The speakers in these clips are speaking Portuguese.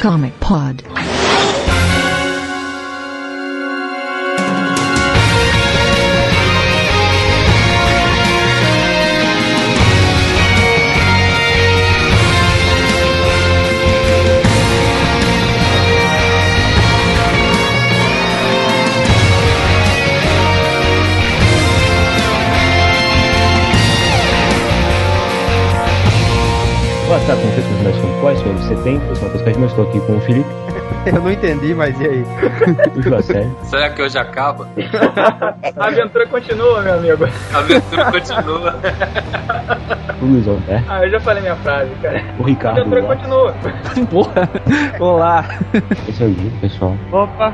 Comic Pod. 70, eu sou Matheus mas estou aqui com o Felipe, Eu não entendi, mas e aí? José, Será que hoje acaba? A aventura continua, meu amigo. A aventura continua. o Luiz Alberto, Ah, eu já falei minha frase, cara. o A Ricardo aventura Lopes, continua. Porra! Olá! esse é o Gil, pessoal, Opa.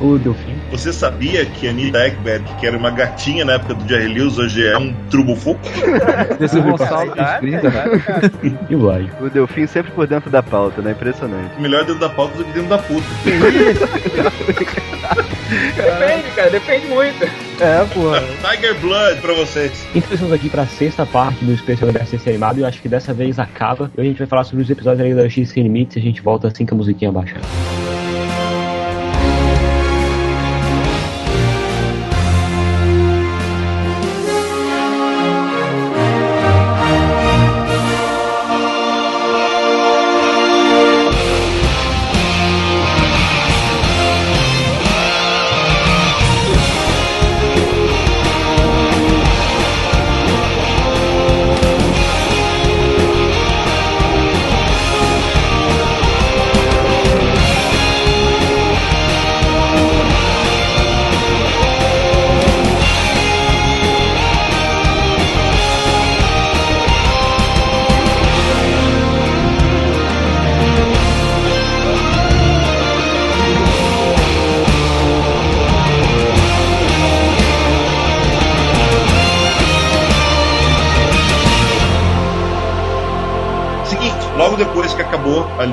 o Delfim, Você sabia que a Anita Ekberg, que era uma gatinha na época do Jerry Lewis, hoje é um trubufu? Desse Gonçalves escrita, e o Vlad. O Delfim sempre por dentro da pauta, né? Impressionante. Melhor dentro da pauta do que dentro da puta. Depende, cara, depende muito. É, porra. Tiger Blood pra vocês. Então estamos aqui para a sexta parte do especial da CC Animado e eu acho que dessa vez acaba. E hoje a gente vai falar sobre os episódios da Liga da X Sem Limites e a gente volta assim que a musiquinha baixar.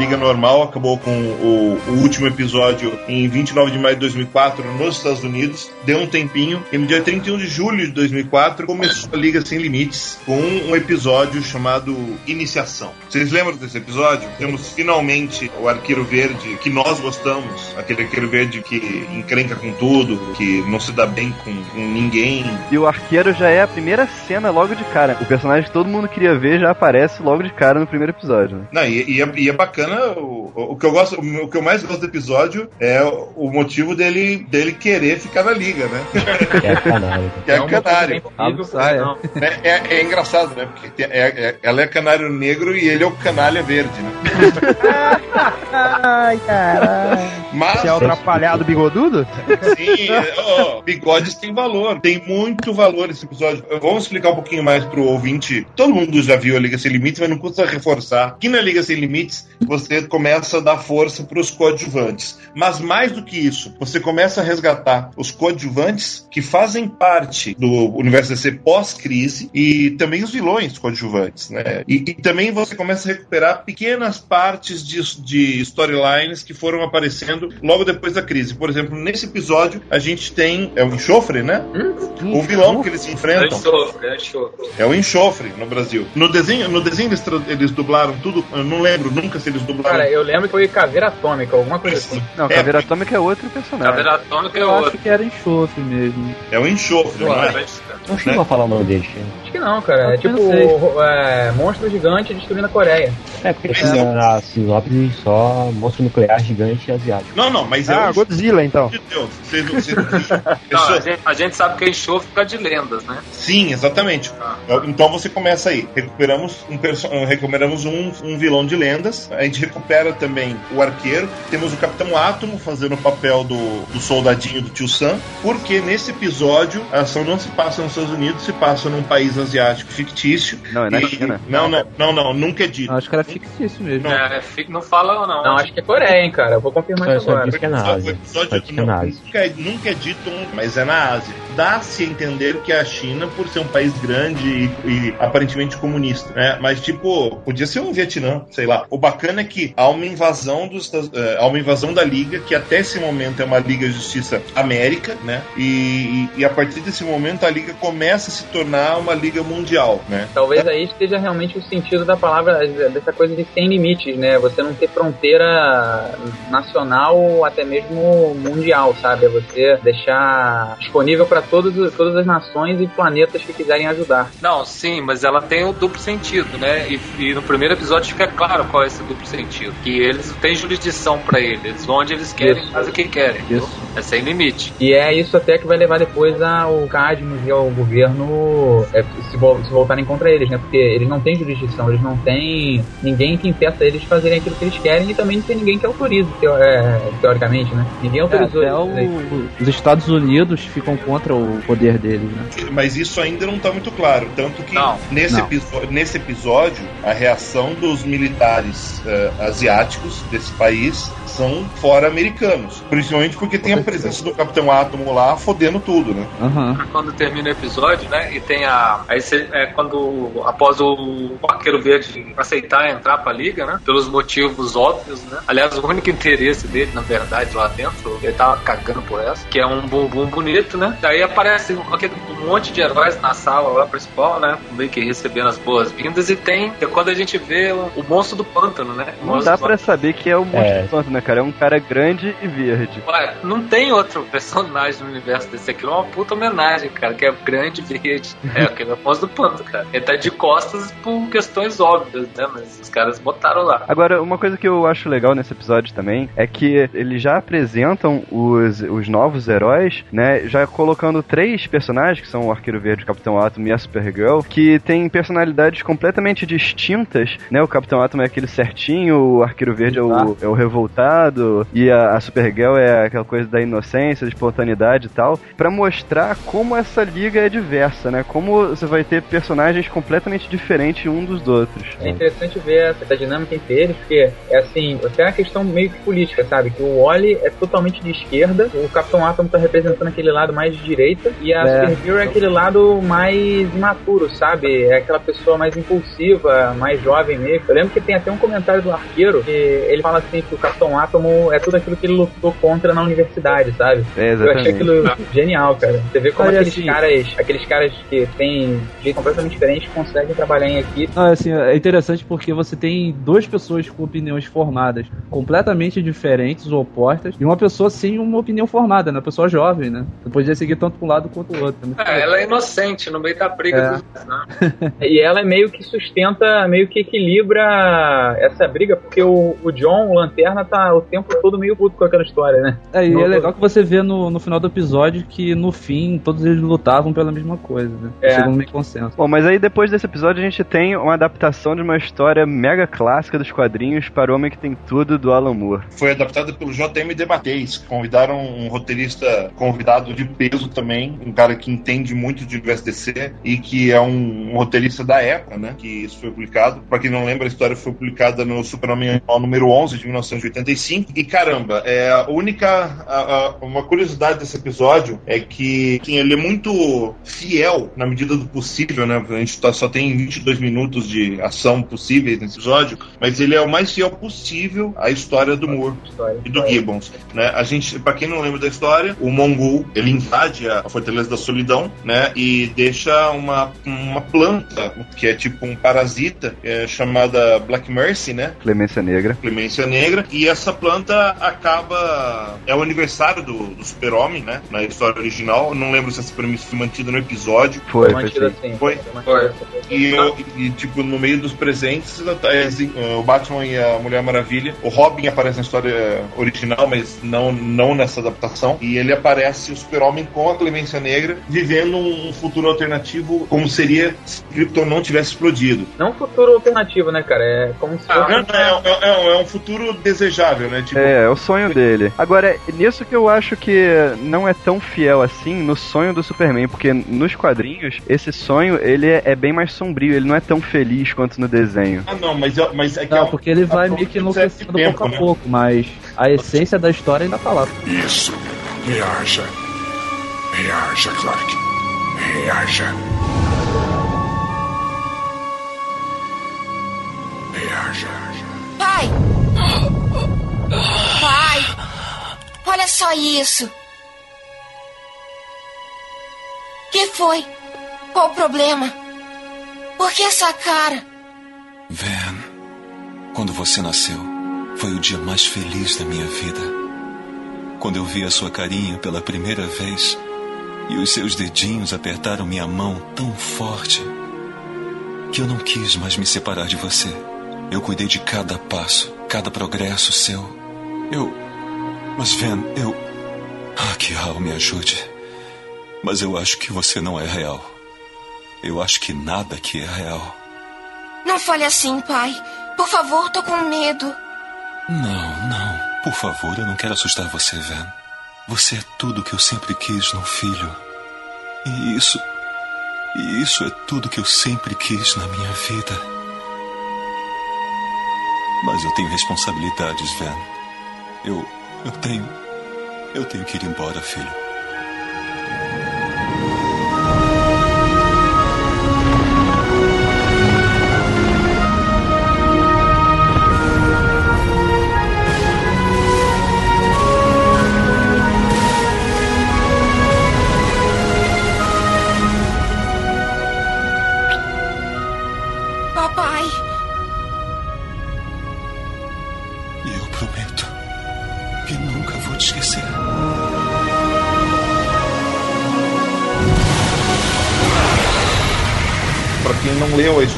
Liga Normal, acabou com o, o último episódio em 29 de maio de 2004 nos Estados Unidos, deu um tempinho, e no dia 31 de julho de 2004 começou a Liga Sem Limites com um episódio chamado Iniciação. Vocês lembram desse episódio? Temos finalmente o Arqueiro Verde que nós gostamos, aquele Arqueiro Verde que encrenca com tudo, que não se dá bem com, com ninguém, E o arqueiro já é a primeira cena logo de cara. O personagem que todo mundo queria ver já aparece logo de cara no primeiro episódio, né? Não, e, e é, e é bacana, o, o que eu gosto, o que eu mais gosto do episódio é o, motivo dele, dele querer ficar na liga, né? Que é canário. Que é, um canário. possível, Ah, é. não. É, é- é engraçado, né? Porque tem- é- é- ela é canário negro e ele é o canalha verde, né? Ai, caralho. Mas, Você é o atrapalhado bigodudo? sim, ó, bigodes tem valor, tem muito valor esse episódio. Vamos explicar um pouquinho mais pro ouvinte. Todo mundo já viu a Liga Sem Limites, mas não custa reforçar. Aqui na Liga Sem Limites, você começa a dar força pros coadjuvantes. Mas mais do que isso, você começa a resgatar os coadjuvantes que fazem parte do universo DC pós-crise e também os vilões coadjuvantes, né? E, e também você começa a recuperar pequenas partes de, de storylines que foram aparecendo logo depois da crise. Por exemplo, nesse episódio, a gente tem. É o enxofre, né? O vilão que eles É enfrentam. enxofre, é enxofre. É o enxofre no Brasil. No desenho, no desenho eles, eles dublaram tudo. Eu não lembro nunca se eles dublaram. Cara, eu lembro que foi Caveira Atômica, alguma coisa assim. Não, É, Caveira Atômica é outro personagem. Caveira atômica é Eu outro. acho que era enxofre mesmo. É o enxofre, não é? Não chegou a falar o nome dele, Chico. Acho que não, cara. É Eu tipo é, monstro gigante destruindo a Coreia. É, porque tinha na sinopse só monstro nuclear gigante asiático. Não, não, mas é Ah, Godzilla, então. de Deus. Vocês não- vocês não- Não, Pessoa- a, gente, a gente sabe que é enxofre causa de lendas, né? Sim, exatamente. Ah. Então você começa aí. Recuperamos um, perso- recuperamos um, um vilão de lendas. A gente recupera também o arqueiro. Temos o Capitão Átomo fazendo o papel do, do soldadinho do tio Sam. Porque nesse episódio a ação não se passa nos Estados Unidos, se passa num país asiático fictício. Não, é na E- China. Não, não, não, não, nunca é dito. Acho que era fictício mesmo. Não. É, não fala não. Não, acho que é Coreia, hein, cara. Eu vou confirmar Só, isso só agora. é Só é não, na Ásia. nunca, é, nunca é dito, mas é na Ásia. Dá-se a entender que é a China, por ser um país grande e, e aparentemente comunista, né? Mas, tipo, podia ser um Vietnã, sei lá. O bacana é que há uma invasão dos, eh, há uma invasão da Liga, que até esse momento é uma Liga Justiça América, né? E, e- e a partir desse momento a Liga começa a se tornar uma Liga Mundial, né? Talvez aí esteja realmente o sentido da palavra, dessa coisa de sem limites, né? Você não ter fronteira nacional ou até mesmo mundial, sabe? É você deixar disponível para todas as nações e planetas que quiserem ajudar. Não, sim, mas ela tem o duplo sentido, né? E, e no primeiro episódio fica claro qual é esse duplo sentido. Que eles têm jurisdição pra eles. Eles vão onde eles querem, Isso. fazem o que querem. Isso. É sem limite. E é isso até que vai levar depois ao Cadmus e ao governo é, se, vol- se voltarem contra eles, né? Porque eles não têm jurisdição, eles não têm ninguém que impeça eles de fazerem aquilo que eles querem e também não tem ninguém que autorize, teo- é, teoricamente, né? Ninguém É, autorizou até eles. o- os Estados Unidos ficam contra o poder deles, né? Mas isso ainda não está muito claro. Tanto que Não. nesse, Não. episo- nesse episódio, a reação dos militares eh, asiáticos desse país são fora-americanos. Principalmente porque tem a presença do Capitão Átomo lá fodendo tudo, né? Aham. Quando termina o episódio, né? E tem a. Aí cê- é quando. Após o Arqueiro Verde aceitar entrar pra liga, né? Pelos motivos óbvios, né? Aliás, o único interesse dele, na verdade, lá dentro, ele tava cagando por essa, que é um bumbum bonito, né? Daí aparece um, aquele- um monte de heróis na sala lá principal, né? Meio que recebendo as boas-vindas. E tem. É quando a gente vê o, o monstro do pântano, né? Não dá pra saber que é o monstro É. do pântano, né, cara? É um cara grande e verde. Ué, não tem outro personagem no universo desse aqui. É uma puta homenagem, cara, que é grande e verde. É aquele monstro do pântano, cara. Ele tá de costas por questões óbvias, né? Mas os caras botaram lá. Agora, uma coisa que eu acho legal nesse episódio também é que eles já apresentam os, os novos heróis, né? Já colocando três personagens, que são o Arqueiro Verde, o Capitão Atom e a Supergirl, que têm personalidades completamente distintas, né? O Capitão Atom é aquele certinho, o Arqueiro Verde é o, é o revoltado, e a, a Supergirl é aquela coisa da inocência, da espontaneidade e tal, pra mostrar como essa liga é diversa, né? Como você vai ter personagens completamente diferentes um dos outros. É interessante ver essa dinâmica entre eles, porque é assim, até uma questão meio que política, sabe? Que o Wally é totalmente de esquerda, o Capitão Atom tá representando aquele lado mais de direita, e a É. Supergirl é aquele lado mais imaturo, sabe? É aquela pessoa mais impulsiva, mais jovem mesmo. Eu lembro que tem até um comentário do arqueiro que ele fala assim que o Capitão Átomo é tudo aquilo que ele lutou contra na universidade, sabe? É, Eu achei aquilo genial, cara. Você vê como Olha, aqueles assim- caras, aqueles caras que têm jeito completamente diferente conseguem trabalhar em equipe. Não, assim, é interessante porque você tem duas pessoas com opiniões formadas completamente diferentes ou opostas, e uma pessoa sem uma opinião formada, né? Uma pessoa jovem, né? Você podia seguir tanto para um lado quanto o outro. né? É, ela é inocente no meio da briga É. dos né? E ela é meio que sustenta, meio que equilibra essa briga, porque o, o John, o Lanterna, tá o tempo todo meio puto com aquela história, né? É, e Não, é legal que você vê no, no final do episódio que no fim todos eles lutavam pela mesma coisa, né? É. Chegam meio consenso. Bom, mas aí depois desse episódio a gente tem uma adaptação de uma história mega clássica dos quadrinhos para o Homem que Tem Tudo, do Alan Moore. Foi adaptada pelo JM Debateis. Convidaram um roteirista convidado de peso também, um cara que entende muito de universo DC e que é um, um roteirista da época, né? Que isso foi publicado. Pra quem não lembra, a história foi publicada no Super-Homem número 11 de 1985. E caramba, é a única. a- a- uma curiosidade desse episódio é que, que ele é muito fiel na medida do possível, né? A gente tá- só tem 22 minutos de ação possíveis nesse episódio, mas ele é o mais fiel possível à história do Moore História. e do Gibbons, né? A gente, para quem não lembra da história, o Mongul ele invade a Fortaleza da Solidão, né? E deixa uma, uma planta que é tipo um parasita é, chamada Black Mercy, né? Clemência Negra. Clemência Negra, e essa planta acaba. É o aniversário do, do Super-Homem, né? Na história original. Eu não lembro se essa premissa foi mantida no episódio. Foi, Foi assim. assim. Foi? Foi. E, eu- e, tipo, no meio dos presentes, é, assim, o Batman e a Mulher Maravilha. O Robin aparece na história original, mas não, não nessa adaptação. E ele aparece o Super-Homem com a Clemência Negra, vivendo um futuro alternativo, como seria se Krypton não tivesse explodido. Não um futuro alternativo, né, cara? É como se Ah, fosse. É, é- é- é um futuro desejável, né? Tipo, É, é o sonho dele. Agora, nisso que eu acho que não é tão fiel assim no sonho do Superman, porque nos quadrinhos, esse sonho, ele é, é bem mais sombrio, ele não é tão feliz quanto no desenho. Ah, não, mas, é- mas é que é Não, um- porque ele vai a meio que enlouquecendo de pouco a tempo, né? pouco, mas a essência da história ainda tá lá. Isso me haja Reaja, Clark. Reaja. Reaja. Pai! Pai! Olha só isso! Que foi? Qual o problema? Por que essa cara? Van, quando você nasceu, foi o dia mais feliz da minha vida. Quando eu vi a sua carinha pela primeira vez e os seus dedinhos apertaram minha mão tão forte que eu não quis mais me separar de você. Eu cuidei de cada passo, cada progresso seu. Eu. Mas, Van, eu. Ah, que Al me ajude. Mas eu acho que você não é real. Eu acho que nada aqui é real. Não fale assim, pai. Por favor, tô com medo. Não, não. Por favor, eu não quero assustar você, Van. Você é tudo que eu sempre quis num filho. E isso. E isso é tudo que eu sempre quis na minha vida. Mas eu tenho responsabilidades, Van. Eu. Eu tenho. Eu tenho que ir embora, filho.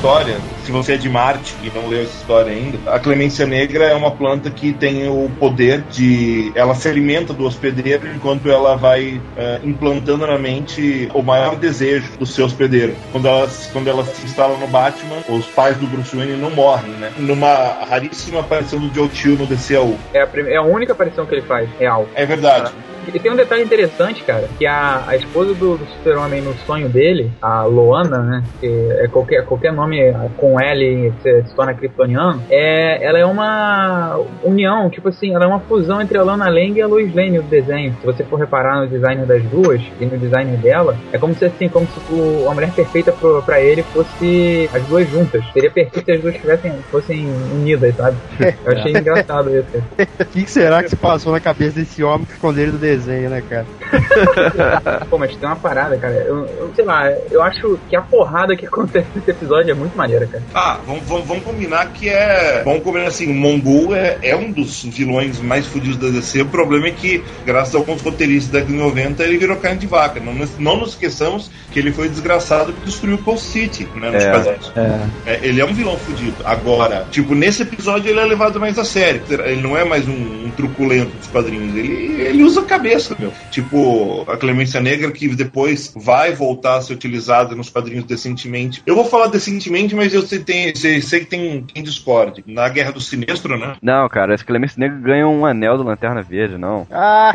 História, se você é de Marte e não leu essa história ainda, a clemência negra é uma planta que tem o poder de. Ela se alimenta do hospedeiro enquanto ela vai eh, implantando na mente o maior desejo do seu hospedeiro. Quando ela, quando ela se instala no Batman, os pais do Bruce Wayne não morrem, né? Numa raríssima aparição do Joe Chill no DCU. É a, é a única aparição que ele faz, real. É verdade. E tem um detalhe interessante, cara, que a, a esposa do, do super-homem no sonho dele, a Loana, né, que é qualquer, qualquer nome com L se, se torna kryptoniano, é, ela é uma união, tipo assim, ela é uma fusão entre a Lana Lang e a Lois Lane do desenho. Se você for reparar no design das duas e no design dela, é como se assim, como se o- a mulher perfeita pro, pra ele fosse as duas juntas. Seria perfeito se as duas tivessem, fossem unidas, sabe? Eu achei engraçado isso. cara. O que, que será que se passou na cabeça desse homem que escondeu ele do desenho, né, cara? Pô, mas tem uma parada, cara. Eu, eu sei lá, eu acho que a porrada que acontece nesse episódio é muito maneira, cara. Ah, vamos, vamos, vamos combinar que é. Vamos combinar assim, o Mongol é, é um dos vilões mais fodidos da DC. O problema é que, graças a alguns roteiristas da década de 90, ele virou carne de vaca. Não, nos- não nos esqueçamos que ele foi desgraçado que destruiu Cold City, né? Nos É. quadrinhos. É. É, ele é um vilão fudido. Agora, tipo, nesse episódio ele é levado mais a sério. Ele não é mais um, um truculento dos quadrinhos. Ele, ele usa a cabeça, meu. Tipo, a Clemência Negra, que depois vai voltar a ser utilizada nos quadrinhos decentemente. Eu vou falar decentemente, mas eu sei, tem, sei, sei que tem quem discorde. Na Guerra do Sinestro, né? Não, cara, esse Clemence Negro ganha um anel do Lanterna Verde, não. Ah!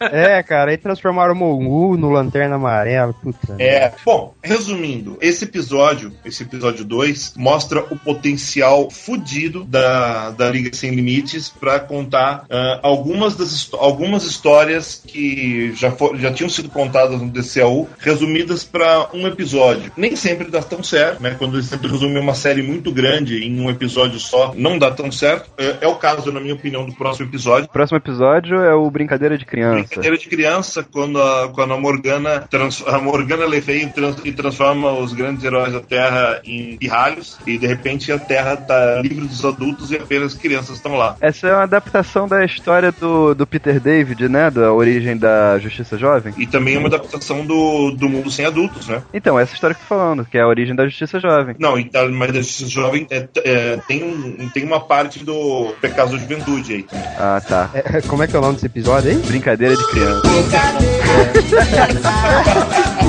é, cara, aí transformaram o Mongu no Lanterna Amarela. Puta. É. Bom, resumindo, esse episódio, esse episódio 2, mostra o potencial fudido da, da Liga Sem Limites para contar ah, algumas, das, algumas histórias que já, for, já tinham sido contadas no DCAU, resumidas para um episódio. Nem sempre dá tão certo, né? Quando eles tentam resumir uma série muito grande em um episódio só, não dá tão certo. É, é o caso, na minha opinião, do próximo episódio. O próximo episódio é o Brincadeira de Criança. Brincadeira de criança, quando a, quando a Morgana, trans, a Morgana Lefei trans, e transforma os grandes heróis da Terra em pirralhos, e de repente a Terra tá livre dos adultos e apenas crianças estão lá. Essa é uma adaptação da história do, do Peter David, né? Da origem da Justiça Jovem. E também é uma adaptação do, do mundo sem adultos, né? Então, essa história que eu tô falando, que é a origem da Justiça Jovem. Não, e tá- mas a Justiça Jovem é, é, tem, um- tem uma parte do Pecado da Juventude aí também. Ah, tá. É, como é que é o nome desse episódio aí? Brincadeira de criança.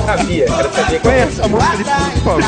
Sabia, quero saber qual Conhece a música por favor.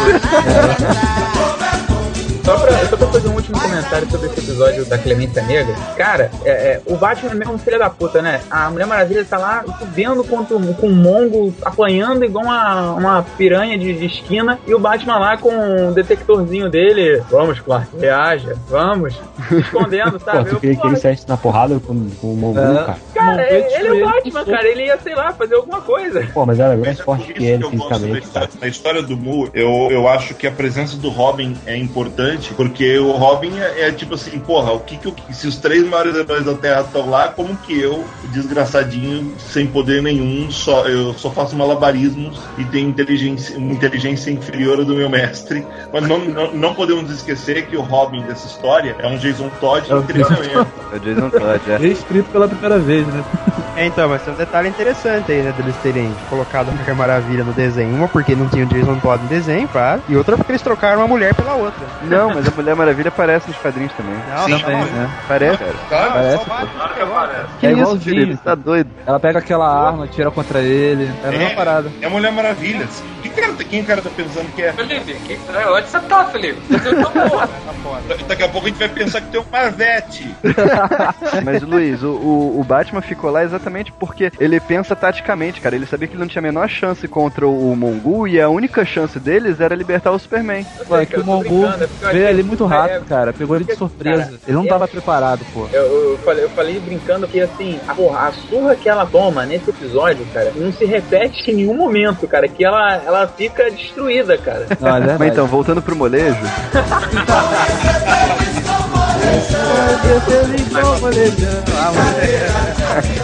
Só pra, só pra fazer um último comentário sobre esse episódio da Clemência Negra. Cara, é, é, o Batman é mesmo um filho da puta, né? A Mulher Maravilha tá lá vendo contra, com o Mongo, apanhando igual uma, uma piranha de, de esquina. E o Batman lá com o detectorzinho dele. Vamos, Clark, reaja, vamos. Escondendo, Pô, sabe? tu queria que ele saísse na porrada com, com o Mongu, É. cara? cara, veio ele é o Batman, cara. Ele ia, sei lá, fazer alguma coisa. Pô, mas ela é mais Mas forte que ele fisicamente, da história do Moore, eu, eu acho que a presença do Robin é importante, porque o Robin é, é tipo assim, porra, o que que eu, se os três maiores heróis da Terra estão lá, como que eu, desgraçadinho, sem poder nenhum, só eu só faço malabarismos e tenho inteligência, uma inteligência inferior à do meu mestre. Mas não, não, não podemos esquecer que o Robin dessa história é um Jason Todd É em treinamento. É o Jason Todd, é. Reescrito pela primeira vez, né? É, então, mas tem um detalhe interessante aí, né, deles terem colocado a Mulher Maravilha no desenho. Uma porque não tinha o Jason Todd no desenho, claro. E outra porque eles trocaram uma mulher pela outra. Não, mas a Mulher Maravilha aparece nos quadrinhos também. Não, Sim, não, Também, não. né? Parece, cara. Tá? Parece, Claro que aparece. Que é isso, igualzinho, Felipe? Você tá doido. Ela pega aquela arma, tira contra ele. É a mesma É. parada. É Mulher Maravilha. Que cara, quem o cara tá pensando que é? Felipe, que, é, onde você tá, Felipe? Você tá porra. Daqui a pouco a gente vai pensar que tem um Marvete. Mas, Luiz, o, o, o Batman ficou lá exatamente porque ele pensa taticamente, cara. Ele sabia que ele não tinha a menor chance contra o Mongul e a única chance deles era libertar o Superman. Pô, é que o Mongu veio ali muito rápido, cara. Pegou ele de surpresa. Ele não tava preparado, pô. Eu, eu falei, eu falei brincando que assim, a, porra, a surra que ela toma nesse episódio, cara, não se repete em nenhum momento, cara. Que ela, ela fica destruída, cara. Não, é. Mas então, voltando pro molejo,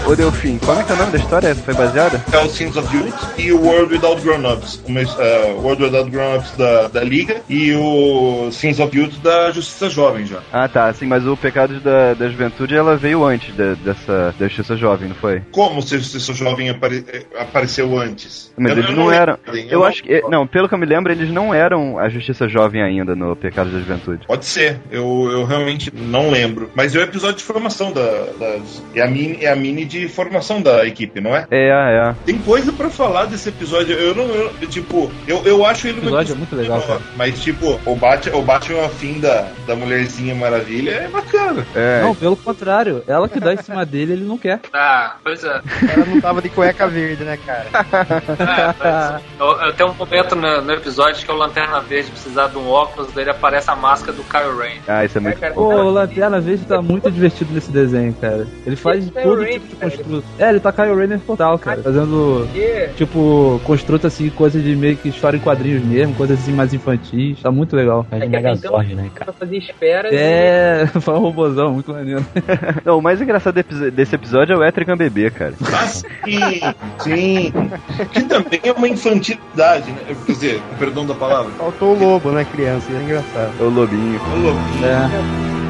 ô Delfim, como é que é o nome da história? Foi baseada? É o Sins of Youth e o World Without Grown-Ups. O mes- eh, World Without Grown-Ups da, da Liga e o Sins of Youth da Justiça Jovem já. Ah, tá, sim, mas o Pecados da, da Juventude ela veio antes da, dessa da Justiça Jovem, não foi? Como se a Justiça Jovem apare- eh, apareceu antes? Mas Eu- eles eu não, lembro, eram. eu Eu não- acho que. Não, pelo que eu me lembro, eles não eram a Justiça Jovem ainda no Pecados da Juventude. Pode ser, eu, eu realmente não lembro. Mas é o episódio de formação da. da- é, a mini, é a mini de formação da equipe, não é? É, é. Tem coisa pra falar desse episódio. Eu não. eu- tipo, eu, eu acho ele O episódio é muito legal, cara. Mas, tipo, o Batman, o Batman afim da, da Mulherzinha Maravilha é bacana. É. Não, pelo contrário. Ela que dá em cima dele, ele não quer. Ah, pois é. Ela não tava de cueca verde, né, cara? É, mas eu, eu tenho um momento no, no episódio que o Lanterna Verde precisar de um óculos, dele aparece a máscara do Kyle Rain. Ah, isso é muito. cara, Pô, o Lanterna Verde tá muito divertido nesse desenho, cara. Ele faz Ele todo Kyle tipo de construto. É, ele tá Kyle Rayner total, cara. Fazendo, tipo, construto assim, coisa de meio que história em quadrinhos mesmo, coisas assim mais infantis. Tá muito legal. É de É Megazord, né, cara? pra fazer esperas. É, foi um robôzão, muito maneiro. Não, o mais engraçado desse episódio é o Etrigan bebê, cara. Ah, sim, sim. Que também é uma infantilidade, né? Quer dizer, perdão da palavra. Faltou o lobo, né, criança? É engraçado. É o lobinho. Ô, louquinho. É.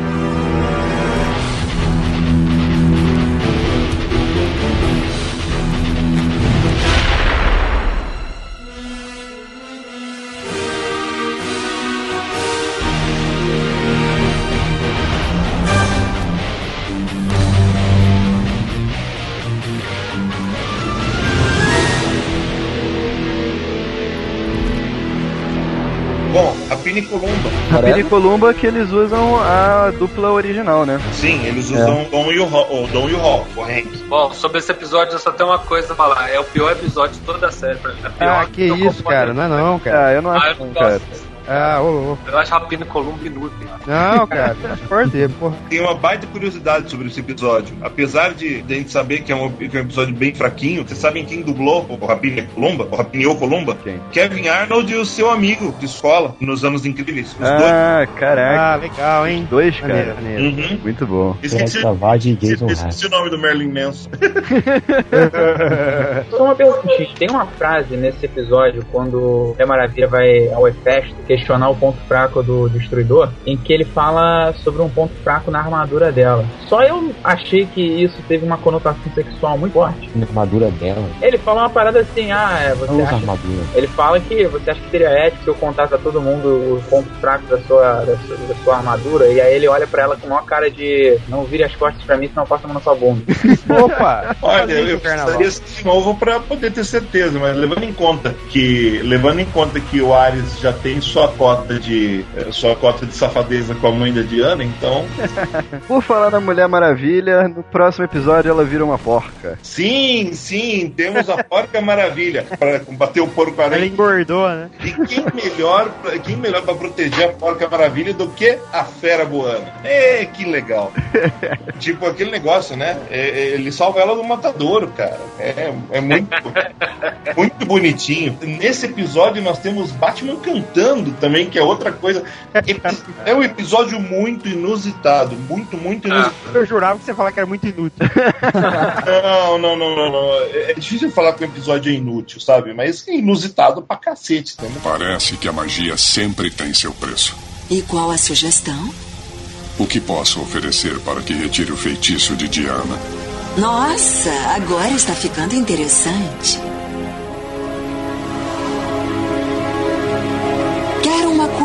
Bom, a Pini Columba. A Pini Columba que eles usam a dupla original, né? Sim, eles usam o Dom e o o Dom e o Hawk, o Hank. Bom, sobre esse episódio eu só tenho uma coisa a falar. É o pior episódio de toda a série. pra mim. É pior Ah, que eu isso, cara. Não é não, cara. Ah, eu não Ah, acho, eu não, não cara. Ah, ô louco. Eu acho a Pina Columba inútil. Não, cara. Por Deus, porra. Tem uma baita curiosidade sobre esse episódio. Apesar de, de a gente saber que é, um, que é um episódio bem fraquinho, vocês sabem quem dublou o Rapini Columba? O Rapini ou Columba? Quem? Kevin Arnold e o seu amigo de escola, nos anos incríveis. Os Ah, caraca. Ah, legal, hein? Dois, Maneiro, cara. maneiro. dois. Uhum. Muito bom. Esqueci, esqueci o nome do Merlin Manson. Só uma pergunta. Tem uma frase nesse episódio, quando a Maravilha vai ao Hefesto questionar o ponto fraco do Destruidor, em que ele fala sobre um ponto fraco na armadura dela. Só eu achei que isso teve uma conotação sexual muito forte. Na armadura dela. Ele fala uma parada assim, ah, é, você Não acha... armadura. Ele fala que você acha que seria ético se eu contasse a todo mundo os pontos fracos da sua, da sua, da sua armadura, e aí ele olha pra ela com uma cara de não vire as costas pra mim, senão eu passo a mão na sua bunda. Opa! Olha, isso eu precisaria assistir de novo pra poder ter certeza, mas levando em conta que levando em conta que o Ares já tem sua sua cota de eh, sua cota de safadeza com a mãe da Diana, então. Por falar na Mulher Maravilha, no próximo episódio ela vira uma porca. Sim, sim, temos a porca maravilha para combater o porco Ela aranha. engordou, né? E quem melhor, quem melhor para proteger a porca maravilha do que a fera boana? É, que legal. tipo aquele negócio, né? É, é, ele salva ela do matadouro, cara. É, é muito, muito bonitinho. Nesse episódio nós temos Batman cantando também, que é outra coisa. Epi- É um episódio muito inusitado, muito, muito inusitado. Eu jurava que você ia falar que era muito inútil. Não, não, não, não, não. É é difícil falar que o episódio é inútil, sabe? Mas é inusitado pra cacete, entendeu? Parece que a magia sempre tem seu preço. E qual a sugestão? O que posso oferecer para que retire o feitiço de Diana? Nossa, agora está ficando interessante.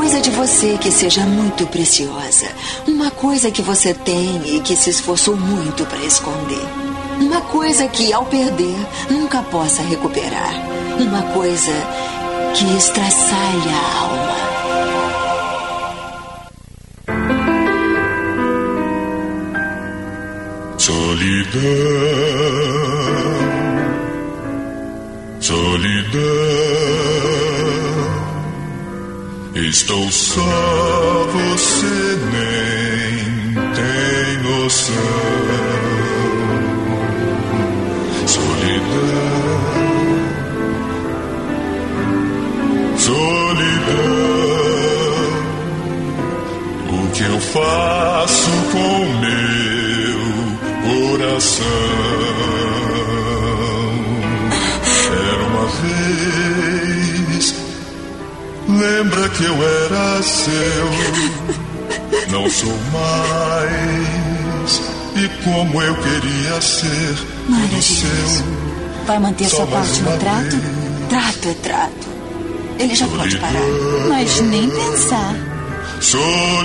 Coisa de você que seja muito preciosa. Uma coisa que você tem e que se esforçou muito para esconder. Uma coisa que, ao perder, nunca possa recuperar. Uma coisa que estraçalha a alma. Solidão, solidão. Estou só, você nem tem noção. Solidão, solidão. O que eu faço com meu coração? Era uma vez. Lembra que eu era seu? Não sou mais. E como eu queria ser tudo seu. Vai manter sua parte no trato? vez. Trato é trato. Ele já pode parar. Mas nem pensar. Solidão.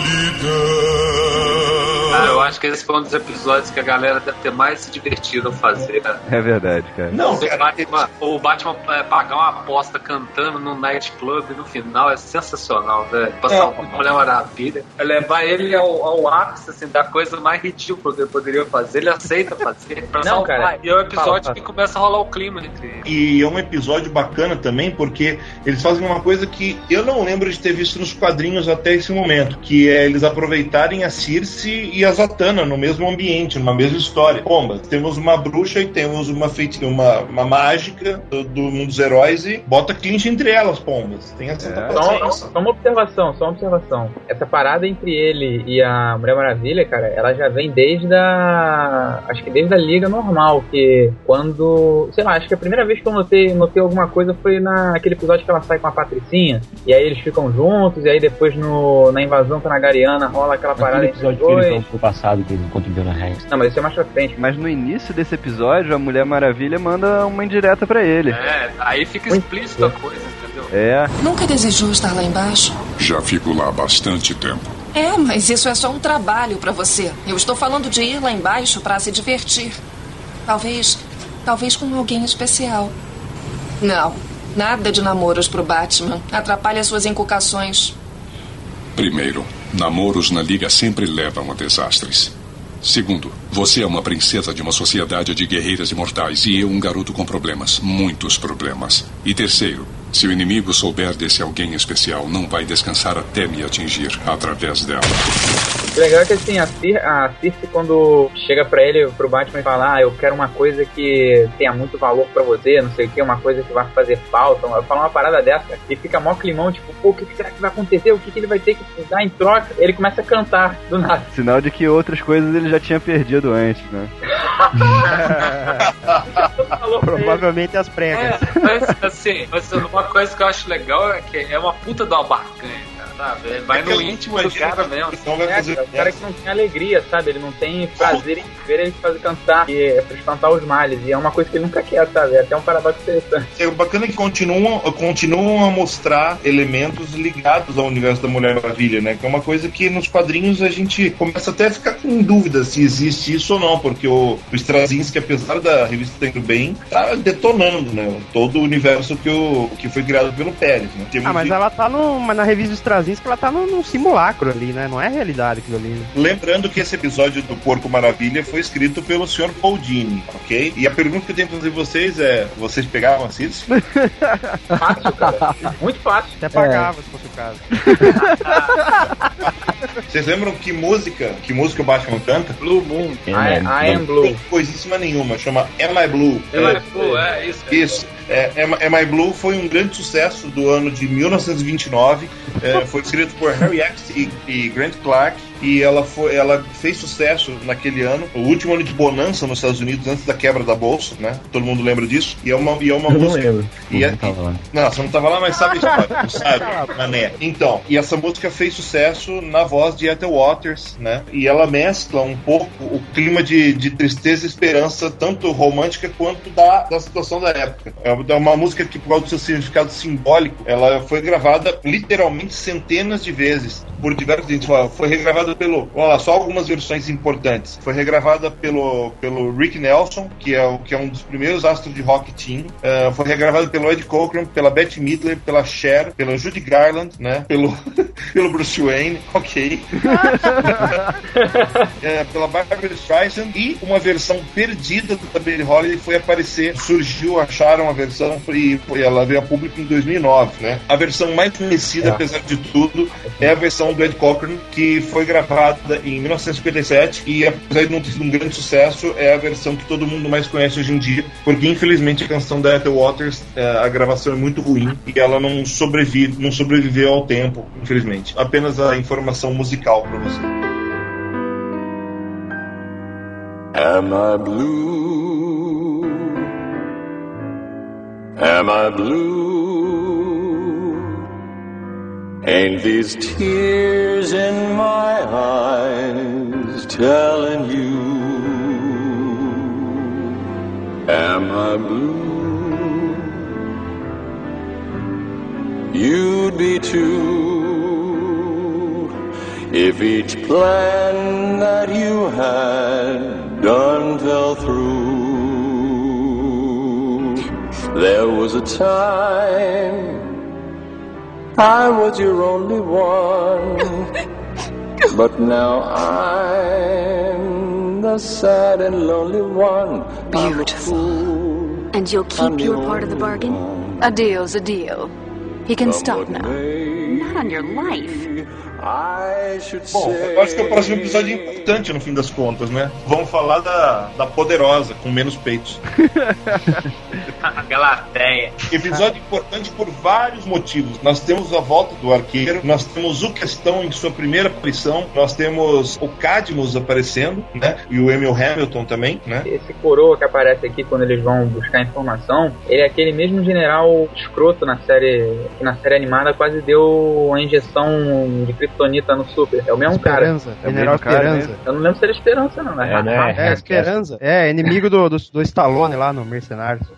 Cara, eu acho que esse foi um dos episódios que a galera deve ter mais se divertido a fazer. né? É verdade, cara. Não, o cara, Batman, o Batman é, pagar uma aposta cantando num nightclub no final é sensacional, velho. Passar É. uma Mulher Maravilha. É levar ele ao, ao ápice assim, da coisa mais ridícula que ele poderia fazer. Ele aceita fazer pra Não, salvar. cara. E é o episódio Fala, fala. que começa a rolar o clima entre eles. E é um episódio bacana também, porque eles fazem uma coisa que eu não lembro de ter visto nos quadrinhos até esse momento, que é eles aproveitarem a Circe e a Zatanna no mesmo ambiente, numa mesma história. Pomba, temos uma bruxa e temos uma feiti uma, uma mágica do, do mundo dos heróis e bota clinch entre elas, pombas. Tem essa É. Só, só uma observação, só uma observação. Essa parada entre ele e a Mulher Maravilha, cara, ela já vem desde a. Acho que desde a Liga Normal, que quando. Sei lá, acho que a primeira vez que eu notei, notei alguma coisa foi naquele episódio que ela sai com a Patricinha, e aí eles ficam juntos, e aí depois no, na invasão Tanagariana rola aquela parada Aquele episódio que eles pro passado, que eles encontram Jonah Rex. Não, mas isso é mais pra frente. Mas no início desse episódio, a Mulher Maravilha manda uma indireta pra ele. É, aí fica explícito a coisa, entendeu? É, Nunca desejou estar lá embaixo? Já fico lá há bastante tempo. É, mas isso é só um trabalho pra você. Eu estou falando de ir lá embaixo pra se divertir. Talvez. Talvez com alguém especial. Não. Nada de namoros pro Batman. Atrapalha suas inculcações. Primeiro, namoros na liga sempre levam a desastres. Segundo, você é uma princesa de uma sociedade de guerreiras imortais e eu um garoto com problemas, muitos problemas. E terceiro, se o inimigo souber desse alguém especial, não vai descansar até me atingir através dela. O legal é que assim, a, Cir a Circe quando chega pra ele, pro Batman e fala, ah, eu quero uma coisa que tenha muito valor pra você, não sei o que, uma coisa que vai fazer falta, ela fala uma parada dessa e fica mó climão, tipo, pô, o que, que será que vai acontecer? O que, que ele vai ter que dar em troca? Ele começa a cantar do nada. sinal de que outras coisas ele já tinha perdido antes, né? Provavelmente as pregas. É, mas assim, mas uma coisa que eu acho legal é que é uma puta de uma barganha, cara. Sabe? Ele vai no íntimo do cara mesmo. Então vai É, fazer. cara, o cara que não tem alegria, sabe? Ele não tem prazer em ver ele fazer cantar, e é pra espantar os males. E é uma coisa que ele nunca quer, sabe? É até um paradoxo interessante. É bacana que continuam, continuam a mostrar elementos ligados ao universo da Mulher Maravilha, né? Que é uma coisa que nos quadrinhos a gente começa até a ficar com dúvida se existe isso ou não, porque o, o Straczynski, apesar da revista indo bem, tá detonando, né? Todo o universo que, o, que foi criado pelo Pérez, né? Temos Ah, mas de- ela tá no. Mas na revista Straczynski ela tá num, num simulacro ali, né? Não é realidade aquilo ali. né? Lembrando que esse episódio do Porco Maravilha foi escrito pelo Sr. Paul Dini, ok? E a pergunta que eu tenho pra fazer vocês é: vocês pegavam a Cis? Fácil, cara. Muito fácil. Até pagava, se fosse o caso. Vocês lembram que música, que música o Batman canta? Blue Moon. É, I? I am Blue. Coisíssima nenhuma, chama Am I Blue? Ele é, pô, é isso. Isso. É, Am, Am I Blue foi um grande sucesso do ano de 1929. É, foi escrito por Harry X e, e Grant Clark. E ela, foi, ela fez sucesso naquele ano, o último ano de bonança nos Estados Unidos, antes da quebra da bolsa, né? Todo mundo lembra disso. E é uma, e é uma Eu não música. lembro. E é- Não tava lá. Não, você não tava lá, mas sabe a história, não sabe, mané. Então, e essa música fez sucesso na voz de Ethel Waters, né? E ela mescla um pouco o clima de, de tristeza e esperança, tanto romântica quanto da, da situação da época. É uma música que, por causa do seu significado simbólico, ela foi gravada literalmente centenas de vezes por diversos foi regravada pelo, vamos lá, só algumas versões importantes. Foi regravada pelo, pelo Rick Nelson, que é, o, que é um dos primeiros astros de rock teen. Uh, foi regravada pelo Ed Cochran, pela Bette Midler, pela Cher, pelo Judy Garland, né? Pelo, pelo Bruce Wayne, ok. é, pela Barbara Streisand e uma versão perdida da Billie Holiday foi aparecer, surgiu, acharam a versão e, e ela veio a público em 2009, né? A versão mais conhecida, É. apesar de tudo, é a versão do Ed Cochran, que foi gravada em 1957 e apesar de não ter sido um grande sucesso, é a versão que todo mundo mais conhece hoje em dia, porque infelizmente a canção da Ethel Waters, é, a gravação é muito ruim e ela não sobrevive, não sobreviveu ao tempo, infelizmente. Apenas a informação musical para você. Am I blue? Am I blue? Ain't these tears in my eyes telling you? Am I blue? You'd be too if each plan that you had done fell through. There was a time I was your only one, but now I'm the sad and lonely one. Beautiful. And you'll keep your part of the bargain? A deal's a deal. He can stop now. Not on your life. Bom, eu acho que o próximo episódio é importante no fim das contas, né? Vamos falar da, da poderosa, com menos peitos. A Galateia. Episódio importante por vários motivos. Nós temos a volta do arqueiro, nós temos o Questão em sua primeira aparição, nós temos o Cadmus aparecendo, né? E o Emil Hamilton também, né? Esse coroa que aparece aqui quando eles vão buscar informação, ele é aquele mesmo general escroto na série, que na série animada quase deu a injeção de kryptonita no Super. É o mesmo Esperança, cara. General Esperança. Eu não lembro se era Esperança, não, né? É, né? É, Esperança. É, inimigo do, do, do Stallone lá no Mercenários.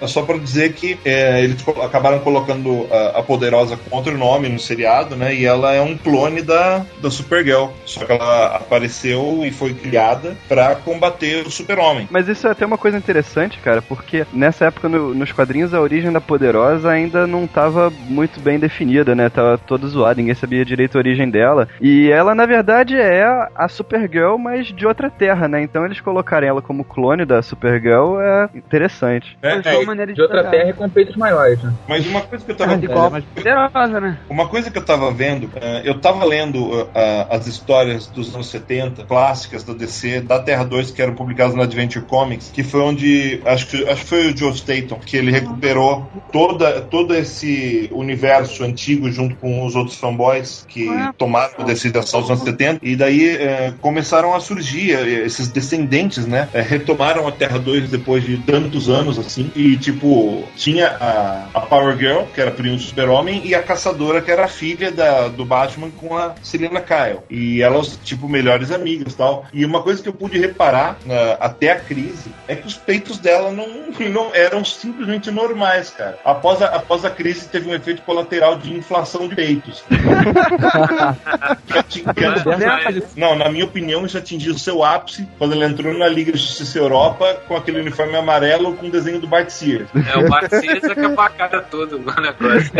É só pra dizer que é, eles acabaram colocando a, a Poderosa contra o nome no seriado, né? E ela é um clone da, da Supergirl. Só que ela apareceu e foi criada pra combater o Super-Homem. Mas isso é até uma coisa interessante, cara, porque nessa época no- nos quadrinhos a origem da Poderosa ainda não tava muito bem definida, né? Tava toda zoada, ninguém sabia direito a origem dela. E ela, na verdade, é a Supergirl, mas de outra terra, né? Então eles colocarem ela como clone da Supergirl é interessante. É, É, é, de outra terra e com peitos maiores, né? mas uma coisa que eu tava Igual, mas poderosa, né? Uma coisa que eu tava vendo, eh, eu tava lendo eh, as histórias dos anos 70, clássicas da DC, da Terra 2, que eram publicadas na Adventure Comics, que foi onde, acho que, acho que foi o Joe Staton, que ele recuperou toda, todo esse universo antigo junto com os outros fanboys que tomaram desse assalto dos anos 70 e daí é, começaram a surgir é, esses descendentes, né? É, retomaram a Terra 2 depois de tantos anos assim. E tipo tinha a, a Power Girl que era primo do Super-Homem e a Caçadora que era a filha da, do Batman com a Selena Kyle. E elas tipo melhores amigas tal. E uma coisa que eu pude reparar até a crise é que os peitos dela não, não eram simplesmente normais, cara. Após a, após a crise teve um efeito colateral de inflação de peitos. Não, na minha opinião, isso atingiu seu ápice quando ele entrou na Liga de Justiça Europa com aquele uniforme amarelo com o desenho do Bart Sears. É, o Marcesa que é pra cara todo o negócio.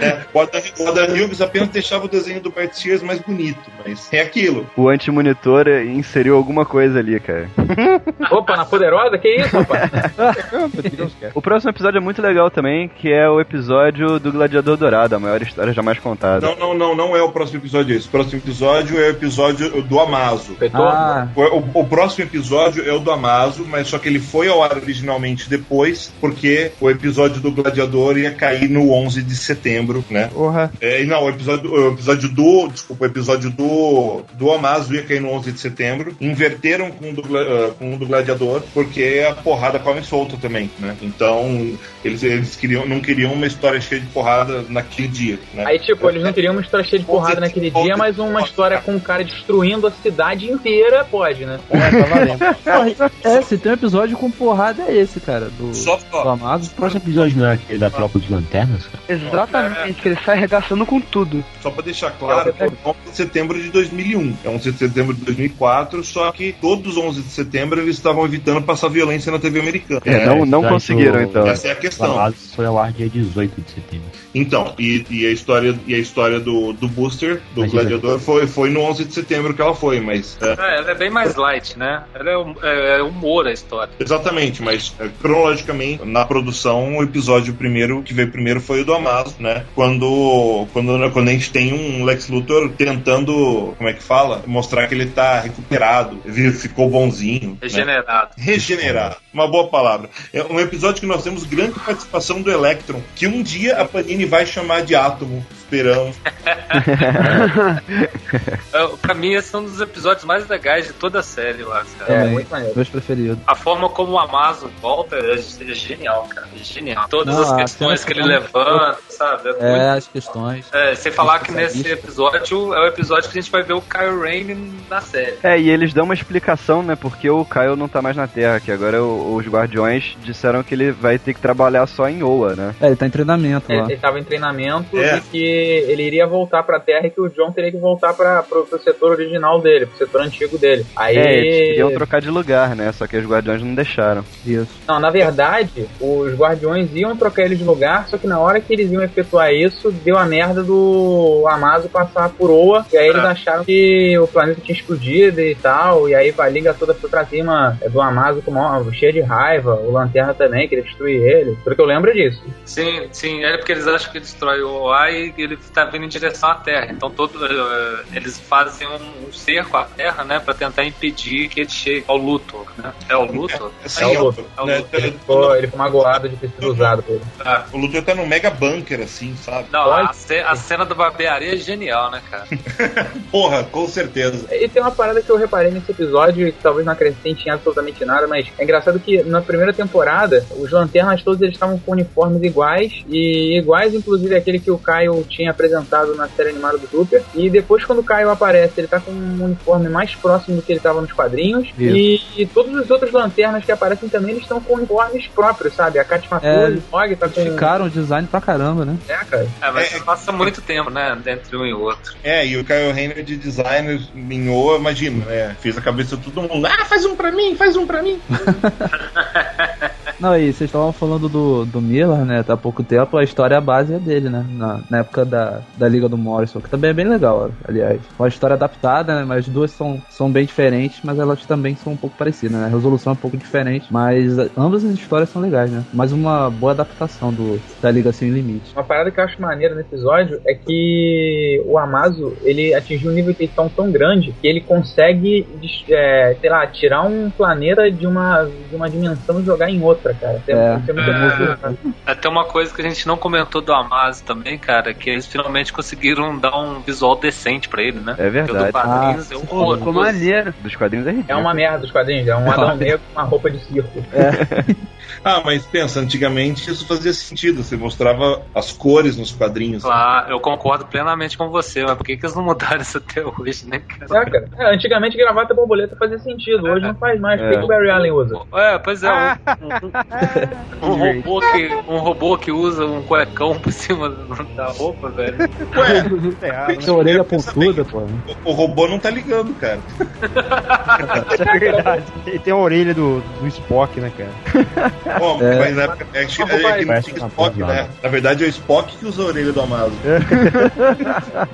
É, o Adam, Hughes apenas deixava o desenho do Bart Sears mais bonito, mas é aquilo. O anti-monitor inseriu alguma coisa ali, cara. Opa, na poderosa? Que isso, rapaz? O próximo episódio é muito legal também, que é o episódio do Gladiador Dourado, a maior história jamais contada. Não, não, não, não é o próximo episódio esse. O próximo episódio é o episódio do Amazo. Ah. O, o- o próximo episódio é o do Amazo, mas só que ele foi ao ar originalmente depois, porque o episódio do Gladiador ia cair no 11 de setembro, né? Porra. É, e não, o episódio, o episódio do. Desculpa, o episódio do, do Amazo ia cair no 11 de setembro. Inverteram com o do, ah, com o do Gladiador, porque a porrada come solta também, né? Então, eles, eles queriam, não queriam uma história cheia de porrada naquele dia, né? Aí, tipo, eles não queriam uma história cheia de porrada naquele dia, mas uma história com um cara destruindo a cidade inteira, pode, né? É, se tem um episódio com porrada é esse, cara, do, do Amado. O próximo episódio não é aquele da Tropa dos Lanternas, cara? Exatamente, que ele sai arregaçando com tudo. Só pra deixar claro, é 11 de setembro de 2001. É 11 de setembro de 2004, só que todos os 11 de setembro eles estavam evitando passar violência na TV americana. É, não- não conseguiram, então. Essa é a questão. foi ao ar dia 18 de setembro. Então, e, e a história, e a história do, do Booster, do Mas, Gladiador, foi, foi no 11 de setembro que ela foi, mas... é, É, ela é bem mais light, né? Ela é, é, é humor a história. Exatamente, mas é, cronologicamente, na produção, o episódio primeiro que veio primeiro foi o do Amazo, né? Quando, quando, quando a gente tem um Lex Luthor tentando, como é que fala? Mostrar que ele tá recuperado, ele ficou bonzinho. né? Regenerado. Regenerado, uma boa palavra. É um episódio que nós temos grande participação do Electron, que um dia a Panini vai chamar de Átomo. Esperamos. É, pra mim, esse é um dos episódios mais legais de toda a série lá, cara. Também, Meus preferidos. A forma como o Amazo volta é, é genial, cara. É genial. Todas Não, as questões cena que ele levanta, sabe? É muito- É, as questões. É, sem falar que nesse episódio é o episódio que a gente vai ver o Kyle Rain na série. É, e eles dão uma explicação, né, porque o Kyle não tá mais na Terra, que agora os Guardiões disseram que ele vai ter que trabalhar só em Oa, né? É, ele tá em treinamento Ele, lá. ele tava em treinamento É. e que ele iria voltar pra Terra e que o John teria que voltar pra, pro, pro setor original dele, pro setor antigo dele. Aí. É, eles queriam trocar de lugar, né? Só que os Guardiões não deixaram. Isso. Não, na verdade, os guardiões iam trocar eles de lugar, só que na hora que eles iam efetuar isso, deu a merda do Amazo passar por Oa, e aí eles acharam que o planeta tinha explodido e tal, e aí a liga toda foi pra cima é, do Amazo com uma, cheia de raiva, o Lanterna também, queria destruir ele, pelo que eu lembro disso. Sim, sim, é porque eles acham que destrói o OA e ele tá vindo em direção à Terra. Então todo, eh, eles fazem um, um cerco à Terra, né, pra tentar impedir que ele chegue ao Luthor, né? É o Luthor? Sim, É o é o- Luthor. né, Ele ficou, ele ficou magoado de ter sido usado por ele. O Luthor tá num mega bunker, assim, sabe? Não, a, ce- a cena da barbearia é genial, né, cara? Porra, com certeza. E tem uma parada que eu reparei nesse episódio, que talvez não acrescente em absolutamente nada, mas é engraçado que na primeira temporada, os lanternas todos eles estavam com uniformes iguais, e iguais inclusive aquele que o Caio tinha apresentado na série animada do Super. E depois quando o Caio aparece, ele tá com um uniforme mais próximo do que ele tava nos quadrinhos, e, e todos os outros lanternas que aparecem também, eles estão com uniformes próprios, sabe? A Kat É, Maturi, o Og tá com... Ficaram o design pra caramba, né? É, cara. É, mas passa muito tempo, né, entre um e outro. É, e o Kyle Rayner de designer em Oa, imagina, né? Fez a cabeça de todo mundo. Ah, faz um pra mim, faz um pra mim. Não, e vocês estavam falando do, do Miller, né? Há pouco tempo, a história base é dele, né? Na, na época da, da Liga do Morrison, que também é bem legal, aliás. Uma história adaptada, né? Mas as duas são, são bem diferentes, mas elas também são um pouco parecidas, né? A resolução é um pouco diferente, mas ambas as histórias são legais, né? Mais uma boa adaptação do, da Liga Sem Limite. Uma parada que eu acho maneira no episódio é que o Amazo ele atingiu um nível de tensão tão grande que ele consegue, é, sei lá, tirar um planeta de uma, de uma dimensão e jogar em outra, cara. Tem, É. tem muita É. coisa. Até uma coisa que a gente não comentou do Amazo também, cara, que eles finalmente conseguiram dar um visual decente pra ele, né? É Porque o verdade. do quadrinhos é Pô, horroroso. ficou maneiro. Dos quadrinhos é É ridículo. uma merda dos quadrinhos, é um Adão Negro com uma roupa de circo. Ah, mas pensa, antigamente isso fazia sentido. Você mostrava as cores nos quadrinhos. Claro, eu concordo plenamente com você, mas por que, que eles não mudaram isso até hoje, né, cara? É, cara. É, antigamente gravata borboleta fazia sentido, hoje não faz mais. Por que É. que o Barry Allen usa? É, pois é, um, um- um robô que, um robô que usa um cuecão por cima da roupa, velho. Ué, Tem a orelha pontuda, pô. o, o robô não tá ligando, cara. É verdade. Ele tem a orelha do, do Spock, né, cara? Bom, É. mas na época é, que- é que não tinha Spock, né? Na verdade é o Spock que usa a orelha do Amado.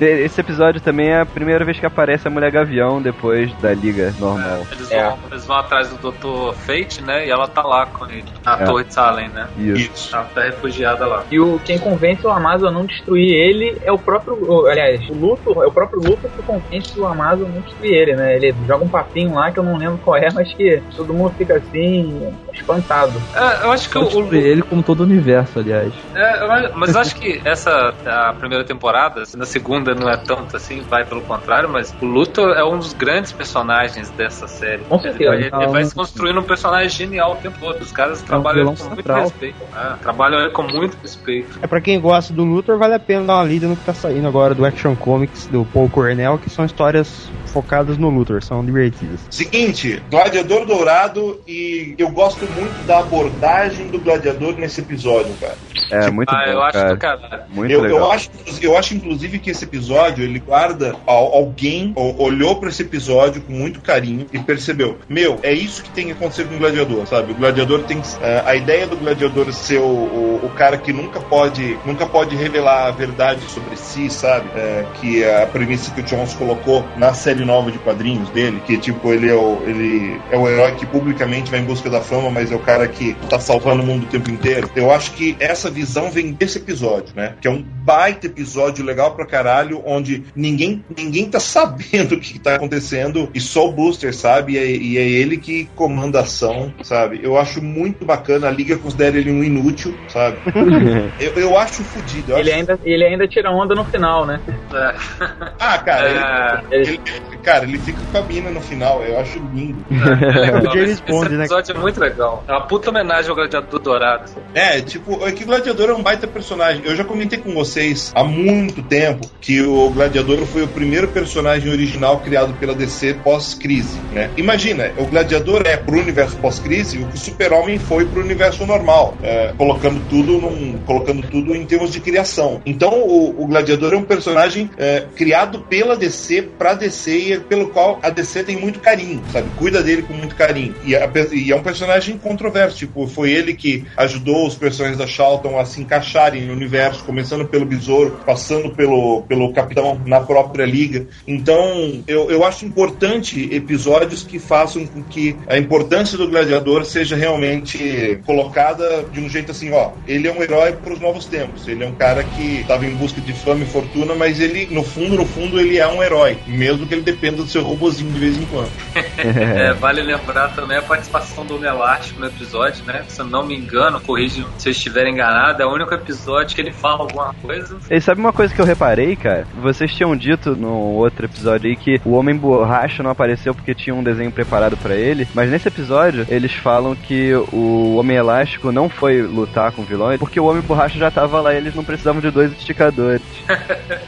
Esse episódio também é a primeira vez que aparece a Mulher Gavião depois da Liga normal. Eles vão, eles vão atrás do Dr. Fate, né? E ela tá lá com ele, na É. Torre de Salem, né? Isso. Isso. Ela tá refugiada lá. E o, quem convence o Amazon a não destruir ele é o próprio. o- aliás, o Luthor, é o próprio Luthor que convence o Amazon a não destruir ele, né? Ele joga um papinho lá que eu não lembro qual é, mas que todo mundo fica assim, espantado. É, eu acho que o, o Destruir ele como todo o universo, aliás. É, eu- mas eu acho que essa a primeira temporada, assim, na segunda não é tanto assim, vai pelo contrário, mas o Luthor é um dos grandes personagens dessa série. Com certeza. Ele, vai- ele vai se construindo um personagem genial o tempo todo. Os caras trabalham ele vilão com muito central. respeito. É, trabalham ele com muito respeito. É pra quem gosta do Luthor, vale a pena dar uma lida no que tá saindo agora do Action Comics do Paul Cornell, que são histórias focadas no Luthor, são divertidas. Seguinte, Gladiador Dourado e eu gosto muito da abordagem do Gladiador nesse episódio, cara. É muito ah, bom, eu acho cara. caralho. Muito Eu, legal. eu, acho, eu acho, inclusive, que esse episódio ele guarda al- alguém olhou pra esse episódio com muito carinho e percebeu: meu, é isso que tem que acontecer com o gladiador, sabe? O gladiador tem eh, a ideia do gladiador ser o, o, o cara que nunca pode nunca pode revelar a verdade sobre si, sabe? Eh, que é a premissa que o Jones colocou na série nova de quadrinhos dele, que tipo ele é o ele é o herói que publicamente vai em busca da fama, mas é o cara que tá salvando o mundo o tempo inteiro. Eu acho que essa visão vem desse episódio, né? Que é um baita episódio legal pra caralho, onde ninguém, ninguém tá sabendo o que tá acontecendo e só o Booster sabe, e é, e é ele que comanda a ação, sabe? Eu acho muito bacana, a Liga considera ele um inútil, sabe? eu, eu acho fodido. Ele acho- ainda, ele ainda tira onda no final, né? É. Ah, cara, É. ele, ele- cara, ele fica com a mina no final, eu acho lindo. É James Esse, Bond, esse né? episódio é muito legal. É uma puta homenagem ao Gladiador Dourado. É, tipo, é que o Gladiador é um baita personagem. Eu já comentei com vocês há muito tempo que o Gladiador foi o primeiro personagem original criado pela DC pós-crise, né? Imagina, o Gladiador é pro universo pós-crise o que o Super-Homem foi pro universo normal, é, colocando tudo num, colocando tudo em termos de criação. Então, o, o Gladiador é um personagem é, criado pela DC pra DC e é pelo qual a DC tem muito carinho, sabe? Cuida dele com muito carinho. E, e é um personagem controverso, tipo, foi ele que ajudou os personagens da Charlton a se encaixarem no universo, começando pelo Besouro, passando pelo, pelo Capitão na própria liga. Então, eu, eu acho importante episódios que façam com que a importância do gladiador seja realmente colocada de um jeito assim, ó, ele é um herói para os novos tempos. Ele é um cara que estava em busca de fama e fortuna, mas ele, no fundo, no fundo, ele é um herói, mesmo que ele dependa do seu robozinho de vez em quando. É, vale lembrar também a participação do Homem Elástico no episódio, né? Se eu não me engano, corrige se eu estiver enganado, é o único episódio que ele fala alguma coisa. E sabe uma coisa que eu reparei, cara? Vocês tinham dito no outro episódio aí que o Homem Borracha não apareceu porque tinha um desenho preparado pra ele, mas nesse episódio eles falam que o Homem Elástico não foi lutar com vilões porque o Homem Borracha já tava lá e eles não precisavam de dois esticadores.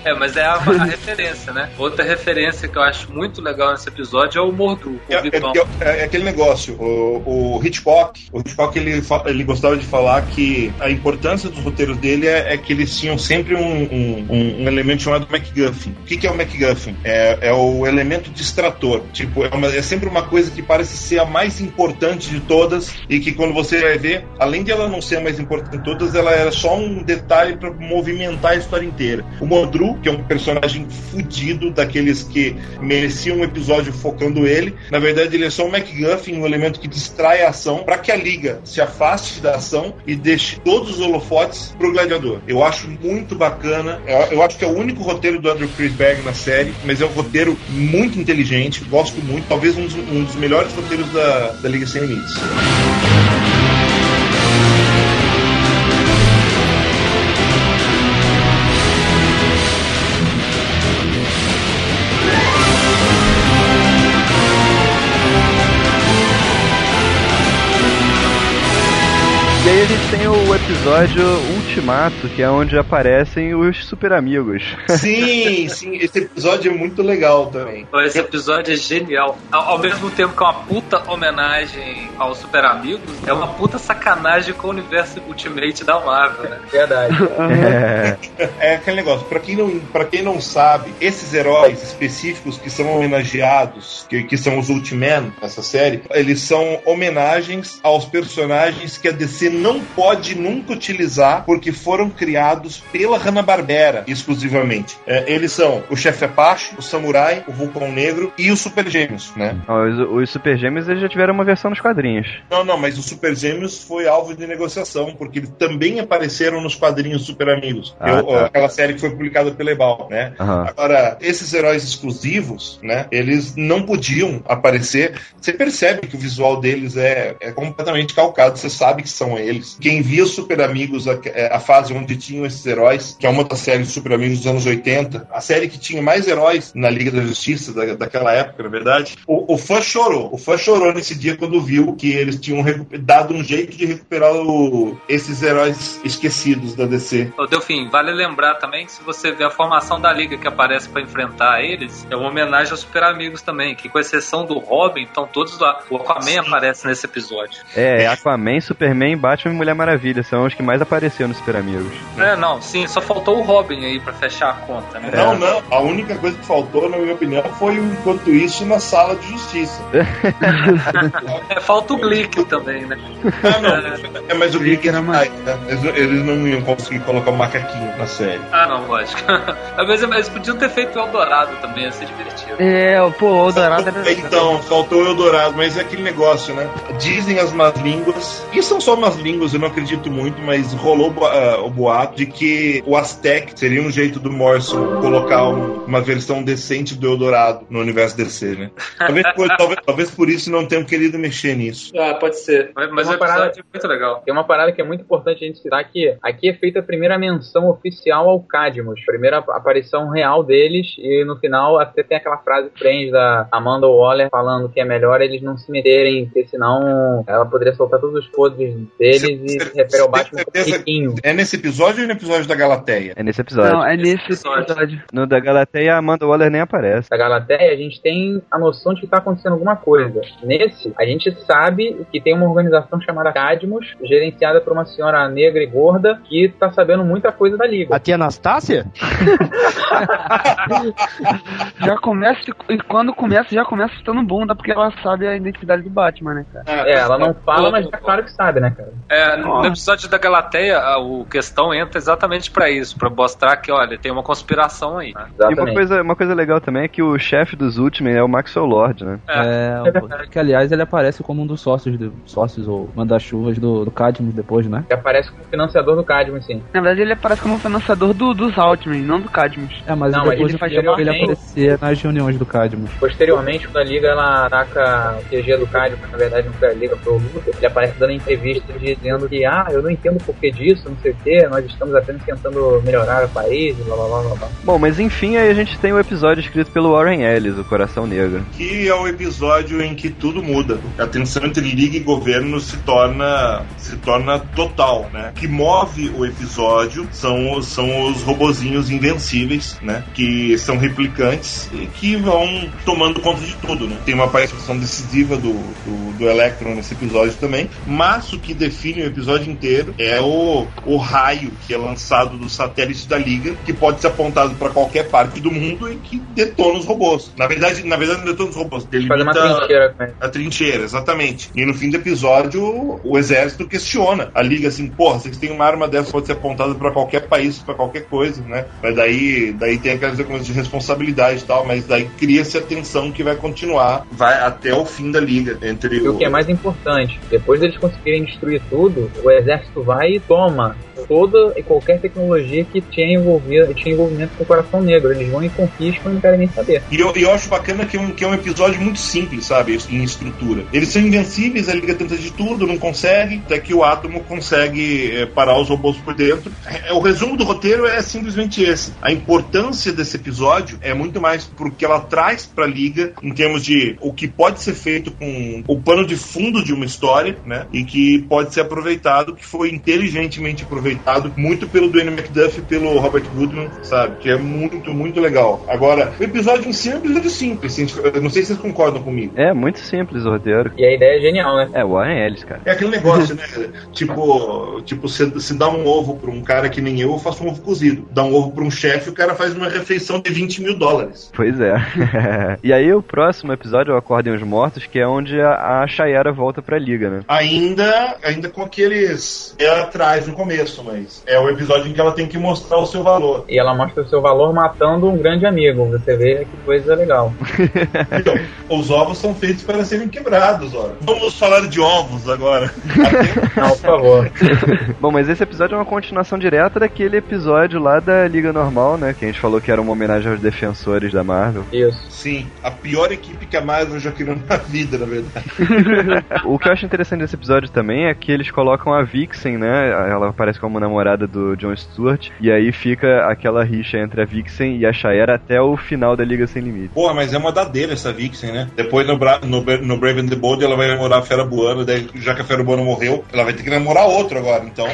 É, mas é a, a referência, né? Outra referência que eu acho muito legal nesse episódio é o Mordu, o É, vilão. é- é- é aquele negócio, o, o Hitchcock, o Hitchcock ele, ele gostava de falar que a importância dos roteiros dele é, é que eles tinham sempre um, um- um- um elemento chamado MacGuffin. O que, que é o MacGuffin? É, é o elemento distrator. Tipo, é, uma- é sempre uma coisa que parece ser a mais importante de todas e que quando você vai ver, além de ela não ser a mais importante de todas, ela era só um detalhe para movimentar a história inteira. O Modru, que é um personagem fudido, daqueles que mereciam um episódio focando ele, na verdade ele é só um MacGuffin, um elemento que distrai a ação para que a liga se afaste da ação e deixe todos os holofotes pro gladiador. Eu acho muito bacana. Eu, eu acho que é o único roteiro do Andrew Krisberg na série, mas é um roteiro muito inteligente. Gosto muito. Talvez um dos, um dos melhores roteiros da, da Liga Sem Limites. Tem o episódio Ultimato, que é onde aparecem os super amigos. Sim, sim, esse episódio é muito legal também. Esse episódio é genial. Ao, ao mesmo tempo que é uma puta homenagem aos Super Amigos, é uma puta sacanagem com o universo Ultimate da Marvel, né? Verdade. É. É aquele negócio, pra quem, não, pra quem não sabe, esses heróis específicos que são homenageados, que, que são os Ultiman nessa série, eles são homenagens aos personagens que a DC não pode nunca utilizar porque foram criados pela Hanna-Barbera exclusivamente. É, eles são o Chefe Apache, o Samurai, o Vulcão Negro e os Super Gêmeos, né? Os, os Super Gêmeos eles já tiveram uma versão nos quadrinhos. Não, não, mas os Super Gêmeos foi alvo de negociação, porque eles também apareceram nos quadrinhos Super Amigos. Ah, Eu- tá. Aquela série que foi publicada pela Ebal, né? Aham. Agora, esses heróis exclusivos, né? Eles não podiam aparecer. Você percebe que o visual deles é, é completamente calcado, você sabe que são eles. Quem via os Super Amigos, a, a fase onde tinham esses heróis, que é uma das séries de Super Amigos dos anos 80, a série que tinha mais heróis na Liga da Justiça da, daquela época, na verdade, o, o fã chorou. O fã chorou nesse dia quando viu que eles tinham dado um jeito de recuperar o- esses heróis esquecidos da DC. Ô, Delfim, vale lembrar também que se você vê a formação da liga que aparece pra enfrentar eles, é uma homenagem aos Super Amigos também, que com exceção do Robin, estão todos lá. O Aquaman aparece nesse episódio. É, Aquaman, Superman, Batman e Mulher Maravilha são os que mais apareceram nos Super Amigos. É, não, sim, só faltou o Robin aí pra fechar a conta, né? Não, não. A única coisa que faltou, na minha opinião, foi o enquanto isso na sala de justiça. É, falta o Glick também, né? Ah, não. É, mas o Glick era mais. né? Eles, eles não iam conseguir colocar o macaquinho na série. Ah, não, lógico. Mas eles podiam ter feito o Eldorado também, ia ser divertido. É, pô, o Dourado era. Então, faltou o Eldorado, mas é aquele negócio, né? Dizem as más línguas, e são só más línguas, eu não acredito muito, mas rolou ah, o boato de que o Aztec seria um jeito do Morrison colocar um- uma versão decente do Eldorado no universo DC, né? Talvez por, talvez, talvez por isso não tenham querido mexer nisso. Ah, pode ser. Mas, mas o Uma parada- episódio é muito legal. Tem uma parada que é muito importante a gente citar que aqui é feita a primeira menção oficial ao Cadmus, primeira ap- aparição real deles e no final até tem aquela frase que prende da Amanda Waller falando que é melhor eles não se meterem, porque senão ela poderia soltar todos os podres deles se refere ao Batman riquinho. É nesse episódio ou no episódio da Galateia? É nesse episódio. Não, é nesse episódio. No da Galateia, a Amanda Waller nem aparece. Da Galateia, a gente tem a noção de que está acontecendo alguma coisa. Nesse, a gente sabe que tem uma organização chamada Cadmus, gerenciada por uma senhora negra e gorda, que tá sabendo muita coisa da Liga. A tia Anastácia? Já começa, e quando começa, já começa estando bunda, porque ela sabe a identidade do Batman, né, cara? É, ela não fala, mas é claro que sabe, né, cara? É, no episódio da Galateia, a- o questão entra exatamente pra isso, pra mostrar que, olha, tem uma conspiração aí. Né? E uma coisa, uma coisa legal também é que o chefe dos Ultiman é o Maxwell Lord, né? É, o- que aliás ele aparece como um dos sócios, do, sócios ou manda-chuvas do, do Cadmus depois, né? Que aparece como financiador do Cadmus, sim. Na verdade, ele aparece como financiador do, dos Altman, não do Cadmus. É, mas Não, depois ele faz ele, ele aparecia nas reuniões do Cadmus. Posteriormente, quando a Liga ela ataca o QG do Cadmus, na verdade não foi a Liga, foi o Luthor, ele aparece dando entrevista dizendo que, ah, eu não entendo o porquê disso, não sei o quê, nós estamos apenas tentando melhorar o país, blá blá blá blá. Bom, mas enfim, aí a gente tem o episódio escrito pelo Warren Ellis, o Coração Negro. Que é o episódio em que tudo muda. A tensão entre liga e governo se torna se torna total, né? O que move o episódio são os, são os robozinhos invencíveis, né? Que são replicantes e que vão tomando conta de tudo, né? Tem uma participação decisiva do, do, do Electron nesse episódio também, mas o que define o episódio inteiro é o, o raio que é lançado do satélite da liga, que pode ser apontado para qualquer parte do mundo e que detona os robôs. Na verdade, na verdade não detona os robôs, Fazer uma trincheira ele. a trincheira, exatamente. E no fim do episódio, o exército questiona a liga assim, porra, vocês têm uma arma dessa pode ser apontada para qualquer país, para qualquer coisa, né? Mas daí, daí tem aquelas coisas de responsabilidade e tal, mas daí cria-se a tensão que vai continuar, vai até o fim da liga entre E o que é mais importante, depois deles conseguirem destruir tudo, o exército vai e toma toda e qualquer tecnologia que tinha, envolvido, tinha envolvimento com o coração negro. Eles vão e confiscam e não querem nem saber. E eu, eu acho bacana que é, um, que é um episódio muito simples, sabe? Em estrutura. Eles são invencíveis, a Liga tenta de tudo, não consegue, até que o Átomo consegue é, parar os robôs por dentro. É, o resumo do roteiro é simplesmente esse. A importância desse episódio é muito mais porque ela traz pra Liga em termos de o que pode ser feito com o pano de fundo de uma história, né? E que pode ser aproveitado, que foi inteligentemente aproveitado muito pelo Dwayne McDuff e pelo Robert Goodman, sabe? Que é muito, muito legal. Agora, o episódio em si é um episódio simples. Eu não sei se vocês concordam comigo. É, muito simples o roteiro. E a ideia é genial, né? É, Warren Ellis, cara. É aquele negócio, né? tipo, tipo se, se dá um ovo pra um cara que nem eu, eu faço um ovo cozido. Dá um ovo pra um chefe, o cara faz uma refeição de 20 mil dólares. Pois é. e aí o próximo episódio é o Acordem os Mortos, que é onde a, a Shayera volta pra liga, né? Ainda, ainda com aqueles é atrás no começo, mas é o episódio em que ela tem que mostrar o seu valor. E ela mostra o seu valor matando um grande amigo. Você vê que coisa legal. então, os ovos são feitos para serem quebrados, ó. Vamos falar de ovos agora. Não, por favor. Bom, mas esse episódio é uma continuação direta daquele episódio lá da Liga Normal, né? Que a gente falou que era uma homenagem aos defensores da Marvel. Isso. Sim, a pior equipe que a Marvel já criou na vida, na verdade. o que eu acho interessante desse episódio também é que eles colocam a Vixen, né? Ela aparece como namorada do John Stewart. E aí fica aquela rixa entre a Vixen e a Shaera até o final da Liga Sem Limite. Porra, mas é uma dadeira essa Vixen, né? Depois no, Bra no, no Brave and the Bold ela vai namorar a Fera Buana, daí já que a Fera Buana morreu, ela vai ter que namorar outro agora, então.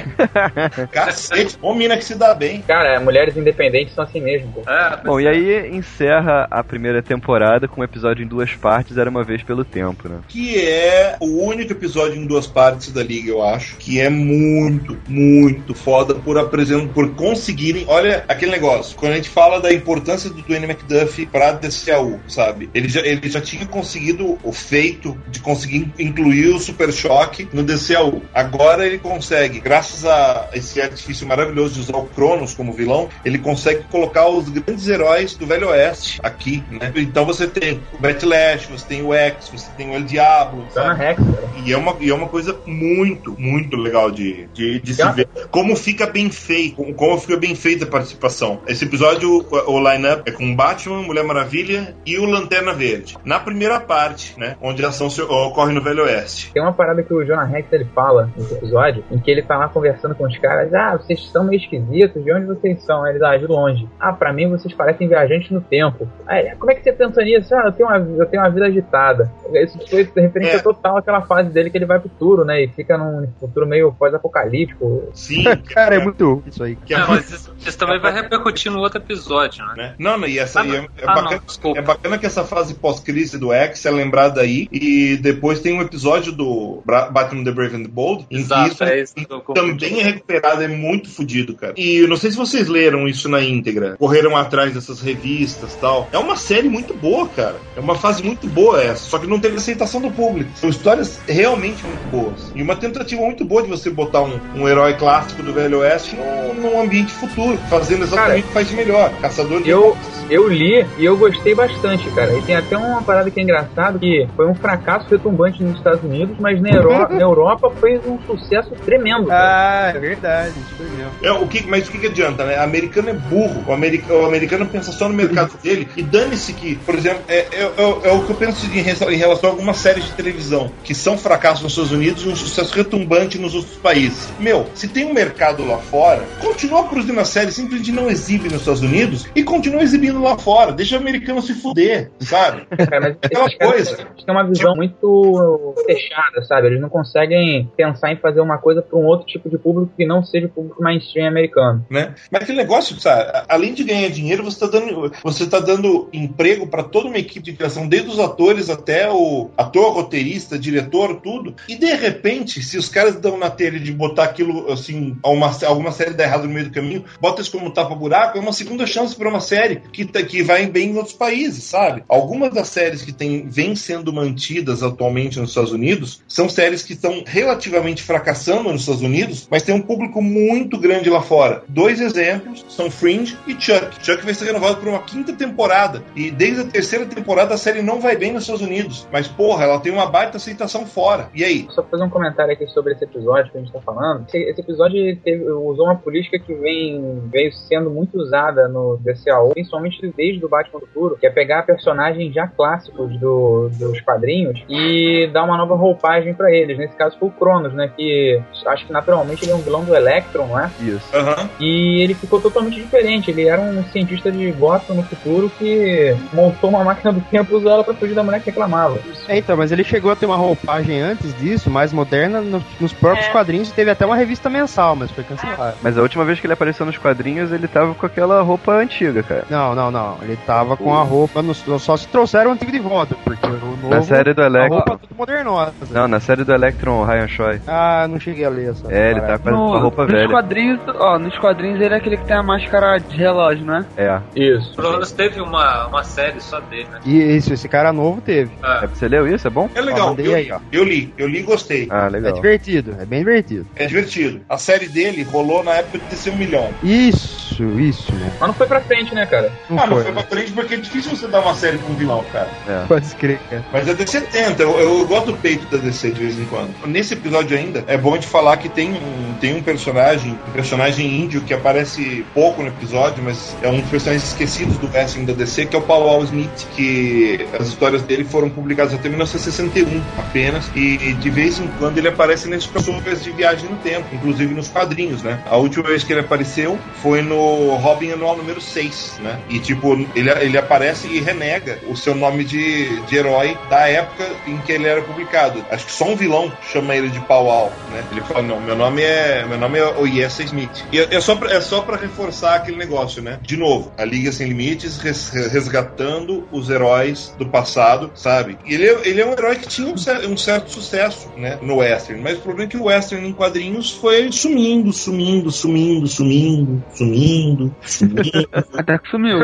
Cacete, ô mina que se dá bem. Cara, mulheres independentes são assim mesmo, pô. É, Bom, e aí encerra a primeira temporada com um episódio em duas partes, era uma vez pelo tempo, né? Que é o único episódio em duas partes da Liga, eu acho, que é muito, muito foda por apresentar, por conseguirem. Olha aquele negócio, quando a gente fala da importância do Dwayne McDuff pra DCAU, sabe? Ele já, ele já tinha conseguido o feito de conseguir incluir o Super Choque no DCAU. Agora ele consegue, graças a esse artifício maravilhoso de usar o Cronos como vilão, ele consegue colocar os grandes heróis do Velho Oeste aqui, né? Então você tem o Backlash, você tem o X, você tem o El Diablo, sabe? Rex, e, é uma, e é uma coisa muito, muito legal de, de, de se ver. Como fica bem feito, como fica bem feita a participação. Esse episódio, o, o line-up é com Batman, Mulher Maravilha e o Lanterna Verde. Na primeira parte, né? Onde a ação se, ocorre no Velho Oeste. Tem uma parada que o Jonah Rex ele fala nesse episódio, em que ele tá lá conversando com os caras, ah, vocês são meio esquisitos, de onde vocês são? Eles, ah, de longe. Ah, pra mim vocês parecem viajantes no tempo. Aí, como é que você pensa nisso? Ah, eu tenho uma, eu tenho uma vida agitada. Isso foi referência é. total àquela fase dele que ele vai pro futuro, né? E fica num futuro meio pós-apocalíptico. Sim, cara, é muito isso aí. É, mas isso, isso, também vai repercutir no outro episódio, né? Não, não, e essa ah, aí é, é, ah, bacana, não, é, bacana, que essa fase pós-crise do X é lembrada aí. E depois tem um episódio do Batman The Brave and the Bold, em Exato, que isso, é isso também é recuperado, é muito fodido, cara. E eu não sei se vocês leram isso na íntegra, correram atrás dessas revistas tal. É uma série muito boa, cara. É uma fase muito boa essa, só que não teve aceitação do público. São histórias realmente muito boas. E uma tentativa muito boa de você botar um, um herói clássico do Velho Oeste num, num ambiente futuro, fazendo exatamente o que faz de melhor. Caçador de eu, eu li e eu gostei bastante, cara. E tem até uma parada que é engraçado, que foi um fracasso retumbante nos Estados Unidos, mas na, Euro na Europa foi um sucesso tremendo. Cara. Ah, é verdade, isso foi mesmo. É, o que, mas o que, que adianta, né? O americano é burro. O, america, o americano pensa só no mercado dele. E dane-se que, por exemplo, é, é, é, é, o que eu penso em, em relação a algumas séries de televisão que são fracassos nos Estados Unidos e um sucesso retumbante nos outros países. Meu, se tem um mercado lá fora, continua produzindo a série, simplesmente não exibe nos Estados Unidos e continua exibindo lá fora. Deixa o americano se fuder, sabe? Cara, é aquela coisa. Têm uma visão muito fechada, sabe? Eles não conseguem pensar em fazer uma coisa para um outro tipo de público que não seja o público mainstream americano. Né? Mas aquele negócio, sabe? Além de ganhar dinheiro, você está dando, você tá dando emprego para toda uma equipe de criação, desde os atores até o ator, roteirista, diretor, tudo. E de repente, se os caras dão na telha de botar aquilo assim, uma, alguma série dá errado no meio do caminho, bota isso como tapa-buraco, é uma segunda chance para uma série que, tá, que vai bem em outros países, sabe? Algumas das séries que tem, vêm sendo mantidas atualmente nos Estados Unidos são séries que estão relativamente fracassando nos Estados Unidos, mas tem um público muito grande lá fora. Dois exemplos são Fringe e Chuck. Chuck vai ser renovado por uma quinta temporada. E desde a terceira temporada a série não vai bem nos Estados Unidos. Mas, porra, ela tem uma baita aceitação fora. E aí? Só fazer um comentário aqui sobre esse episódio que a gente tá falando. Esse, esse episódio teve, usou uma política que vem veio sendo muito usada no DCAO, principalmente desde o Batman do Futuro, que é pegar personagens já clássicos do, dos quadrinhos e dar uma nova roupagem para eles. Nesse caso foi o Cronos, né? Que acho que naturalmente ele é um vilão do Electron, não é? Isso. Aham. E ele ficou totalmente diferente. Ele era um cientista de Gotham no futuro que montou uma máquina do tempo e usou ela pra fugir da mulher que reclamava. É, então, mas ele chegou a ter uma roupagem antes disso, mais moderna, no- nos próprios quadrinhos, e teve até uma revista mensal, mas foi cancelado. Mas a última vez que ele apareceu nos quadrinhos, ele tava com aquela roupa antiga, cara. Não, não, não. Ele tava com a roupa, no, só se trouxeram o antigo de volta, porque o novo... Na série do A Electron. roupa tudo modernosa. Não, na série do Electron, Ryan Choi. Ah, não cheguei a ler essa. É, ele tá com a, a roupa nos velha. quadrinhos, ó, nos quadrinhos ele é aquele que tem a máscara de relógio, né? É. Isso. O Cronos teve uma, uma série só dele, né? E isso, esse cara novo teve. Ah, Você leu isso? É bom? É legal. mandei Eu, aí, ó. eu li, eu li e gostei. Ah, É legal. Divertido, é bem divertido. É divertido. A série dele rolou na época de descer um milhão. Isso, isso, né? Mas não foi pra frente, né, cara? Não ah, não foi. foi pra frente porque é difícil você dar uma série com um vilão, cara. É. Pode escrever, cara. Mas a DC tenta, eu, eu gosto do peito da DC de vez em quando. Nesse episódio ainda, é bom de falar que tem um, tem um personagem, um personagem índio que aparece pouco no episódio, mas é um dos personagens esquecidos do wrestling da DC, que é o Paul Smith, que as histórias dele foram publicadas até 1961 apenas, e de vez em quando ele aparece nesses crossovers de viagem no tempo, inclusive nos quadrinhos, né? A última vez que ele apareceu foi no Robin Anual número 6, né? E tipo, ele, ele aparece e renega o seu nome de, de herói da época em que ele era publicado. Acho que só um vilão chama ele de Wall, né? Ele fala, não, meu nome é meu nome é Oyessa Smith. E é, é só pra, é só para reforçar aquele negócio, né? De novo, a Liga Sem Limites res- resgatando os heróis do passado, sabe? Ele, é- ele é um herói que tinha um, um certo sucesso, né? No Western. Mas problema é que o Western em quadrinhos foi sumindo, sumindo, sumindo, sumindo, sumindo, sumindo. Até que sumiu.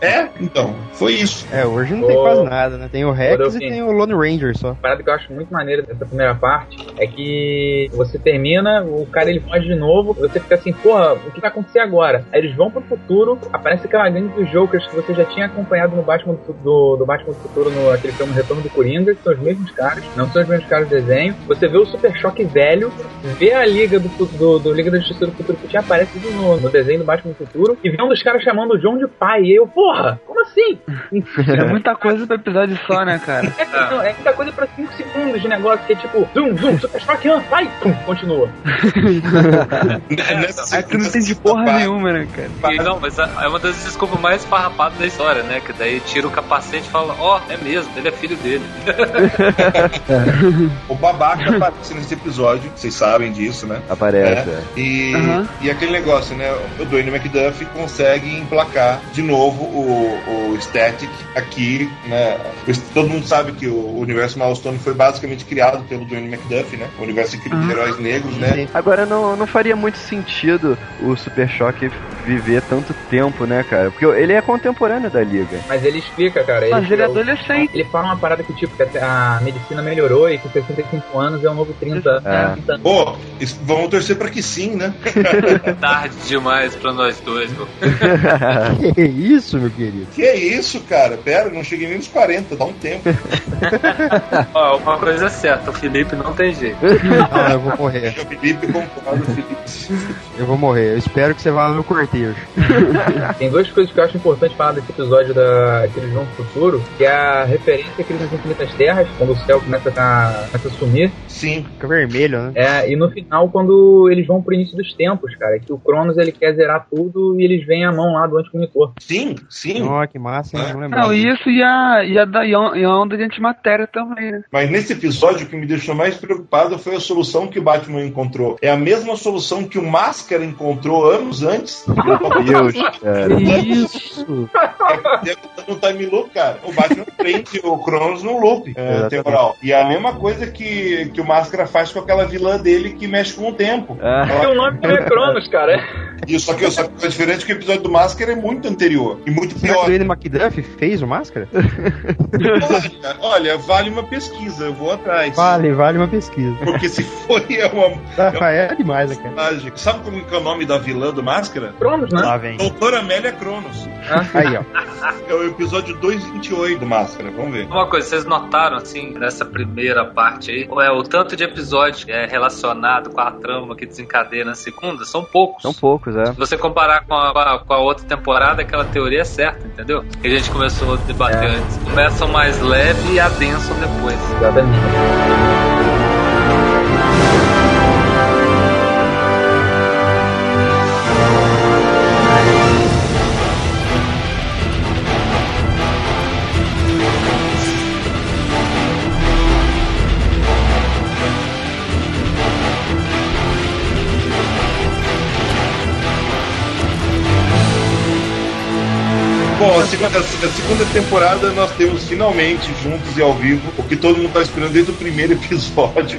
é, então, foi isso. É, hoje não tem quase nada, né? Tem o Rex e tem o Lone Ranger só. A parada que eu acho muito maneira dessa primeira parte é que você termina, o cara ele foge de novo, você fica assim, porra, o que vai acontecer agora? Aí eles vão pro futuro, aparece aquela gangue dos Jokers que você já tinha acompanhado no Batman do, do, do Batman do Futuro, no aquele filme Retorno do Coringa, que são os mesmos caras, não são os mesmos caras do desenho. Você vê o Super Choque velho, vê a Liga do, do, do Liga da Justiça do Futuro que tinha aparecido no, no desenho do Batman do Futuro, e vê um dos caras chamando o John de pai. E aí eu, porra, como assim? É muita coisa pro episódio só, né, cara? É, não, é muita coisa pra 5 segundos de negócio, que é tipo, zoom, zoom, super choque, ah, vai, pum, continua. É que não entendi porra nenhuma, né, cara? E, não, mas a- é uma das desculpas mais farrapadas da história, né? Que daí tira o capacete e fala, ó, é mesmo, ele é filho dele. O babaca aparece nesse episódio, vocês sabem disso, né? Aparece, É. é. E, Aham. e aquele negócio, né? O Dwayne McDuff consegue emplacar de novo o, o Static aqui, né? Todo mundo sabe que o universo Milestone foi basicamente criado pelo Dwayne McDuff, né? O universo de Uhum. heróis negros, né? Agora não, não faria muito sentido o Super Choque viver tanto tempo, né, cara? Porque ele é contemporâneo da Liga. Mas ele explica, cara. Ele, Mas ele é explica o- adolescente. Ele fala uma parada que, tipo, que a a medicina melhorou e que 65 anos é um novo 30. É. né? 30 anos. Pô, vamos torcer pra que sim, né? Tarde demais pra nós dois, meu. Que isso, meu querido? que isso, cara? Pera, não cheguei nem nos 40, dá um tempo. Ó, uma coisa é certa, o Felipe não tem jeito. Não, eu vou morrer. O Felipe concorda, Felipe. Eu vou morrer. Eu espero que você vá no meu cortejo. Tem duas coisas que eu acho importante falar desse episódio da que eles vão pro futuro, que é a referência que eles nas infinitas terras, quando o céu começa a, começa a sumir. Sim. Fica vermelho, né? É, e no final, quando eles vão pro início dos tempos, cara, que o Cronos ele quer zerar tudo e eles veem a mão lá do antimonitor. Sim, sim. Ó, que massa, hein? Não lembrava. Não, isso e a, e a, da, e a onda de antimatéria também, né? Mas nesse episódio, o que me deixou mais preocupado foi a solução que o Batman encontrou. É a mesma solução que o Máscara encontrou anos antes. Deus, cara. Isso! no time loop, cara. O Batman prende o Cronos no loop é, temporal. E é a mesma coisa que, que o Máscara faz com aquela vilã dele que mexe com o tempo. Ah, Porque o nome não é Cronos, cara. E só que, só que é diferente que o episódio do Máscara é muito anterior e muito pior. o Ian McDuff fez o Máscara? Olha, olha, vale uma pesquisa, eu vou atrás. Vale, vale uma pesquisa. Porque se foi, é uma. Ah, é demais, né, cara? Mágica. Sabe como é o nome da vilã do Máscara? Cronos, né? Lá vem. Doutora Amélia Cronos. Aí, ó. É o episódio 228 do Máscara, vamos ver. Uma coisa, vocês notaram, assim, nessa primeira parte aí, é, o tanto de episódio é relacionado com a trama que desencadeia na segunda, são poucos. São poucos, é. Se você comparar com a, com a- com a outra temporada, aquela teoria é certa, entendeu? Que a gente começou a debater É. antes. Começam mais leve e adensam depois. Exatamente. Bom, a segunda, a segunda temporada nós temos finalmente juntos e ao vivo o que todo mundo tá esperando desde o primeiro episódio,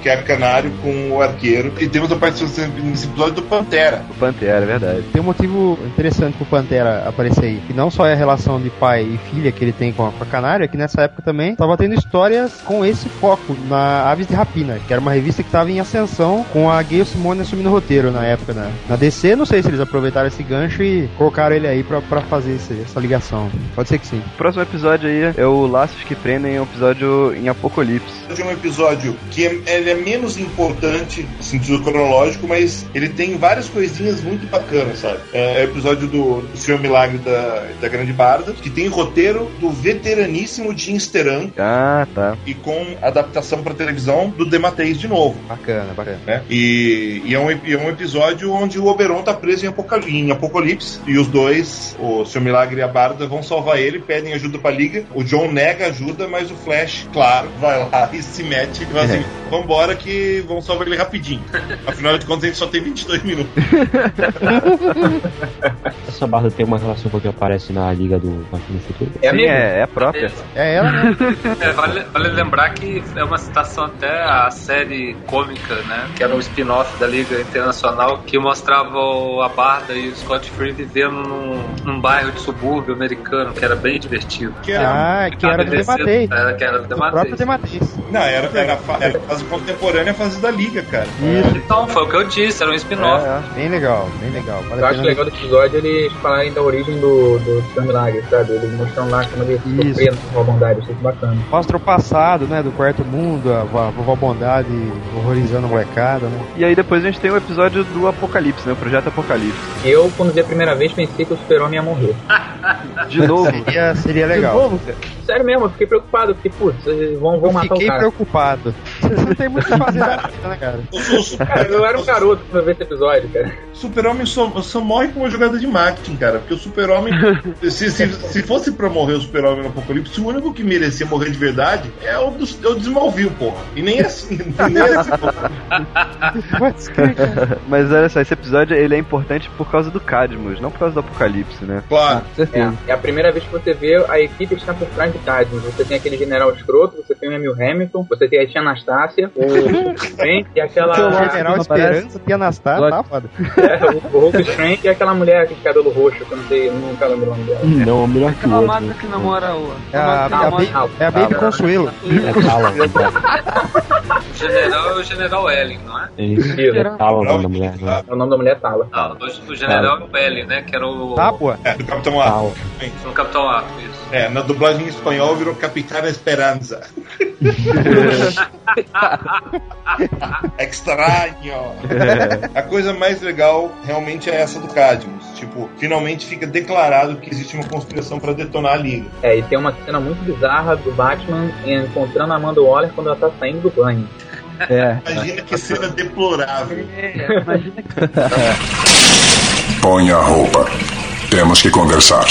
que é Canário com o arqueiro. E temos a participação nesse episódio do Pantera. O Pantera, é verdade. Tem um motivo interessante pro Pantera aparecer aí. Que não só é a relação de pai e filha que ele tem com a, com a Canário, é que nessa época também tava tendo histórias com esse foco na Aves de Rapina, que era uma revista que tava em ascensão com a Gayle Simone assumindo o roteiro na época na, na DC. Não sei se eles aproveitaram esse gancho e colocaram ele aí pra fazer esse- essa ligação. Pode ser que sim. O próximo episódio aí é o Laços que Prendem, é um episódio em Apocalipse. de um episódio que é, ele é menos importante no sentido cronológico, mas ele tem várias coisinhas muito bacanas, sabe? É, é o episódio do, do Senhor Milagre da, da Grande Barda, que tem roteiro do veteraníssimo Jim Steran Ah, tá. e com adaptação para televisão do Demateis de novo. Bacana, bacana. Né? E, e é, um, e é um episódio onde o Oberon tá preso em, Apocal- em Apocalipse e os dois, o Seu Milagre e a Barda, vão salvar ele, pedem ajuda pra Liga. O John nega ajuda, mas o Flash, claro, vai lá e se mete e fala assim: vambora que vão salvar ele rapidinho. Afinal de contas, a gente só tem 22 minutos. Essa barra tem uma relação com o que aparece na Liga do Máquina Futuro? É a Sim, é, é a própria. É ela, né? É, vale, vale lembrar que é uma citação até à série cômica, né? Que era um spin-off da Liga Internacional que mostrava a Barda e o Scott Free vivendo num, num bairro de subúrbio americano, que era bem divertido. Que era, Ah, que era do Dematei. Era, que era do O próprio não, era, era, era a fase contemporânea, a fase da Liga, cara. Isso. Então, foi o que eu disse, era um spin-off. É, Bem legal, bem legal. Vale Eu acho legal do episódio eles falarem da origem do, do. Milagre, sabe? Eles mostrando lá como ele Isso. sofria com a bondade, isso é bacana. Mostra o passado, né, do quarto mundo, a, a vovó Bondade horrorizando a molecada, né? E aí depois a gente tem o episódio do Apocalipse, né? O Projeto Apocalipse. Eu, quando vi a primeira vez, pensei que o super-homem ia morrer. De novo. Seria, seria legal. De novo, cara. Sério mesmo, eu fiquei preocupado, porque, putz, vão, vão Eu matar o fiquei cara. preocupado. Você não tem muito o que fazer na vida, né, cara? Cara, eu era um garoto eu vi esse episódio, cara. Super-Homem só, só morre com uma jogada de marketing, cara. Porque o Super-Homem. se, se, se fosse pra morrer o Super-Homem no Apocalipse, o único que merecia morrer de verdade é o, dos, é o Desmalville, porra. E nem assim. nem assim porra. Mas olha só, esse episódio ele é importante por causa do Cadmus, não por causa do Apocalipse, né? Claro. É, é a primeira vez que você vê a equipe está por trás de Cadmus. Você tem aquele general escroto, você tem o Emil Hamilton, você tem a tia Anastácia, o Frank e aquela. Seu General? Esperança, Tia Anastácia, tá foda. É, o, o Hulk Strange e aquela mulher com cabelo roxo, que eu não sei, nunca lembro o nome dela. Não, melhor que o Aquela outro. mata que namora o. É a, é a, Baby, é a Baby Consuelo. É. O general é o General Ellen, não é? É isso. É o nome da mulher. né? O nome da mulher é Tala. Não, o, o general é o Ellen, né? Que era o. Tá, pô. É, do Capitão Talon. No Capitão Ato, isso. É, na dublagem em espanhol virou Capitana Esperanza. Estranho. A coisa mais legal realmente é essa do Cadmus. Tipo, finalmente fica declarado que existe uma conspiração pra detonar a liga. É, e tem uma cena muito bizarra do Batman encontrando a Amanda Waller quando ela tá saindo do banho. É. Imagina que cena deplorável. É, imagina que. Põe a roupa. Temos que conversar.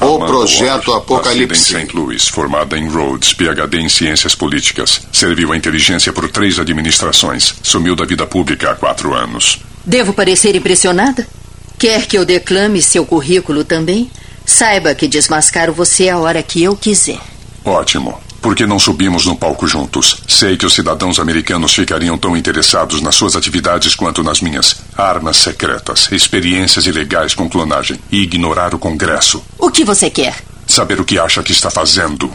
O Amanda Projeto Waller, Apocalipse. St. Louis, formada em Rhodes, PhD em Ciências Políticas. Serviu à inteligência por três administrações. Sumiu da vida pública há quatro anos. Devo parecer impressionada? Quer que eu declame seu currículo também? Saiba que desmascaro você a hora que eu quiser. Ótimo. Por que não subimos no palco juntos? Sei que os cidadãos americanos ficariam tão interessados nas suas atividades quanto nas minhas. Armas secretas, experiências ilegais com clonagem e ignorar o Congresso. O que você quer? Saber o que acha que está fazendo.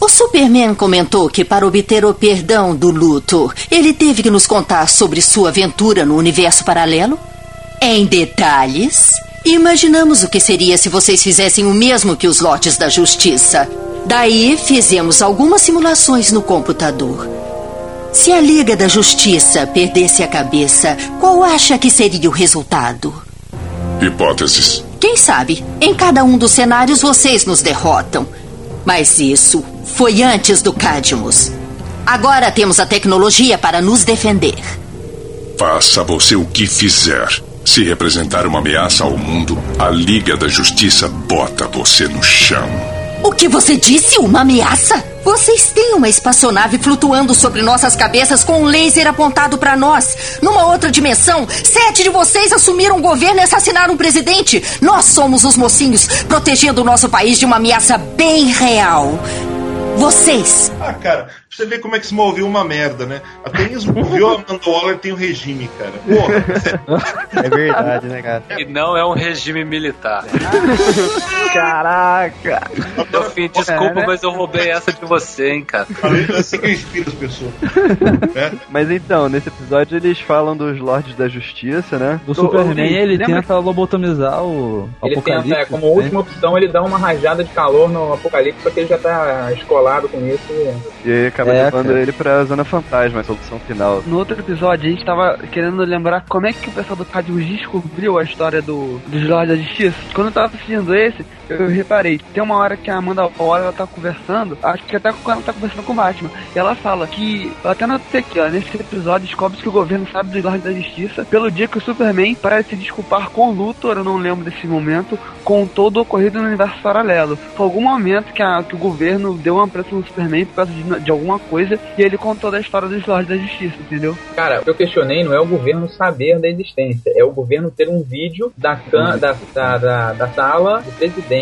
O Superman comentou que para obter o perdão do Luthor, ele teve que nos contar sobre sua aventura no universo paralelo? Em detalhes? Imaginamos o que seria se vocês fizessem o mesmo que os lotes da justiça. Daí fizemos algumas simulações no computador. Se a Liga da Justiça perdesse a cabeça, qual acha que seria o resultado? Hipóteses. Quem sabe? Em cada um dos cenários vocês nos derrotam. Mas isso foi antes do Cadmus. Agora temos a tecnologia para nos defender. Faça você o que fizer. Se representar uma ameaça ao mundo, a Liga da Justiça bota você no chão. O que você disse? Uma ameaça? Vocês têm uma espaçonave flutuando sobre nossas cabeças com um laser apontado para nós. Numa outra dimensão, sete de vocês assumiram o governo e assassinaram o presidente. Nós somos os mocinhos, protegendo o nosso país de uma ameaça bem real. Vocês. Ah, cara, pra você ver como é que se moveu uma merda, né? Até em Smallville, a Amanda Waller tem o regime, cara. Porra. É verdade, né, cara? E não é um regime militar. Caraca! Delfim, desculpa, É, né? mas eu roubei essa de você, hein, cara. Assim que eu inspiro as pessoas. Mas então, nesse episódio eles falam dos Lordes da Justiça, né? Do Superman, ele Lembra- tenta lobotomizar o Ele Apocalipse. tenta, é, como última opção, ele dá uma rajada de calor no Apocalipse, só que ele já tá escolado com isso. E... E aí acaba É, levando cara. ele pra Zona Fantasma, a solução final. No outro episódio, a gente tava querendo lembrar como é que o pessoal do Cadmus descobriu a história do, dos Lordes da Justiça. Quando eu tava assistindo esse, eu reparei, tem uma hora que a Amanda Waller ela tá conversando, acho que até quando ela tá conversando com o Batman, e ela fala que, eu até notei aqui, ó, nesse episódio descobre que o governo sabe dos Lordes da Justiça pelo dia que o Superman parece se desculpar com o Luthor, eu não lembro desse momento, com todo o ocorrido no universo paralelo. Foi algum momento que, a- que o governo deu uma pressão no Superman por causa de, de alguma coisa, e ele contou da história dos Lordes da Justiça, entendeu? Cara, o que eu questionei não é o governo saber da existência, é o governo ter um vídeo da, can, da, da, da, da sala de presidência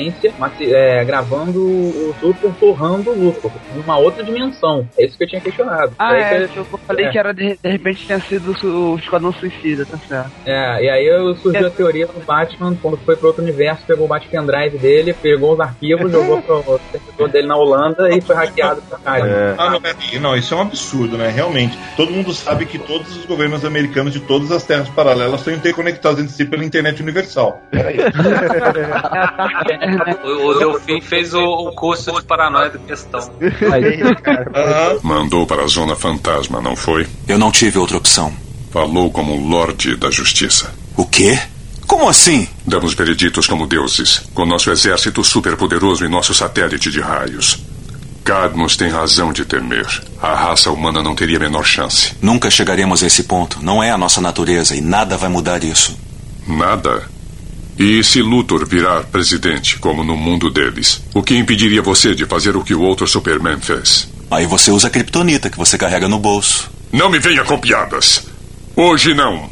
é, gravando o Luthor torrando o Luthor numa outra dimensão. É isso que eu tinha questionado. Ah, Aí é, que- eu falei é. que era de, de repente tinha sido o, Esquadrão Suicida, tá certo. É, e aí eu- surgiu a teoria do Batman, quando foi pro outro universo, pegou o Batpendrive dele, pegou os arquivos, jogou pro servidor dele na Holanda e foi hackeado pra cara. Ah, não, é- não, isso é um absurdo, né? Realmente. Todo mundo sabe que todos os governos americanos de todas as terras paralelas estão interconectados entre si pela internet universal. O, o Delfim fez o, o curso de paranoia do questão. Mandou para a Zona Fantasma, não foi? Eu não tive outra opção. Falou como Lorde da Justiça. O quê? Como assim? Damos vereditos como deuses, com nosso exército superpoderoso e nosso satélite de raios. Cadmus tem razão de temer. A raça humana não teria a menor chance. Nunca chegaremos a esse ponto. Não é a nossa natureza e nada vai mudar isso. Nada. E se Luthor virar presidente, como no mundo deles, o que impediria você de fazer o que o outro Superman fez? Aí você usa a kriptonita que você carrega no bolso. Não me venha com piadas. Hoje não.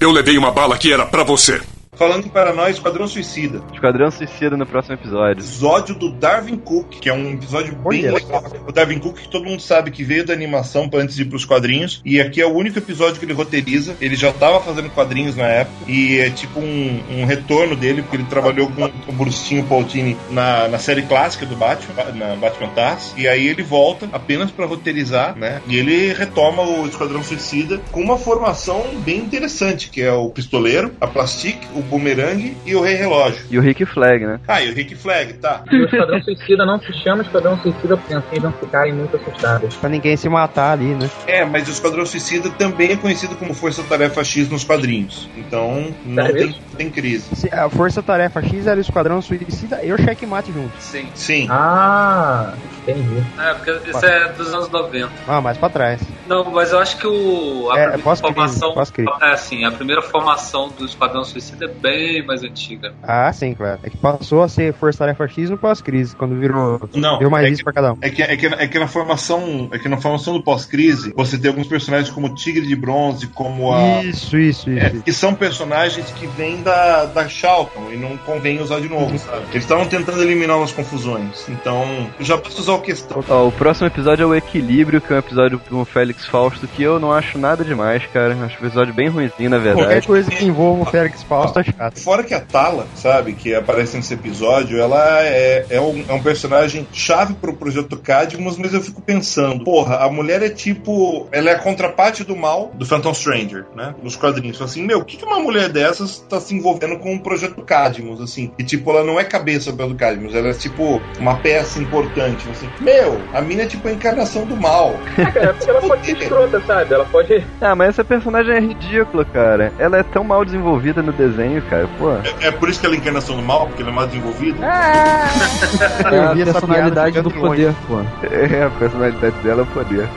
Eu levei uma bala que era pra você. Falando em paranoia, Esquadrão Suicida. Esquadrão Suicida no próximo episódio. Episódio do Darwin Cook, que é um episódio bem Olha legal. O Darwin Cook, que todo mundo sabe que veio da animação pra antes de ir pros quadrinhos. E aqui é o único episódio que ele roteiriza. Ele já tava fazendo quadrinhos na época. E é tipo um, um retorno dele, porque ele trabalhou com o Brustinho Pautini na, na série clássica do Batman, na Batman Tars. E aí ele volta apenas pra roteirizar, né? E ele retoma o Esquadrão Suicida com uma formação bem interessante, que é o Pistoleiro, a Plastic, o Boomerang e o Rei Relógio. E o Rick Flag, né? Ah, e o Rick Flag, tá. E o Esquadrão Suicida não se chama Esquadrão Suicida porque assim não ficarem muito assustados. Pra ninguém se matar ali, né? É, mas o Esquadrão Suicida também é conhecido como Força Tarefa X nos quadrinhos. Então, não tem, tem crise. Se A Força Tarefa X era o Esquadrão Suicida e o Checkmate junto. Sim. Sim. Ah, entendi. É, porque isso é dos anos 90. Ah, mais pra trás. Não, mas eu acho que o, a É, primeira formação. É, assim, a primeira formação do Esquadrão Suicida é bem mais antiga. Ah, sim, claro. É que passou a ser Força Tarefa X no pós-crise, quando virou, Não, virou uma é que, pra cada um. é, que, é, que, é que na formação é que na formação do pós-crise você tem alguns personagens como o Tigre de Bronze, como a Isso, isso, isso. é, isso. que são personagens que vêm da, da Shalcon e não convém usar de novo, sabe? Eles estavam tentando eliminar umas confusões. Então, já posso usar o questão. Ó, o próximo episódio é o Equilíbrio, que é um episódio com o Félix Fausto, que eu não acho nada demais, cara. Acho um episódio bem ruimzinho, na Qualquer verdade. coisa que envolva o Félix Fausto chato. Fora que a Tala, sabe, que aparece nesse episódio, ela é, é, um, é um personagem chave pro projeto Cadmus, mas eu fico pensando, porra, a mulher é tipo. Ela é a contraparte do mal do Phantom Stranger, né? Nos quadrinhos. Fala Assim, meu, o que, que uma mulher dessas tá se envolvendo com o projeto Cadmus, assim? E tipo, ela não é cabeça pelo Cadmus, ela é tipo uma peça importante. Assim, meu, a mina é tipo a encarnação do mal. É, cara, porque ela pode ser escrota, sabe? Ela pode. Ah, mas essa personagem é ridícula, cara. Ela é tão mal desenvolvida no desenho, cara. Pô. É, é por isso que ela é a encarnação do mal, porque ela é mais desenvolvida. É a vi essa personalidade do poder, pô. É, a personalidade dela é o poder.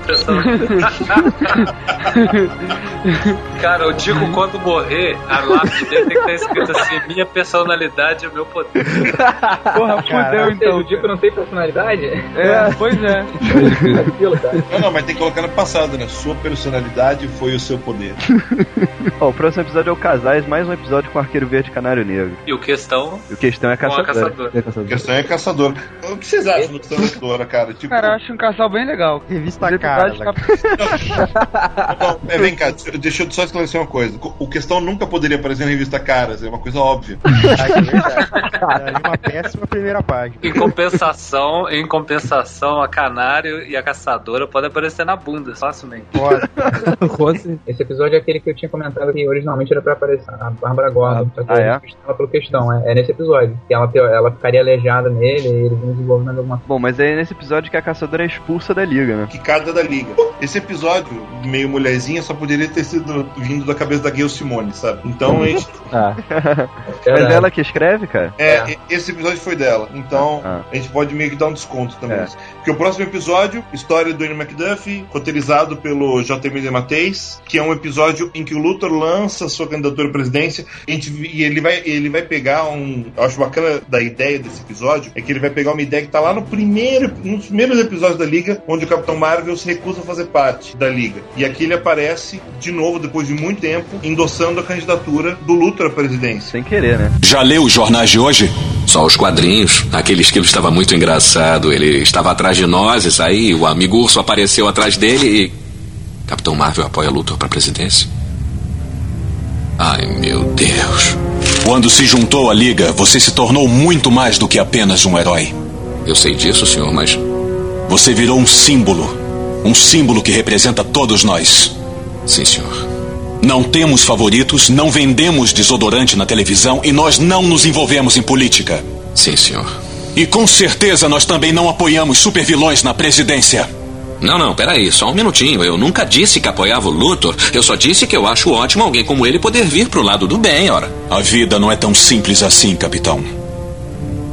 Cara, eu digo quando morrer, a lápide dele tem que estar escrito assim: minha personalidade é o meu poder. Porra, fudeu então. O Dico não tem personalidade? É, pois é. Não, não, mas tem que colocar no passado, né? Sua personalidade foi o seu poder. Ó, o próximo episódio é o Casais, mais um episódio com Arqueiro Verde e Canário Negro. E o questão E o questão é a caçador. caçadora. A questão é caçador. O que vocês acham do caçadora, cara? Tipo, Cara, eu acho um casal bem legal. Revista cara. cap- não, é, vem cá, deixa eu só esclarecer uma coisa. O questão nunca poderia aparecer na revista Caras, é uma coisa óbvia. Ah, é verdade. Daria uma péssima primeira página. Em compensação, em compensação, a canário e a caçadora podem aparecer na bunda, facilmente. Pode. Esse episódio é aquele que eu tinha comentado que originalmente era pra aparecer a Bárbara Gordon. só que ah, é? estava pelo questão. É, é nesse episódio. Que ela, ela ficaria aleijada nele e eles vão desenvolvendo alguma Bom, mas é nesse episódio que a caçadora é expulsa da liga, né? Que cada da liga. Esse episódio, meio mulherzinha, só poderia ter sido vindo da cabeça da Gail Simone, sabe? Então a gente. Ah, Mas ela que escreve, cara? É, e- esse episódio foi dela. Então Ah. a gente pode meio que dar um desconto também. É. Porque o próximo episódio, história do Ian McDuffie, roteirizado pelo J.M. Mateis, que é um episódio em que o Luthor lança sua candidatura à presidência. A gente, e ele vai, ele vai pegar um. Eu acho bacana da ideia desse episódio, é que ele vai pegar uma ideia que tá lá no primeiro, nos primeiros episódios da Liga, onde o Capitão Marvel se recusa a fazer parte da Liga. E aqui ele aparece de novo, depois de muito tempo, endossando a candidatura do Luthor à presidência. Sem querer, né? Já leu os jornais de hoje? Só os quadrinhos. Aquele esquilo estava muito engraçado. Ele estava atrás de nós, e aí o amigo urso apareceu atrás dele e. Capitão Marvel apoia Luthor para a presidência. Ai, meu Deus. Quando se juntou à Liga, você se tornou muito mais do que apenas um herói. Eu sei disso, senhor, mas. Você virou um símbolo. Um símbolo que representa todos nós. Sim, senhor. Não temos favoritos, não vendemos desodorante na televisão e nós não nos envolvemos em política. Sim, senhor. E com certeza nós também não apoiamos supervilões na presidência. Não, não, peraí, só um minutinho. Eu nunca disse que apoiava o Luthor. Eu só disse que eu acho ótimo alguém como ele poder vir pro lado do bem, ora. A vida não é tão simples assim, capitão.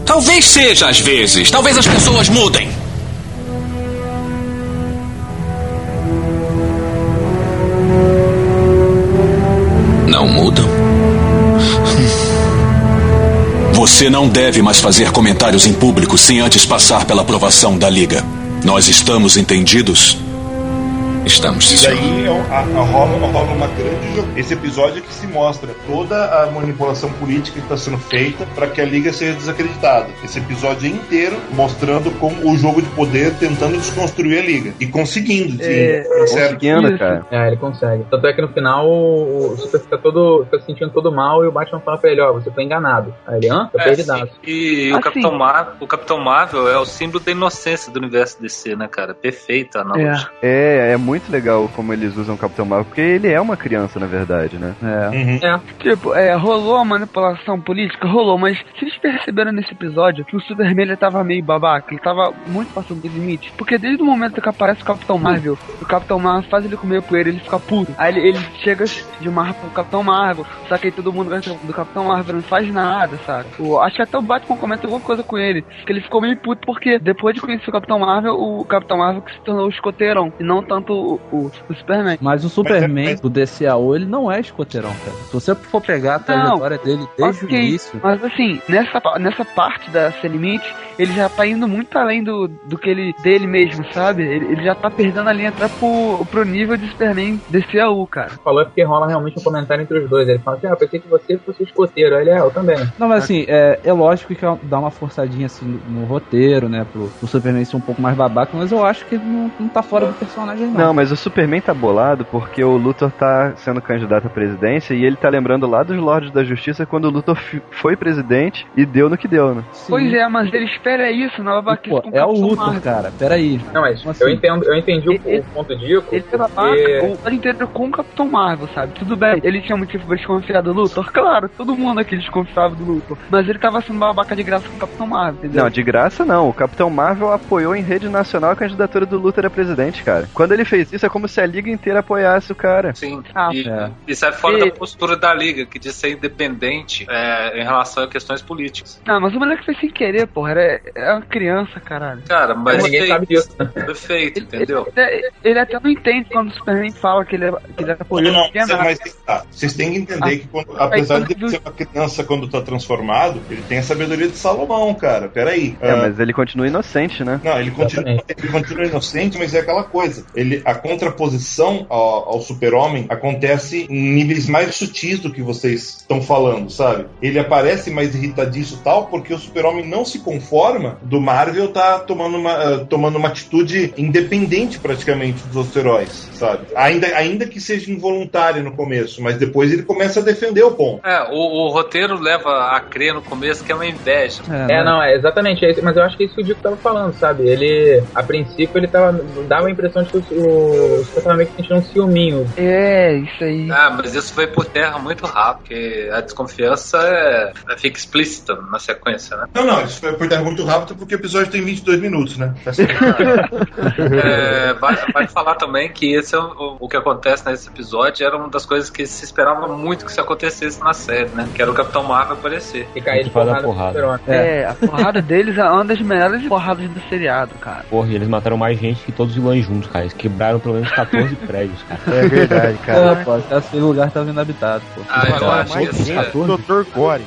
Talvez seja às vezes. Talvez as pessoas mudem. Você não deve mais fazer comentários em público sem antes passar pela aprovação da Liga. Nós estamos entendidos? Estamos, E daí é um- a, a rola, rola uma grande jogo. Esse episódio é que se mostra toda a manipulação política que está sendo feita para que a liga seja desacreditada. Esse episódio inteiro mostrando como o jogo de poder tentando desconstruir a liga e conseguindo. sim, É, certo? É, ele consegue. Tanto é que no final o Super fica todo. fica se sentindo todo mal e o Batman fala pra ele, ó, você foi enganado. Aí ele, hã? Eu É, perdi sim. dados. E o, Assim. Capitão Mar o Capitão Marvel é o símbolo da inocência do universo DC, né, cara? Perfeita a analogia. É, é muito legal como eles usam o Capitão Marvel, porque ele é uma criança, na verdade, né? É. É. Tipo, é, rolou a manipulação política? Rolou, mas vocês perceberam nesse episódio que o Superman ele tava meio babaca, ele tava muito passando do limite. Porque desde o momento que aparece o Capitão Marvel, o Capitão Marvel faz ele comer poeira, ele fica puto. Aí ele, ele chega de marra pro Capitão Marvel, só que aí todo mundo gosta do Capitão Marvel, não faz nada, sabe? O, acho que até o Batman comenta alguma coisa com ele, que ele ficou meio puto porque depois de conhecer o Capitão Marvel, o Capitão Marvel que se tornou o escoteirão, e não tanto o, o, o Superman. Mas o Superman do DCAO, ele não é escoteirão, cara. Se você for pegar a trajetória dele desde ok, o início. Mas assim, nessa, nessa parte da Sem Limite, ele já tá indo muito além do, do que ele dele mesmo, sabe? Ele, ele já tá perdendo a linha até pro, pro nível de Superman DCAU, cara. Falou é porque rola realmente um comentário entre os dois. Ele fala assim: Ah, eu pensei que você fosse escoteiro. Aí ele é, eu também. Não, mas assim, é, é lógico que dá uma forçadinha assim no, no roteiro, né? Pro, pro Superman ser um pouco mais babaca, mas eu acho que ele não, não tá fora do personagem, não. Não, mas o Superman tá bolado porque o Luthor tá sendo candidato à presidência e ele tá lembrando lá dos Lordes da Justiça quando o Luthor foi presidente e deu no que deu, né? Pois é, mas ele espera isso na babaquice Pô, com é o Luthor, Marvel. cara. Peraí. Não, mas assim? eu, entendo, eu entendi o, o ponto de Ico. Ele babaca porque- inteiro com o Capitão Marvel, sabe? Tudo bem, ele tinha motivo pra desconfiar do Luthor? Claro, todo mundo aqui desconfiava do Luthor. Mas ele tava sendo babaca de graça com o Capitão Marvel, entendeu? Não, de graça não. O Capitão Marvel apoiou em rede nacional a candidatura do Luthor a presidente, cara. Quando ele fez isso, é como se a liga inteira apoiasse o cara. Sim. Ah, e, é. Isso é fora E- da postura da Liga, que diz ser independente é, em relação a questões políticas. Não, mas o moleque fez sem querer, porra. Era, é uma criança, caralho. Cara, mas Ninguém sabe disso. Perfeito, entendeu? Ele, ele até não entende quando o Superman fala que ele, é- que ele apoiou Não, não, não, mas tá, vocês têm que entender Ah. que, quando- apesar Aí, de ele ser uma criança quando tá transformado, ele tem a sabedoria de Salomão, cara. Peraí. É, Ah, mas ele continua inocente, né? Não, ele continua, ele continua inocente, mas é aquela coisa. Ele, a contraposição ao, ao super-homem acontece em níveis mais sutis do que vocês estão falando, sabe? Ele aparece mais irritadiço e tal, porque o super-homem não se conforma do Marvel tá tomando uma, ah, tomando uma atitude independente praticamente dos outros heróis, sabe? Ainda, ainda que seja involuntário no começo, mas depois ele começa a defender o ponto. É, o, o roteiro leva a crer no começo que é uma inveja. É, não, é exatamente isso. Mas eu acho que é isso que o Dico tava falando, sabe? Ele, a princípio, ele tava. dava a impressão de que o, o meio que sentindo um ciúminho. É, isso aí. Ah, mas isso foi por terra muito rápido, porque a desconfiança é, é- fica explícita na sequência, né? Não, não, isso foi por terra muito rápido porque o episódio tem 22 minutos, né? Tá certo. É, vale, vale falar também que esse é o, o que acontece nesse episódio era uma das coisas que se esperava muito que isso acontecesse na série, né? Que era o Capitão Marvel aparecer. E cair de porrada, porrada. Super-Homem. É, a porrada deles é uma das melhores porradas do seriado, cara. Porra, e eles mataram mais gente que todos os vilões juntos, cara. Eles quebraram pelo menos 14 prédios, cara. É verdade, É, cara. pô, até esse lugar tava inabitado, pô. Ah, eu Cara, acho que isso é, 14? Dr. Gore.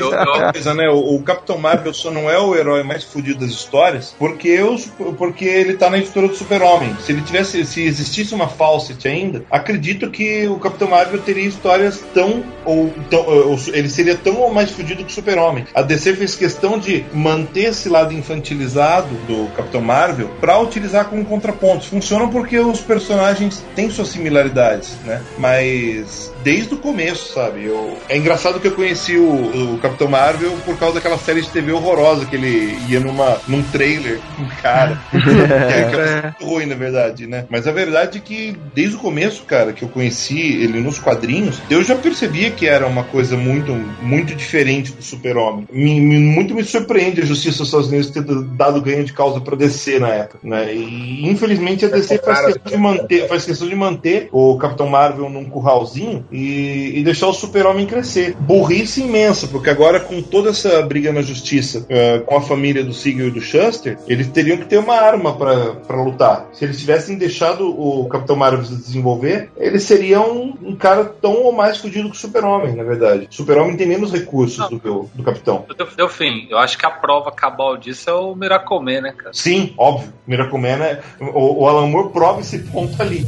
eu, eu, coisa, né? O, o Capitão Marvel só não é o herói mais fodido das histórias porque, os, porque ele tá na editora do Super-Homem. Se ele tivesse, se existisse uma Fawcett ainda, acredito que o Capitão Marvel teria histórias tão ou, tão, ou ele seria tão ou mais fodido que o Super-Homem. A DC fez questão de manter esse lado infantilizado do Capitão Marvel pra utilizar como contraponto. Funcionam porque os personagens têm suas similaridades, né? Mas desde o começo, sabe? Eu... É engraçado que eu conheci o, o Capitão Marvel por causa daquela série de TV horrorosa que ele ia numa, num trailer com um cara. é, que é muito ruim, na verdade, né? Mas a verdade é que desde o começo, cara, que eu conheci ele nos quadrinhos, eu já percebia que era uma coisa muito, muito diferente do Super-Homem. Me- me- muito me surpreende a Justiça dos Estados Unidos ter dado ganho de causa pra DC na época, né? E infelizmente a DC faz questão de manter, faz questão de manter o Capitão Marvel num curralzinho e, e deixar o Super-Homem crescer. Burrice imensa, porque agora com toda essa briga na justiça eh, com a família do Siegel e do Shuster, eles teriam que ter uma arma pra lutar. Se eles tivessem deixado o Capitão Marvel se desenvolver, ele seria um, um cara tão ou mais fudido que o Super-Homem, na verdade. O Super-Homem tem menos recursos do que o do Capitão. deu, fim. Eu acho que a prova cabal disso é o Miracle Man, né, cara? Sim, óbvio. Miracle Man é, o, o Alan Moore prova esse ponto ali.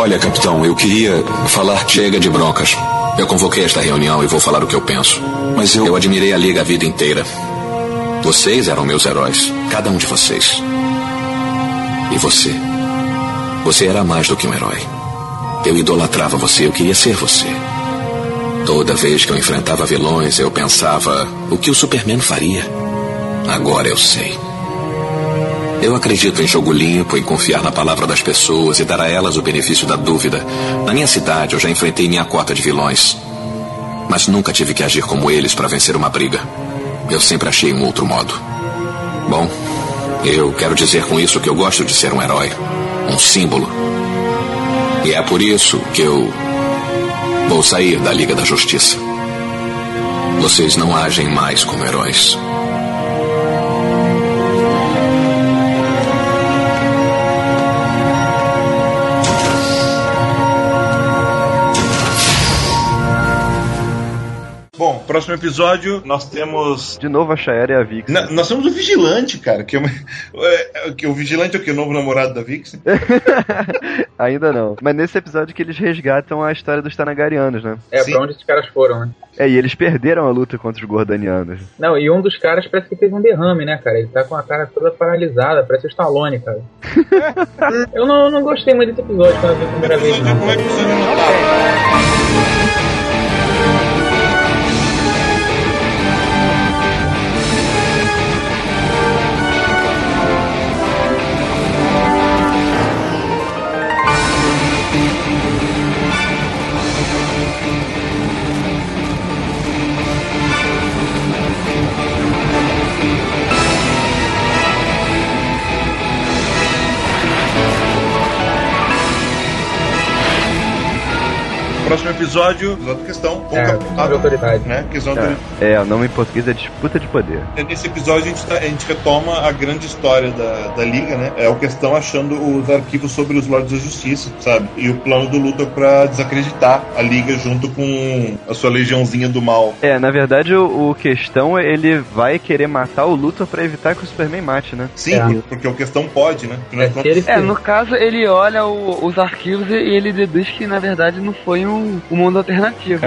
Olha, capitão, eu queria falar. Chega de broncas. Eu convoquei esta reunião e vou falar o que eu penso. Mas eu. Eu admirei a Liga a vida inteira. Vocês eram meus heróis. Cada um de vocês. E você. Você era mais do que um herói. Eu idolatrava você, eu queria ser você. Toda vez que eu enfrentava vilões, eu pensava: o que o Superman faria? Agora eu sei. Eu acredito em jogo limpo, em confiar na palavra das pessoas e dar a elas o benefício da dúvida. Na minha cidade, eu já enfrentei minha cota de vilões. Mas nunca tive que agir como eles para vencer uma briga. Eu sempre achei um outro modo. Bom, eu quero dizer com isso que eu gosto de ser um herói, um símbolo. E é por isso que eu vou sair da Liga da Justiça. Vocês não agem mais como heróis. Próximo episódio nós temos. De novo a Shaera e a Vix. Na- nós temos o Vigilante, cara. Que, é uma- é, que o Vigilante é o que? O novo namorado da Vix? Ainda não. Mas nesse episódio que eles resgatam a história dos Tanagarianos, né? É, pra onde esses caras foram, né? É, e eles perderam a luta contra os Gordanianos. Não, e um dos caras parece que teve um derrame, né, cara? Ele tá com a cara toda paralisada, parece o Stallone, cara. eu não, eu não gostei muito desse episódio quando eu vi a primeira vez, não. Próximo episódio, outra questão. Com É, de autoridade. Né? Questão de É, é, o nome em português é Disputa de Poder. Nesse episódio a gente, tá- a gente retoma a grande história da, da Liga, né? É o questão achando os arquivos sobre os Lordes da Justiça, sabe? E o plano do Luthor pra desacreditar a Liga junto com a sua legiãozinha do mal. É, na verdade o, o questão ele vai querer matar o Luthor pra evitar que o Superman mate, né? Sim, por- porque o questão pode, né? Contas- É, no caso, ele olha o- os arquivos e ele deduz que, na verdade, não foi um, um mundo alternativo.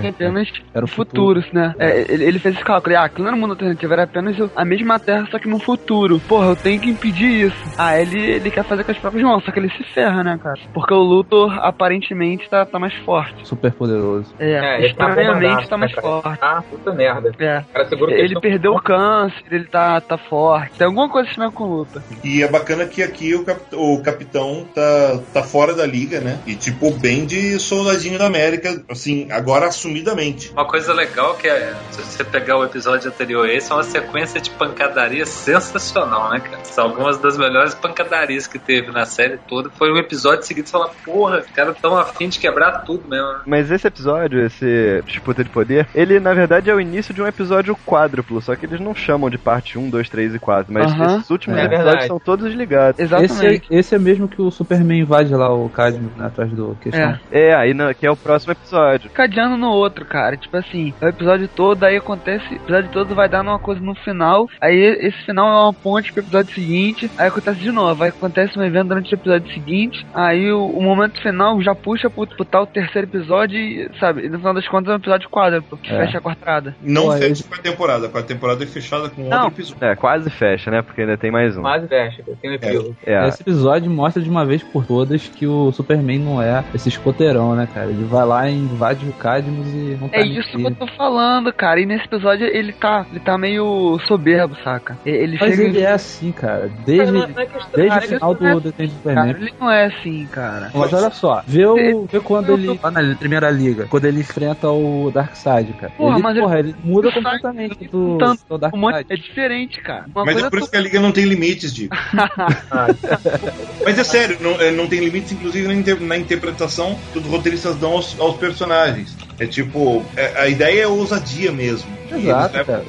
Que apenas Era o futuros, né? É, ele, ele fez esse cálculo. Ah, aquilo não era um mundo alternativo, era apenas o- a mesma Terra, só que no futuro. Porra, eu tenho que impedir isso. Ah, ele, ele quer fazer com as próprias mãos, só que ele se ferra, né, cara? Porque o Luthor, aparentemente, tá, tá mais forte. Super poderoso. É, ele tá estranhamente bombadaço, tá mais forte. Ah, puta merda. É. Cara, Ele perdeu o câncer, ele tá, tá forte. Tem alguma coisa assim com o Luthor. E é bacana que aqui o, cap- o capitão tá, tá fora da liga, né? E tipo, bem de soldadinho da América, assim, agora assumidamente. Uma coisa legal que é, se você pegar o episódio anterior a esse, é uma sequência de pancadaria sensacional, né, cara? São algumas das melhores pancadarias que teve na série toda. Foi um episódio seguinte e falar, porra, os caras tão afim de quebrar tudo mesmo. né? Mas esse episódio, esse Disputa de Poder, ele na verdade é o início de um episódio quádruplo, só que eles não chamam de parte 1, 2, 3 e 4, mas Aham. esses últimos É episódios verdade. são todos ligados. Esse, é- esse é mesmo que o Superman invade lá o Cadmus, né, atrás do questão. É, aí na- que é o próximo episódio. cadeando no outro, cara. Tipo assim, o episódio todo, aí acontece, o episódio todo vai dar numa coisa no final, aí esse final é uma ponte pro episódio seguinte, aí acontece de novo, aí acontece um evento durante o episódio seguinte, aí o, o momento final já puxa pro, pro tal terceiro episódio e, sabe, e no final das contas é um episódio quádruplo, que É. fecha a quartada. Não fecha com a temporada, com a temporada é fechada com Não. outro episódio. É, quase fecha, né? Porque ainda tem mais um. Quase fecha, tem um epílogo. É. Esse episódio mostra de uma vez por todas que o Superman não é esse escoteirão, né, cara? Ele vai lá e invade o Cadmus e não tá É isso que eu tô falando, cara. E nesse episódio ele tá, ele tá meio soberbo, saca? Ele Mas chega ele é assim, cara. Desde, Não, não é questão- desde cara, o final ele é do Detetive Superman. Cara, ele não é assim, cara. Mas olha só, vê, o, vê quando ele. Lá na primeira liga, quando ele enfrenta o Darkseid, cara. Porra, ele, mas ele- porra, ele muda completamente do, tanto, do Darkseid. monte, é diferente, cara. Uma Mas coisa é por isso que a liga não tem limites, Diego. Mas é sério, não, é, não tem limites, inclusive na, inter- na interpretação que os roteiristas dão aos, aos personagens. É tipo, é- a ideia é ousadia mesmo. Exato, levam cara.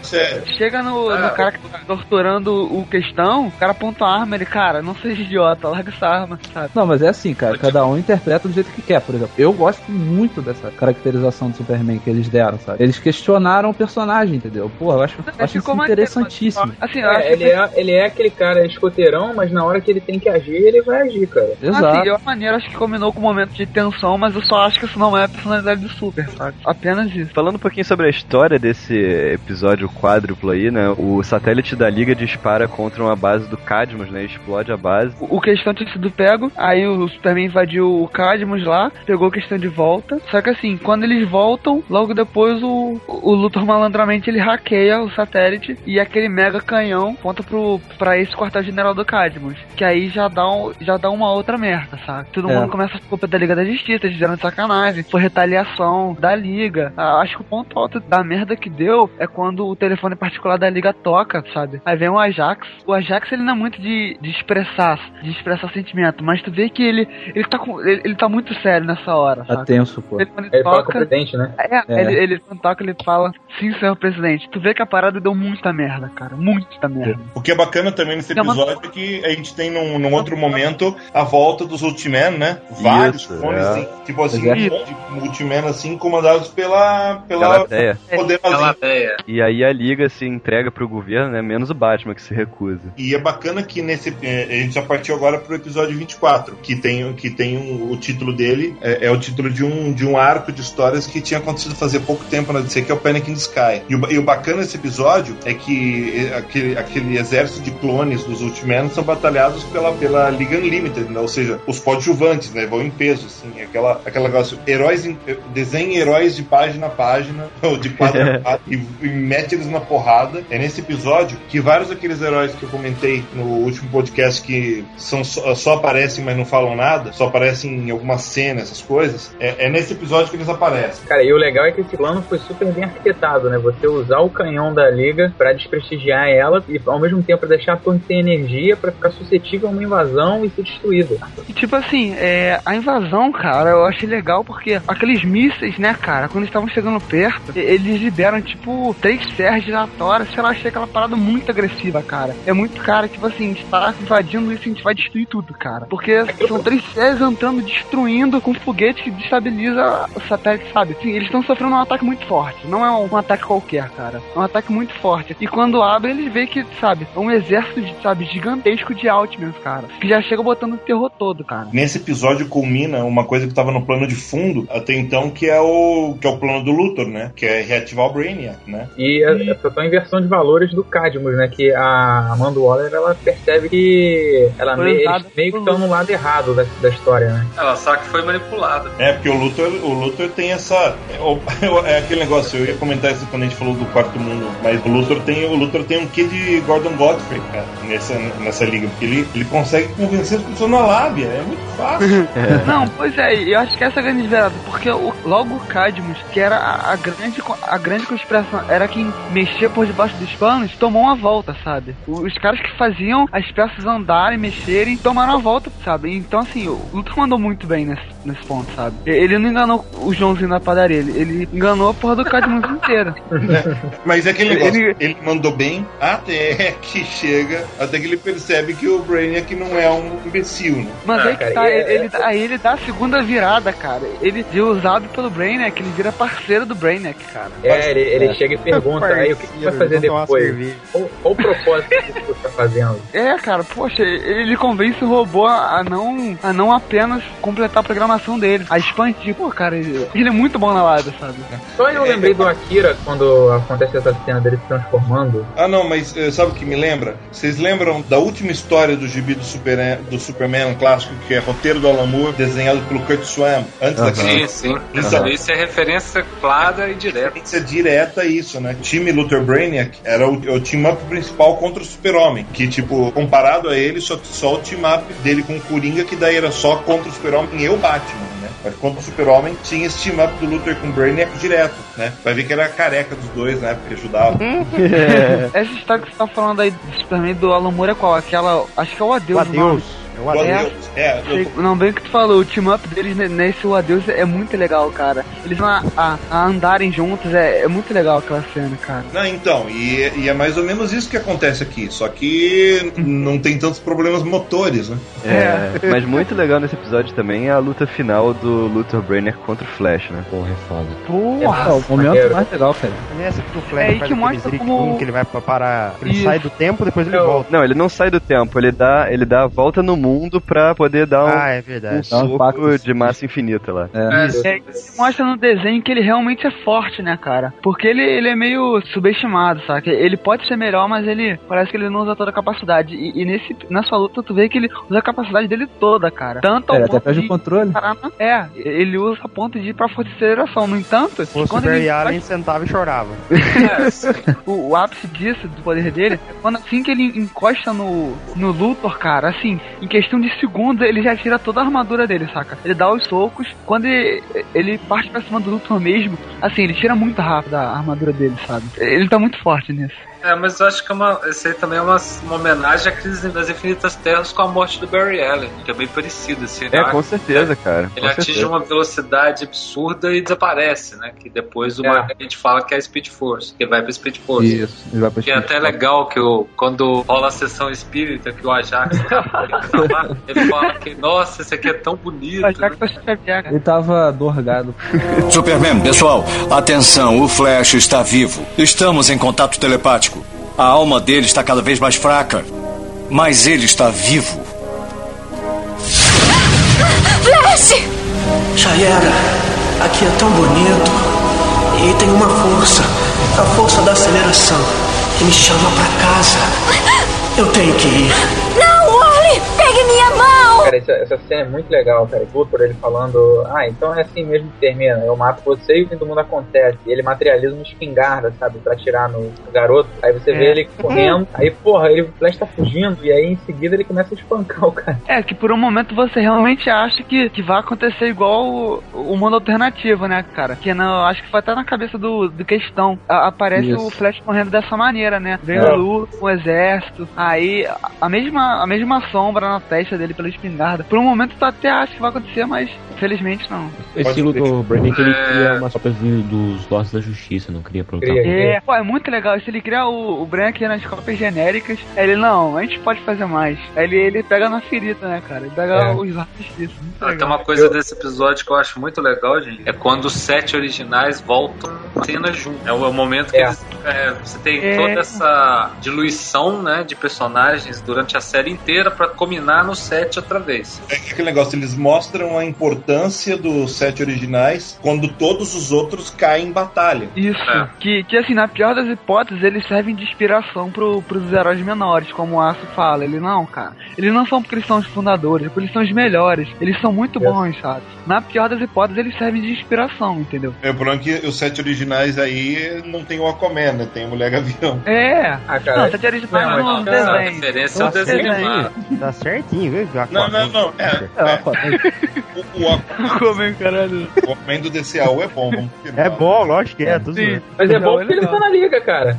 Chega no, Ah. no cara que tá torturando o questão, o cara aponta a arma, ele, cara, não seja idiota, larga essa arma, sabe? Não, mas é assim, cara. Cada um interpreta do jeito que quer, por exemplo. Eu gosto muito dessa caracterização do Superman que eles deram, sabe? Eles questionaram o personagem, entendeu? Pô, eu acho, eu acho isso mais interessantíssimo. Assim, É, ele, é, ele é aquele cara escoteirão, mas na hora que ele tem que agir, ele vai agir, cara. Assim, eu maneiro, acho que combinou com um momento de tensão, mas eu só acho que isso não é a personalidade do Super, sabe? Apenas isso. Falando um pouquinho sobre a história desse episódio quádruplo aí, né? O satélite da Liga dispara contra uma base do Cadmus, né? Explode a base. O o questão tinha sido pego, aí o Superman invadiu o Cadmus lá, pegou a questão de volta. Só que assim, quando eles voltam, logo depois o, o Luthor malandramente ele hackeia o satélite e aquele mega canhão aponta pro, pra esse quartel-general do Cadmus. Que aí já dá, um, já dá uma outra merda, sabe? Todo É. mundo começa a culpa da Liga da Justiça, eles fizeram de sacanagem, foi retaliação da Liga. Ah, acho que o ponto alto da merda que deu É quando o telefone particular da Liga toca, sabe? Aí vem o Ajax. O Ajax ele não é muito de, de expressar, de expressar sentimento, mas tu vê que ele ele tá com, ele, ele tá muito sério nessa hora. Tá sabe? tenso, pô. Telefone Ele fala com o toca. presidente, né? É, É. Ele, ele quando toca, ele fala, sim, senhor presidente. Tu vê que a parada deu muita merda, cara. Muita merda. O que é bacana também nesse episódio é que a gente tem num, num outro momento a volta dos Ultiman, né? Vários Isso, clones, é. assim, tipo assim, um monte de Ultiman assim, comandados pela. pela Galateia. poderosinha. E aí a liga se entrega pro governo, né? Menos o Batman que se recusa. E é bacana que nesse. é, A gente já partiu agora pro episódio 24, que tem, que tem um- o título dele, é, é o título de um, de um arco de histórias que tinha acontecido fazia pouco tempo na DC, que é o Panic in the Sky. E o, e o bacana desse episódio é que é, aquele, aquele exército de clones dos Ultiman são batalhados pela, pela Liga Unlimited, né? ou seja, os coadjuvantes, né? Vão em peso, assim, aquela, aquela negócio, heróis em, desenhe heróis de página a página, ou de quadro a quadro, e, e mete eles na porrada. É nesse episódio que vários daqueles heróis que eu comentei no último podcast que são só, só aparecem, mas não falam nada, só aparecem em alguma cena, essas coisas, é, é nesse episódio que eles aparecem. Cara, e o legal é que esse plano foi super bem arquitetado, né? Você usar o canhão da liga pra desprestigiar ela e ao mesmo tempo deixar a torre sem energia pra ficar suscetível a uma invasão e ser destruída. E tipo assim, é, a invasão, cara, eu achei legal porque aqueles mísseis, né, cara, quando eles estavam chegando perto, eles liberam, tipo, três serras giratórias, sei lá, achei aquela parada muito agressiva, cara. É muito, cara, tipo assim, a gente tá invadindo isso, a gente vai destruir tudo, cara. Porque são três serras entrando, destruindo com foguete que destabiliza o satélite, sabe? Assim, eles estão sofrendo um ataque muito forte, não é um, um ataque qualquer, cara. É um ataque muito forte. E quando abre, eles veem que, sabe, é um exército, de, sabe, gigantesco de Altmans, cara. Que já chega botando o terror todo, cara. Nesse episódio culmina uma coisa que estava no plano de fundo até então, que é o que é o plano do Luthor, né? Que é reativar o Brainiac, né? E a- essa inversão de valores do Cadmus, né? Que a Amanda Waller, ela percebe que ela me- eles meio que estão no lado errado da, da história, né? Ela sabe que foi manipulada. É, porque o Luthor, o Luthor tem essa. É, é aquele negócio, eu ia comentar isso quando a gente falou do quarto mundo, mas o Luthor tem, o Luthor tem um quê de Gordon Godfrey, cara, nessa, nessa liga. Porque ele, ele consegue convencer as pessoas na lábia, é muito fácil. Não, pois é, eu acho que essa é a grande verdade, porque o, logo o Cadmus, que era a, a grande, a grande conspiração, era quem mexia por debaixo dos panos, tomou uma volta, sabe? Os caras que faziam as peças andarem, mexerem, tomaram a volta, sabe? Então, assim, o Luthor mandou muito bem nesse, nesse ponto, sabe? Ele não enganou o Joãozinho da padaria, ele, ele enganou a porra do Cadmus inteira. Mas é aquele negócio, Ele- ele... mandou bem até que chega, até que ele percebe que o Brainiac não é um imbecil, né? Mas Ah, aí que cara, tá, é- ele, aí ele dá a segunda virada, cara. Ele é usado pelo Brainiac, ele vira parceiro do Brainiac, cara. É, ele, ele É. chega e pergunta aí o que, que vai fazer depois. Qual, qual o propósito que você tá fazendo? É, cara, poxa, ele convence o robô a não, a não apenas completar a dele, a expandir. Pô, cara, ele, é muito bom na lada, sabe? Só eu lembrei do Akira quando acontece essa cena dele se transformando. Ah, não, mas eh, sabe o que me lembra? Vocês lembram da última história do gibi do, Super, do Superman clássico, que é roteiro do Alan Moore, desenhado pelo Kurt Swan, antes da Sim, sim. Então, Isso é referência clara e direta. referência direta a isso, né? Time Luthor Brainiac era o, o team-up principal contra o Super-Homem. Que, tipo, comparado a ele, só, só o team-up dele com o Coringa, que daí era só contra o Super-Homem e o Batman, né? Mas contra o Super-Homem tinha esse team-up do Luthor com o Brainiac direto, né? Vai ver que era a careca dos dois, né? Porque ajudava. Essa história que você tá falando aí do Superman do Alan Moore é qual? Aquela. Acho que é o Adeus. O Adeus. nome. É o Adeus. Adeus. É, eu tô- Não, bem o que tu falou, o team up deles ne- nesse O Adeus é muito legal, cara. Eles vão a, a- a andarem juntos, é, é muito legal aquela cena, cara. Não, então, e, e é mais ou menos isso que acontece aqui, só que não tem tantos problemas motores, né? É, mas muito legal nesse episódio também é a luta final do Luthor Brainiac contra o Flash, né? Porra, é foda. Porra! É, o momento maneiro. mais legal, cara. Nessa que o Flash É aí faz que mostra como- que ele vai pra parar. Ele Isso. sai do tempo, depois ele Eu- volta. Não, ele não sai do tempo, ele dá, ele dá a volta no mundo pra poder dar um, Ah, é um um soco impacto. de massa infinita lá. É. É, mostra no desenho que ele realmente é forte, né, cara? Porque ele, ele é meio subestimado, sabe? Ele pode ser melhor, mas ele parece que ele não usa toda a capacidade. E, e nesse, nessa luta tu vê que ele usa a capacidade dele toda, cara. Tanto ao Ele até perde de o controle. parar É, ele usa a ponto de ir pra força de aceleração. No entanto, O quando Super ele Alien sentava e chorava. É, o, o ápice disso, do poder dele, é quando assim que ele encosta no, no Luthor, cara, assim, em questão de segundos, ele já tira toda a armadura dele, saca? Ele dá os socos, quando ele, ele parte pra cima do Luthor mesmo, assim, ele tira muito rápido a armadura dele, sabe? Ele tá muito forte nisso. É, mas eu acho que é uma, esse aí também é uma, uma homenagem à crise das infinitas terras com a morte do Barry Allen, que é bem parecido, assim. É, né? com certeza, cara. Ele com atinge certeza. uma velocidade absurda e desaparece, né? Que depois o É. a gente fala que é a Speed Force, que vai pra Speed Force. Isso, ele vai pra Que é até legal que o, quando rola a sessão espírita, que o Ajax tá falar, ele fala que, nossa, esse aqui é tão bonito. Já que você vai pegar, Ele tava dorgado. Superman, pessoal, atenção, o Flash está vivo. Estamos em contato telepático. A alma dele está cada vez mais fraca, mas ele está vivo. Flash! Já era. Aqui é tão bonito. E tem uma força. A força da aceleração. Que me chama pra casa. Eu tenho que ir. Não, Wally! Pegue minha mão! Cara, essa, essa cena é muito legal, cara. O Luthor ele falando, ah, então é assim mesmo que termina. Eu mato você e o fim do mundo acontece. E ele materializa uma espingarda, sabe, pra atirar no, garoto. Aí você vê É. ele correndo. Aí, porra, ele, o Flash tá fugindo. E aí em seguida ele começa a espancar o cara. É, que por um momento você realmente acha que, que vai acontecer igual o, o mundo alternativo, né, cara? Que não, acho que foi até na cabeça do, do questão. A- aparece Isso. o Flash correndo dessa maneira, né? Vem É. o Lu, o exército, aí a- a mesma, a mesma sombra na testa dele pela espingarda. Por um momento tu até acha que vai acontecer, mas felizmente não. Esse Luthor Brainiac, ele cria umas cópias dos Lords da Justiça, não. Cria. É, pô, é muito legal. Se ele criar o, o Brank nas cópias genéricas, ele, não, a gente pode fazer mais. Aí ele, ele pega na ferida, né, cara? Ele pega É. os lápis disso. Muito Ah, Tem uma coisa desse episódio que eu acho muito legal, gente. É quando os sete originais voltam em cena junto. É o, é o momento que É. eles, é, você tem É. toda essa diluição né, de personagens durante a série inteira pra combinar no set outra vez. É aquele negócio, eles mostram a importância dos sete originais quando todos os outros caem em batalha. Isso, É. que, que assim, na pior das hipóteses, eles servem de inspiração pro, pros heróis menores, como o Aço fala. Ele não, cara. Eles não são porque eles são os fundadores, é porque eles são os melhores. Eles são muito bons, sabe? Na pior das hipóteses, eles servem de inspiração, entendeu? É, o problema é que os sete originais aí não tem o Aquaman, né? Tem a Mulher Gavião. É. Ah, cara. Não, sete originais Não, no mas, cara, A desenho. referência é o Nossa, desenho desenho. animado. Tá certinho, viu? Não, não, não. É, É, é, Aquaman. o, o Aquaman, é, caralho? o Aquaman do DCAU é bom. Vamos É bom, lógico que é. Tô Sim. Mas é Não, bom é porque ele tá na liga, cara.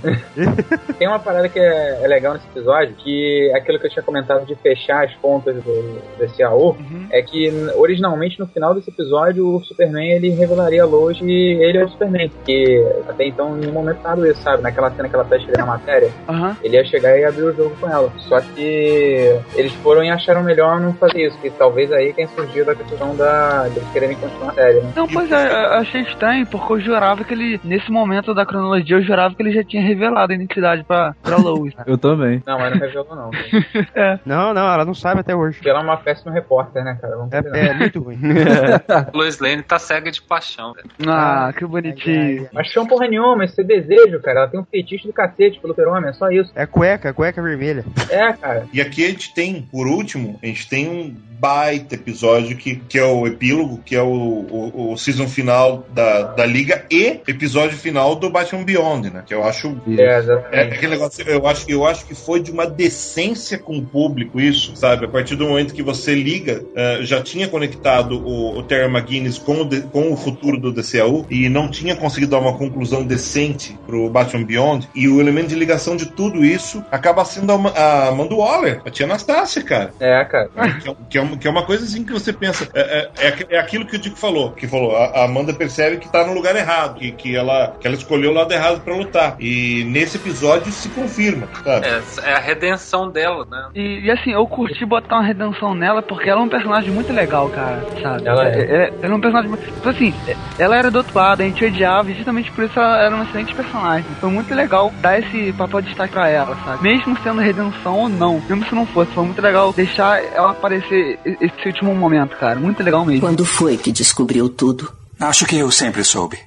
Tem uma parada que é, é legal nesse episódio, que é aquilo que eu tinha comentado de fechar as pontas do, AO, Uhum. é que originalmente no final desse episódio o Superman ele revelaria a Lois e ele é o Superman, porque até então em nenhum momento nada isso, sabe? Naquela cena que ela tá escrevendo a matéria, Aham. ele ia chegar e abrir o jogo com ela. Só que eles foram e acharam melhor não fazer isso, que talvez aí tenha surgido a questão da, de eles quererem continuar a série, né? Não, pois é, eu achei estranho, porque eu jurava que ele, nesse momento da cronologia, eu jurava que ele já tinha revelado a identidade pra, pra Lois. Eu também. Não, mas não revelou não. Não, não, ela não sabe até hoje. Porque ela é uma péssima repórter, né, cara? É, é muito ruim. Lois Lane tá cega de paixão. velho. Ah, que bonitinho. Chama porra nenhuma, isso é desejo, cara. Ela tem um fetiche do cacete pelo super-homem, é só isso. É cueca, é cueca vermelha. É, cara. E aqui a gente tem, por último, a gente tem um baita episódio que, que é o epílogo, que é o, o, o season final da, da Liga e episódio final do Batman Beyond, né? Que eu acho. É, É aquele negócio, eu acho, eu acho que foi de uma decência com o público isso, sabe? A partir do momento que você liga, eh, já tinha conectado o, o Terry McGuinness com o, de- com o futuro do DCAU e não tinha conseguido dar uma conclusão decente pro Batman Beyond, e o elemento de ligação de tudo isso acaba sendo a, a Amanda Waller, a tia Anastácia, cara. É, cara. Que é, que é que é uma coisa assim que você pensa. É, é, é é aquilo que o Dico falou. Que falou, a, a Amanda percebe que tá no lugar errado. Que, que, ela, que ela escolheu o lado errado pra lutar. E nesse episódio se confirma, sabe? É, é a redenção dela, né? E, e, assim, eu curti botar uma redenção nela porque ela é um personagem muito legal, cara, sabe? Ela é. é. Ela é um personagem muito. Tipo assim, ela era do outro lado, a gente odiava e justamente por isso ela era uma excelente personagem. Foi muito legal dar esse papel de destaque pra ela, sabe? Mesmo sendo redenção ou não, mesmo se não fosse, foi muito legal deixar ela aparecer esse último momento, cara. Muito legal mesmo. Quando foi que descobriu tudo? Acho que eu sempre soube.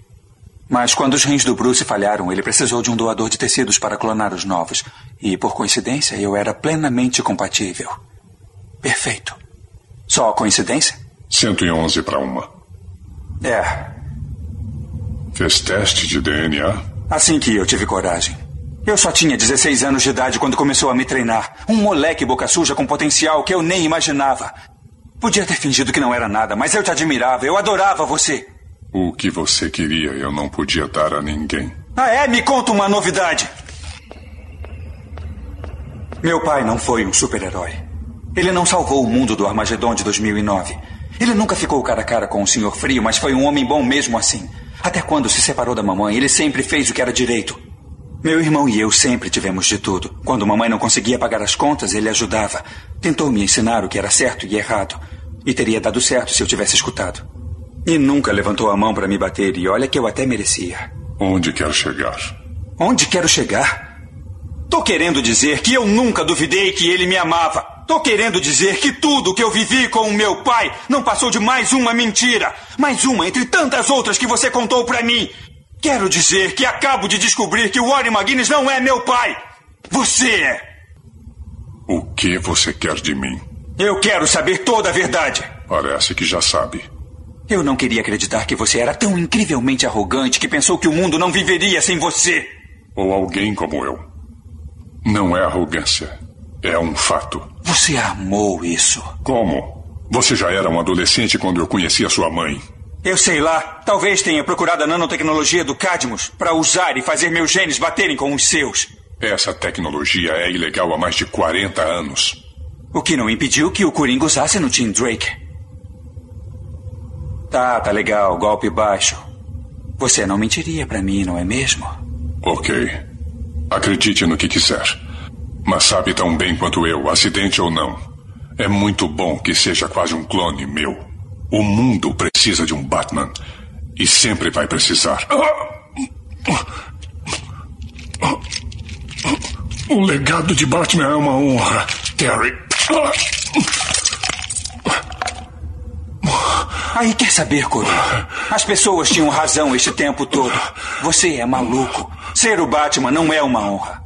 Mas quando os rins do Bruce falharam, ele precisou de um doador de tecidos para clonar os novos. E, por coincidência, eu era plenamente compatível. Perfeito. Só coincidência? 111 para uma. É. Fez teste de DNA? Assim que eu tive coragem. Eu só tinha 16 anos de idade quando começou a me treinar. Um moleque boca suja com potencial que eu nem imaginava. Podia ter fingido que não era nada, mas eu te admirava, eu adorava você. O que você queria eu não podia dar a ninguém. Ah, é? Me conta uma novidade. Meu pai não foi um super-herói. Ele não salvou o mundo do Armagedon de 2009. Ele nunca ficou cara a cara com o Senhor Frio, mas foi um homem bom mesmo assim. Até quando se separou da mamãe, ele sempre fez o que era direito. Meu irmão e eu sempre tivemos de tudo. Quando mamãe não conseguia pagar as contas, ele ajudava. Tentou me ensinar o que era certo e errado. E teria dado certo se eu tivesse escutado. E nunca levantou a mão para me bater, e olha que eu até merecia. Onde quer chegar? Onde quero chegar? Tô querendo dizer que eu nunca duvidei que ele me amava. Tô querendo dizer que tudo que eu vivi com o meu pai não passou de mais uma mentira. Mais uma entre tantas outras que você contou pra mim. Quero dizer que acabo de descobrir que o Warren McGuinness não é meu pai. Você é. O que você quer de mim? Eu quero saber toda a verdade. Parece que já sabe. Eu não queria acreditar que você era tão incrivelmente arrogante que pensou que o mundo não viveria sem você. Ou alguém como eu. Não é arrogância. É um fato. Você amou isso. Como? Você já era um adolescente quando eu conheci a sua mãe. Eu sei lá. Talvez tenha procurado a nanotecnologia do Cadmus para usar e fazer meus genes baterem com os seus. Essa tecnologia é ilegal há mais de 40 anos. O que não impediu que o Coringa usasse no Team Drake. Tá, tá legal, golpe baixo. Você não mentiria para mim, não é mesmo? Ok. Acredite no que quiser. Mas sabe tão bem quanto eu, acidente ou não. É muito bom que seja quase um clone meu. O mundo precisa de um Batman. E sempre vai precisar. O legado de Batman é uma honra, Terry. Aí quer saber, Coringa? As pessoas tinham razão este tempo todo. Você é maluco. Ser o Batman não é uma honra.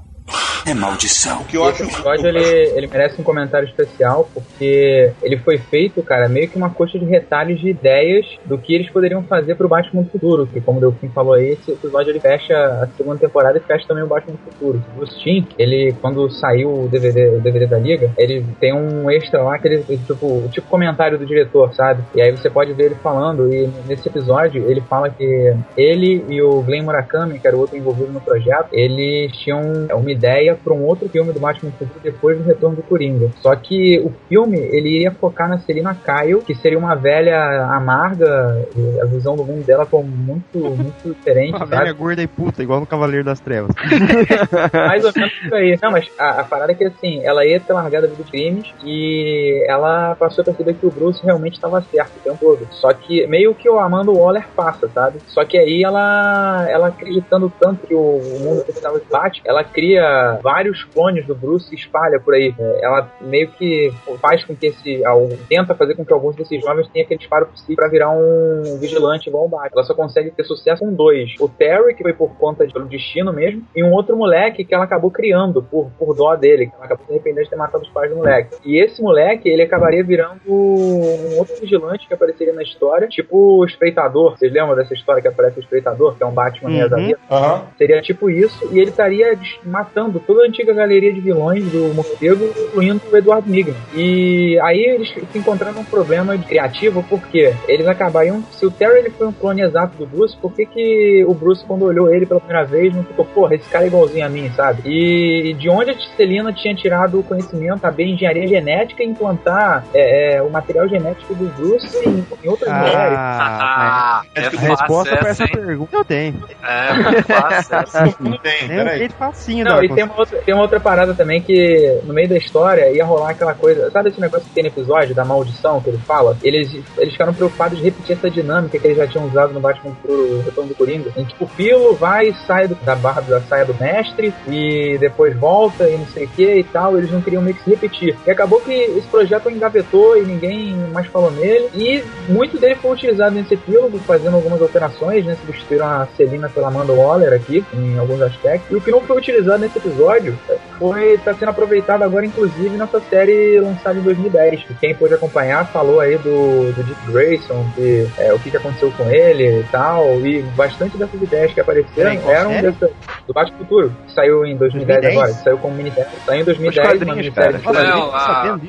É maldição. que eu acho... Esse episódio ele, ele merece um comentário especial porque ele foi feito, cara, meio que uma coxa de retalhos de ideias do que eles poderiam fazer pro Batman do Futuro. Que, como o Delfim falou aí, esse episódio ele fecha a segunda temporada e fecha também o Batman do Futuro. O Steam, ele, quando saiu o DVD, o DVD da Liga, ele tem um extra lá que ele, tipo, o tipo comentário do diretor, sabe? E aí você pode ver ele falando. E nesse episódio ele fala que ele e o Glenn Murakami, que era o outro envolvido no projeto, eles tinham uma ideia para um outro filme do Batman Futuro depois do retorno do Coringa. Só que o filme ele iria focar na Selina Kyle, que seria uma velha amarga, a visão do mundo dela como muito, muito diferente. Uma velha gorda e puta, igual no Cavaleiro das Trevas. Mais ou menos isso aí. Não, mas a, a parada é que assim, ela ia ter largado a vida dos crimes e ela passou a perceber que o Bruce realmente estava certo o tempo todo. Só que meio que o Amanda Waller passa, sabe? Só que aí ela, ela acreditando tanto que o, o mundo precisava de Batman, ela cria vários clones do Bruce e espalha por aí. É, ela meio que faz com que esse. tenta fazer com que alguns desses jovens tenham aquele disparo possível pra virar um vigilante igual o Batman. Ela só consegue ter sucesso com dois. O Terry, que foi por conta do destino mesmo, e um outro moleque que ela acabou criando por, por dó dele. Que ela acabou se arrependendo de ter matado os pais do moleque. E esse moleque, ele acabaria virando um outro vigilante que apareceria na história, tipo o Espreitador. Vocês lembram dessa história que aparece o Espreitador, que é um Batman uhum. meia uhum. Seria tipo isso, e ele estaria matando toda a antiga galeria de vilões do morcego, incluindo o Eduardo Nigma. E aí eles se encontraram um problema criativo, porque eles acabariam. Se o Terry ele foi um clone exato do Bruce, por que, que o Bruce, quando olhou ele pela primeira vez, não ficou, porra, esse cara é igualzinho a mim, sabe? E de onde a Celina tinha tirado o conhecimento, a bem engenharia genética e implantar é, é, o material genético do Bruce em, em outras ah, mulheres? Ah, é a resposta para essa pergunta eu tenho. É, fácil. Não tem, tem um jeito facinho Não, e tem uma, outra, tem uma outra parada também que no meio da história ia rolar aquela coisa. Sabe esse negócio que tem no episódio da maldição que ele fala? Eles, eles ficaram preocupados de repetir essa dinâmica que eles já tinham usado no Batman pro Retorno do Coringa. Em que o Pilo vai e sai do, da barra da saia do mestre e depois volta e não sei o que e tal. Eles não queriam meio que se repetir. E acabou que esse projeto engavetou e ninguém mais falou nele. E muito dele foi utilizado nesse epílogo, fazendo algumas alterações, né? Substituíram a Celina pela Amanda Waller aqui, em alguns aspectos. E o que não foi utilizado nesse episódio foi tá sendo aproveitado agora, inclusive, nessa série lançada em 2010. Que quem pôde acompanhar falou aí do, do Dick Grayson, que, é, o que, que aconteceu com ele e tal. E bastante dessas ideias que apareceram Peraí, eram dessa, do Bate Futuro, que saiu em 2010, 2010? agora, que saiu como minissérie. Saiu em 2010, uma quadrinhos, cara. de Não, a...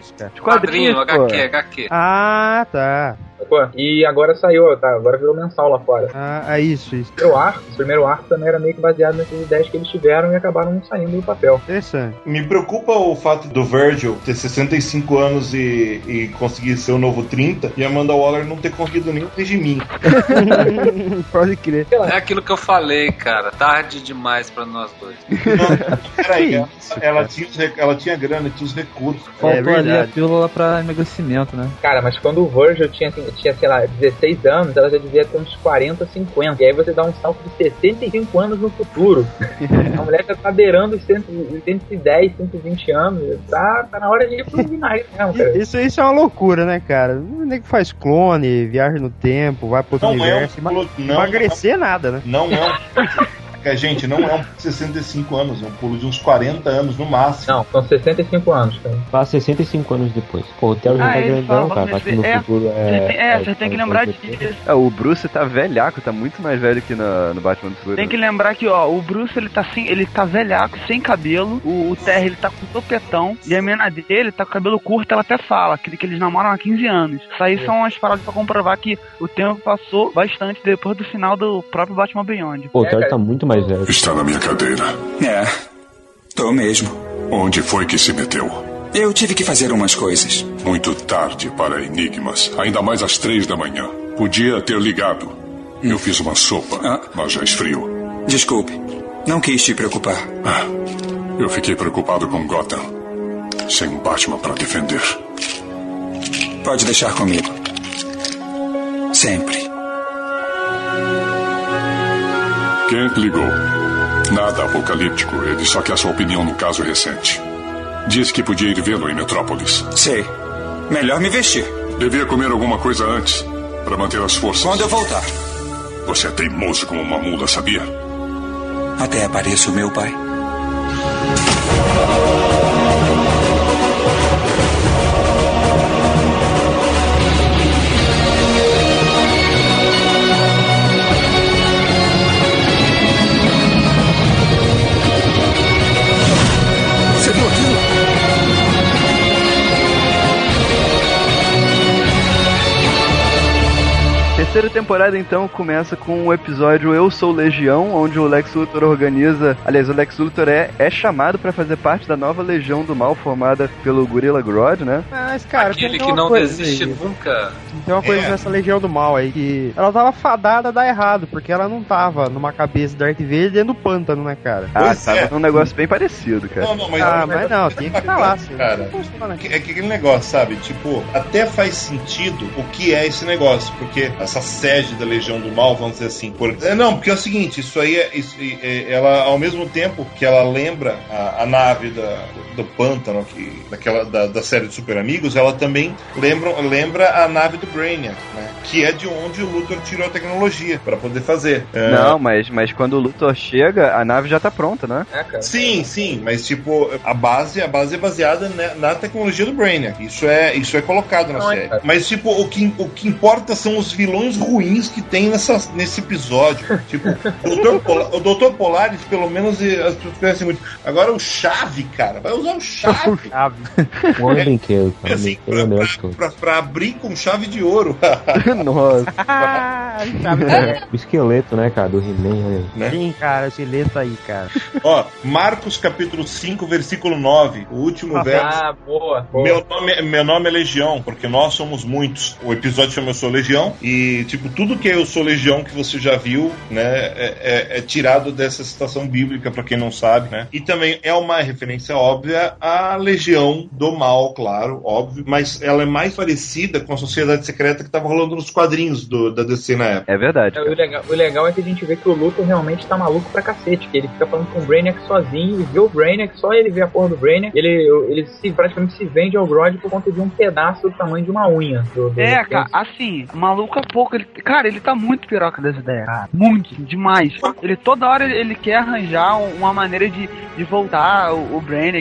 quadrinhos, pô. HQ, HQ. Ah, tá. Pô, E agora saiu, tá, agora virou mensal lá fora. Ah, é isso, isso. O primeiro arco, esse primeiro arco também era meio que baseado nessas ideias que eles tiveram e acabaram não saindo do papel. Interessante. Me preocupa o fato do Virgil ter 65 anos e, e conseguir ser o novo 30 e a Amanda Waller não ter conseguido nem o Regiminho. Pode crer. É aquilo que eu falei, cara. Tarde demais pra nós dois. Peraí, ela, ela, tinha, ela tinha grana, tinha os recursos. Faltou ali a pílula pra emagrecimento, né? Cara, mas quando o Virgil tinha, assim, tinha, sei lá, 16 anos, ela já devia ter uns 40, 50. E aí você dá um salto de 65 anos no futuro. a mulher já tá beirando os 100 os 110, 120 anos. Tá, tá na hora de ir pro Ignite mesmo, cara. Isso, isso é uma loucura, né, cara? O nego faz clone, viaja no tempo, vai pro outro Não é um universo. Ema- pulo- não, emagrecer nada, né? Não é um. É, Gente, não é um 65 anos, é um pulo de uns 40 anos no máximo. Não, são 65 anos, cara. Passa 65 anos depois. Pô, o Theo já Ah, tá grandão, cara. que no. É, futuro é. tem- É, você tem que lembrar disso. É, o Bruce tá velhaco, tá muito mais velho que no, no Batman do Futuro. Tem que lembrar que, ó, o Bruce ele tá sem, ele tá velhaco, sem cabelo, o, o Terry ele tá com topetão, e a menina dele tá com cabelo curto, ela até fala que, que eles namoram há 15 anos. Isso aí são as paradas pra comprovar que o tempo passou bastante depois do final do próprio Batman Beyond. Pô, o Theo tá muito mais velho. Está na minha cadeira. É, tô mesmo. Onde foi que se meteu? Eu tive que fazer umas coisas. Muito tarde para enigmas. Ainda mais às três da manhã. Podia ter ligado. Eu fiz uma sopa, mas já esfriou. Desculpe, não quis te preocupar. Ah, eu fiquei preocupado com Gotham. Sem um Batman para defender. Pode deixar comigo. Sempre. Kent ligou. Nada apocalíptico, ele só quer sua opinião no caso recente. Disse que podia ir vê-lo em Metrópolis. Sei. Melhor me vestir. Devia comer alguma coisa antes, para manter as forças. Quando eu voltar. Você é teimoso como uma mula, sabia? Até apareça o meu pai. Terceira temporada, então, começa com o episódio Eu Sou Legião, onde o Lex Luthor organiza. Aliás, o Lex Luthor é, é chamado pra fazer parte da nova Legião do Mal formada pelo Gorilla Grodd, né? Mas, cara, Aquele tem que uma não coisa desiste aí. nunca. Tem uma coisa É. nessa Legião do Mal aí que ela tava fadada a dar errado, porque ela não tava numa cabeça do Darth Vader dentro do pântano, né, cara? Ah, Pois tava é. um negócio bem parecido, cara. Não, não, mas, Ah, mas não, tem que falar, assim. Cara, Funciona. é que aquele negócio, sabe? Tipo, até faz sentido o que é esse negócio, porque essa sede da Legião do Mal, vamos dizer assim. Por... É, não, porque é o seguinte, isso aí é, isso, é- ela, ao mesmo tempo que ela lembra a, a nave da, do pântano, que, daquela, da, da série de Super Amigos, ela também lembra, lembra a nave do Brainiac, né? Que é de onde o Luthor tirou a tecnologia para poder fazer. É, Não, mas, mas quando o Luthor chega, a nave já tá pronta, né? É, cara. Sim, sim, mas tipo, a base, a base é baseada né, na tecnologia do Brainiac. Isso é, isso é colocado na Não, série. cara. Mas tipo, o que, o que importa são os vilões ruins que tem nessa, nesse episódio. tipo, o Dr. Pola- o Dr. Polaris, pelo menos as pessoas conhecem muito. Agora o Chave, cara, vai usar o Chave Um homem brinquedo, cara. assim, Brinquedo é o todos. pra, pra abrir com chave de ouro. Nossa. Ah, sabe? O esqueleto, né, cara, do He-Man, aí. né? Sim, cara, esse leto aí, cara. Ó, Marcos capítulo 5, versículo 9, o último verso. Ah, boa. boa. Meu nome, meu nome é Legião, porque nós somos muitos. O episódio chama Eu Sou Legião. E, tipo, tudo que é Eu Sou Legião que você já viu, né, é, é- é tirado dessa citação bíblica, pra quem não sabe, né? E também é uma referência óbvia à Legião do Mal, claro, óbvio. Mas ela é mais parecida com a Sociedade Secreta que tava rolando nos quadrinhos do- da DC na época. É verdade. É, O legal, o legal é que a gente vê que o Luthor realmente tá maluco pra cacete, que ele fica falando com o Brainiac sozinho e vê o Brainiac, só ele vê a porra do Brainiac, ele, ele se, praticamente se vende ao Grodd por conta de um pedaço do tamanho de uma unha. Do, do É, cara, assim, maluco é pouco, ele, cara, ele tá muito piroca das ideias, cara. Muito, demais. Ele toda hora ele, quer arranjar um- uma maneira de, de voltar o, o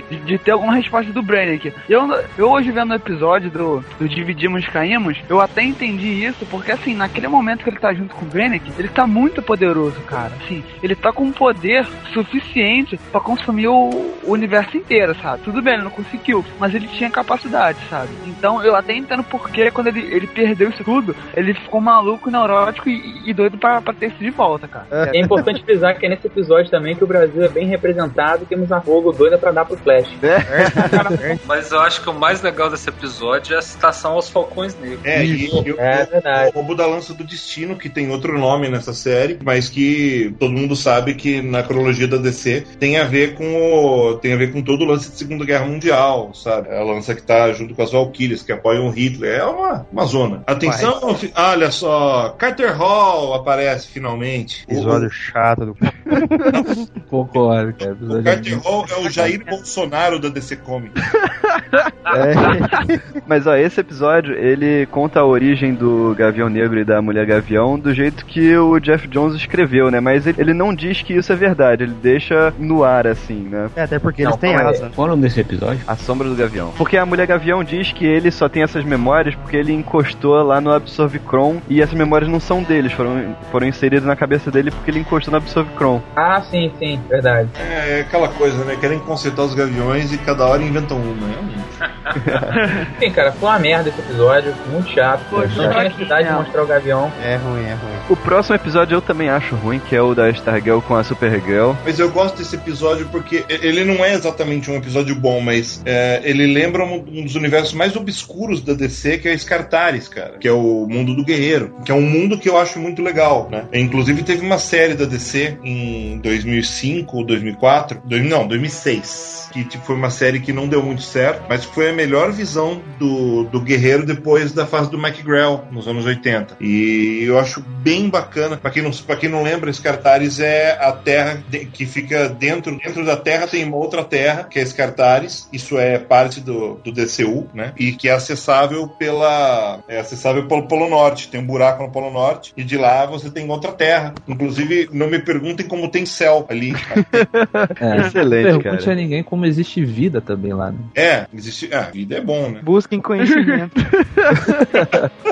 de, de ter alguma resposta do Brainiac. Eu, eu hoje vendo o episódio do, do Dividimos Caímos, eu até entendi isso, porque assim, naquele momento que ele tá junto com o Brainiac, ele tá muito poderoso, cara. Assim, ele tá com um poder suficiente pra consumir o, o universo inteiro, sabe? Tudo bem, ele não conseguiu, mas ele tinha capacidade, sabe? Então eu até entendo porque quando ele, ele perdeu isso tudo, ele ficou maluco, neurótico e, e doido pra, pra ter isso de volta, cara. É importante frisar que é nesse episódio também que o Brasil é bem representado e temos a fogo doida pra dar pro Flash. Mas eu acho que o mais legal desse episódio é a citação aos Falcões Negros. É, e, e o- É verdade. o Roubo da Lança do Destino, que tem outro nome nessa série, mas que todo mundo sabe que na cronologia da DC tem a ver com o, tem a ver com todo o lance de Segunda Guerra Mundial, sabe? É a lança que tá junto com as Valkyries, que apoiam o Hitler. É uma, uma zona. Atenção, fi- olha só, Carter Hall aparece finalmente. O- Episódio chato do. Concordo, cara. O Carter Hall é o Jair Bolsonaro da DC Comics. Mas ó, esse episódio ele conta a origem do Gavião Negro e da Mulher Gavião do jeito que o Jeff Jones escreveu, né? Mas ele, ele não diz que isso é verdade, ele deixa no ar assim, né? É, até porque Não, eles têm asa. É o nome desse episódio? A Sombra do Gavião. Porque a Mulher Gavião diz que ele só tem essas memórias porque ele encostou lá no Absorvicron e essas memórias não são deles, foram, foram inseridas na cabeça dele porque ele encostou no Absorvicron. Ah, sim, sim, verdade. É aquela coisa, né? Querem consertar os gaviões e cada hora inventam uma. É um- Sim, cara, foi uma merda esse episódio, muito chato. Pô, não tinha necessidade de mostrar o Gavião. É ruim, é ruim. O próximo episódio eu também acho ruim, que é o da Stargirl com a Supergirl. Mas eu gosto desse episódio porque ele não é exatamente um episódio bom, mas é, ele lembra um, um dos universos mais obscuros da DC, que é Scartaris, cara. Que é o mundo do guerreiro. Que é um mundo que eu acho muito legal, né? Inclusive teve uma série da DC em 2005 ou 2004. dois- não, 2006. Que tipo, foi uma série que não deu muito certo, mas foi a melhor visão do, do guerreiro depois da fase do McGrail, nos anos 80. E eu acho bem bacana. Pra quem não, pra quem não lembra, Scartaris é a terra de- que fica dentro, dentro da terra, tem uma outra terra, que é Scartaris. Isso é parte do, do DCU, né? E que é acessável pela. É acessável pelo Polo Norte. Tem um buraco no Polo Norte. E de lá você tem outra terra. Inclusive, não me perguntem como tem céu ali. É. Excelente, Pergunte cara. a ninguém como existe vida também lá, né? É, existe. Ah, vida é bom, né? Busquem conhecimento.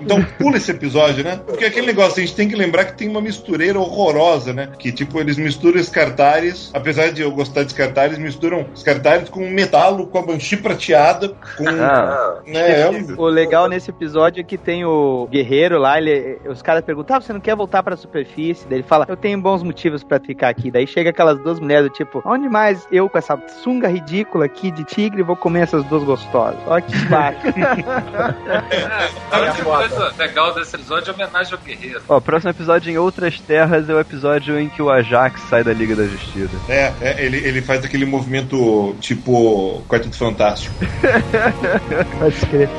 Então pula esse episódio, né? Porque aquele negócio, a gente tem que lembrar que tem uma mistureira horrorosa, né? Que tipo, eles misturam Scartares, apesar de eu gostar de Scartares, misturam Scartares com metalo, com a Banshee prateada, com. Ah. né, é um- O legal nesse episódio é que tem o guerreiro lá, ele, os caras perguntam, ah, você não quer voltar pra superfície? Daí ele fala, eu tenho bons motivos pra ficar aqui. Daí chega aquelas duas mulheres do tipo, onde mais eu com essa sunga ridícula aqui de tigre vou comer essas duas gostosas? Olha que baixo. A única coisa legal desse episódio é homenagem ao guerreiro. Ó, o próximo episódio em Outras Terras é o episódio em que o Ajax sai da Liga da Justiça. É, é, ele, ele faz aquele movimento tipo Quarteto Fantástico.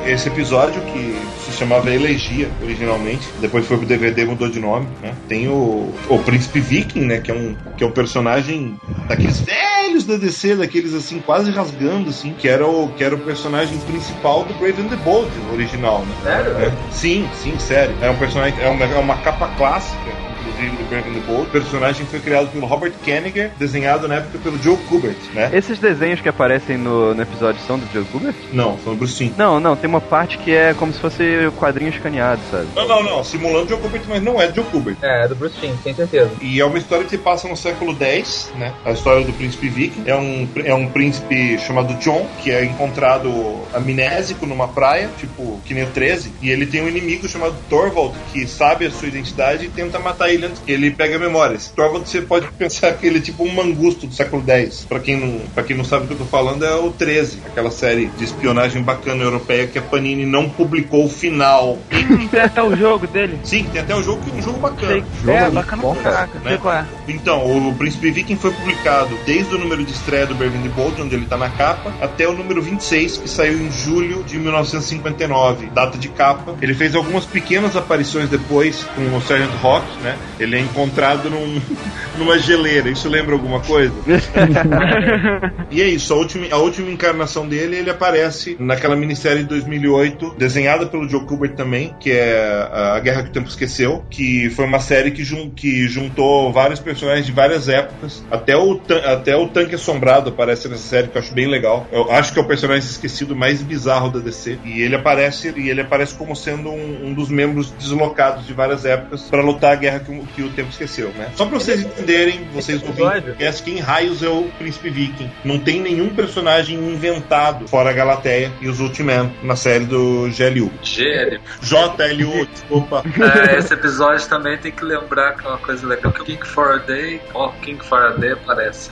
Esse episódio que se chamava Elegia originalmente, depois foi pro DVD e mudou de nome, né? Tem o, o Príncipe Viking, né? Que é, um, que é um personagem daqueles velhos da DC, daqueles assim, quase rasgando, assim, que era o, que era o personagem principal do Brave and the Bold original, né? Sério? É. Sim, sim, sério. É um personagem, é uma, é uma capa clássica. Inclusive do Brave and the Bold. O personagem foi criado pelo Robert Kanigher, desenhado na época pelo Joe Kubert, né? Esses desenhos que aparecem no, no episódio são do Joe Kubert? Não, são do Bruce Timm. Não, não, tem uma parte que é como se fosse quadrinho escaneado, sabe? Não, não, não. Simulando Joe Kubert, mas não é Joe Kubert. É, do Bruce Timm, tem certeza. E é uma história que se passa no século X, né? A história do príncipe Viking. É um, é um príncipe chamado John, que é encontrado amnésico numa praia, tipo, que nem o 13. E ele tem um inimigo chamado Torvald, que sabe a sua identidade e tenta matar ele ele pegue a memória. Esse Torvald, você pode pensar que ele é tipo um mangusto do século X. Pra quem não, pra quem não sabe do que eu tô falando, é o 13. Aquela série de espionagem bacana europeia que a Panini não publicou o final. Tem até o jogo dele. Sim, tem até o jogo que é um jogo bacana. Sei. É, bacana pra caraca. né? Sei qual é. Então, o Príncipe Viking foi publicado desde o número de estreia do and the Bold, onde ele tá na capa, até o número 26, que saiu em julho de 1959, data de capa. Ele fez algumas pequenas aparições depois com o Sergeant Rock, né? Ele é encontrado num, numa geleira. Isso lembra alguma coisa? e é isso. A última, a última encarnação dele, ele aparece naquela minissérie de 2008, desenhada pelo Joe Kubert também, que é A Guerra que o Tempo Esqueceu, que foi uma série que, jun, que juntou vários personagens de várias épocas. Até o, até o Tanque Assombrado aparece nessa série, que eu acho bem legal. Eu acho que é o personagem esquecido mais bizarro da DC. E ele aparece, e ele aparece como sendo um, um dos membros deslocados de várias épocas para lutar a guerra que, o- que o tempo esqueceu, né? Só pra vocês entenderem, vocês ouvintes, conhecem quem raios é o Príncipe Viking. Não tem nenhum personagem inventado fora a Galateia e os Ultiman na série do GLU. Gênio. JLU, desculpa. É, esse episódio também tem que lembrar que é uma coisa legal, que o King Faraday, ó, King Faraday aparece.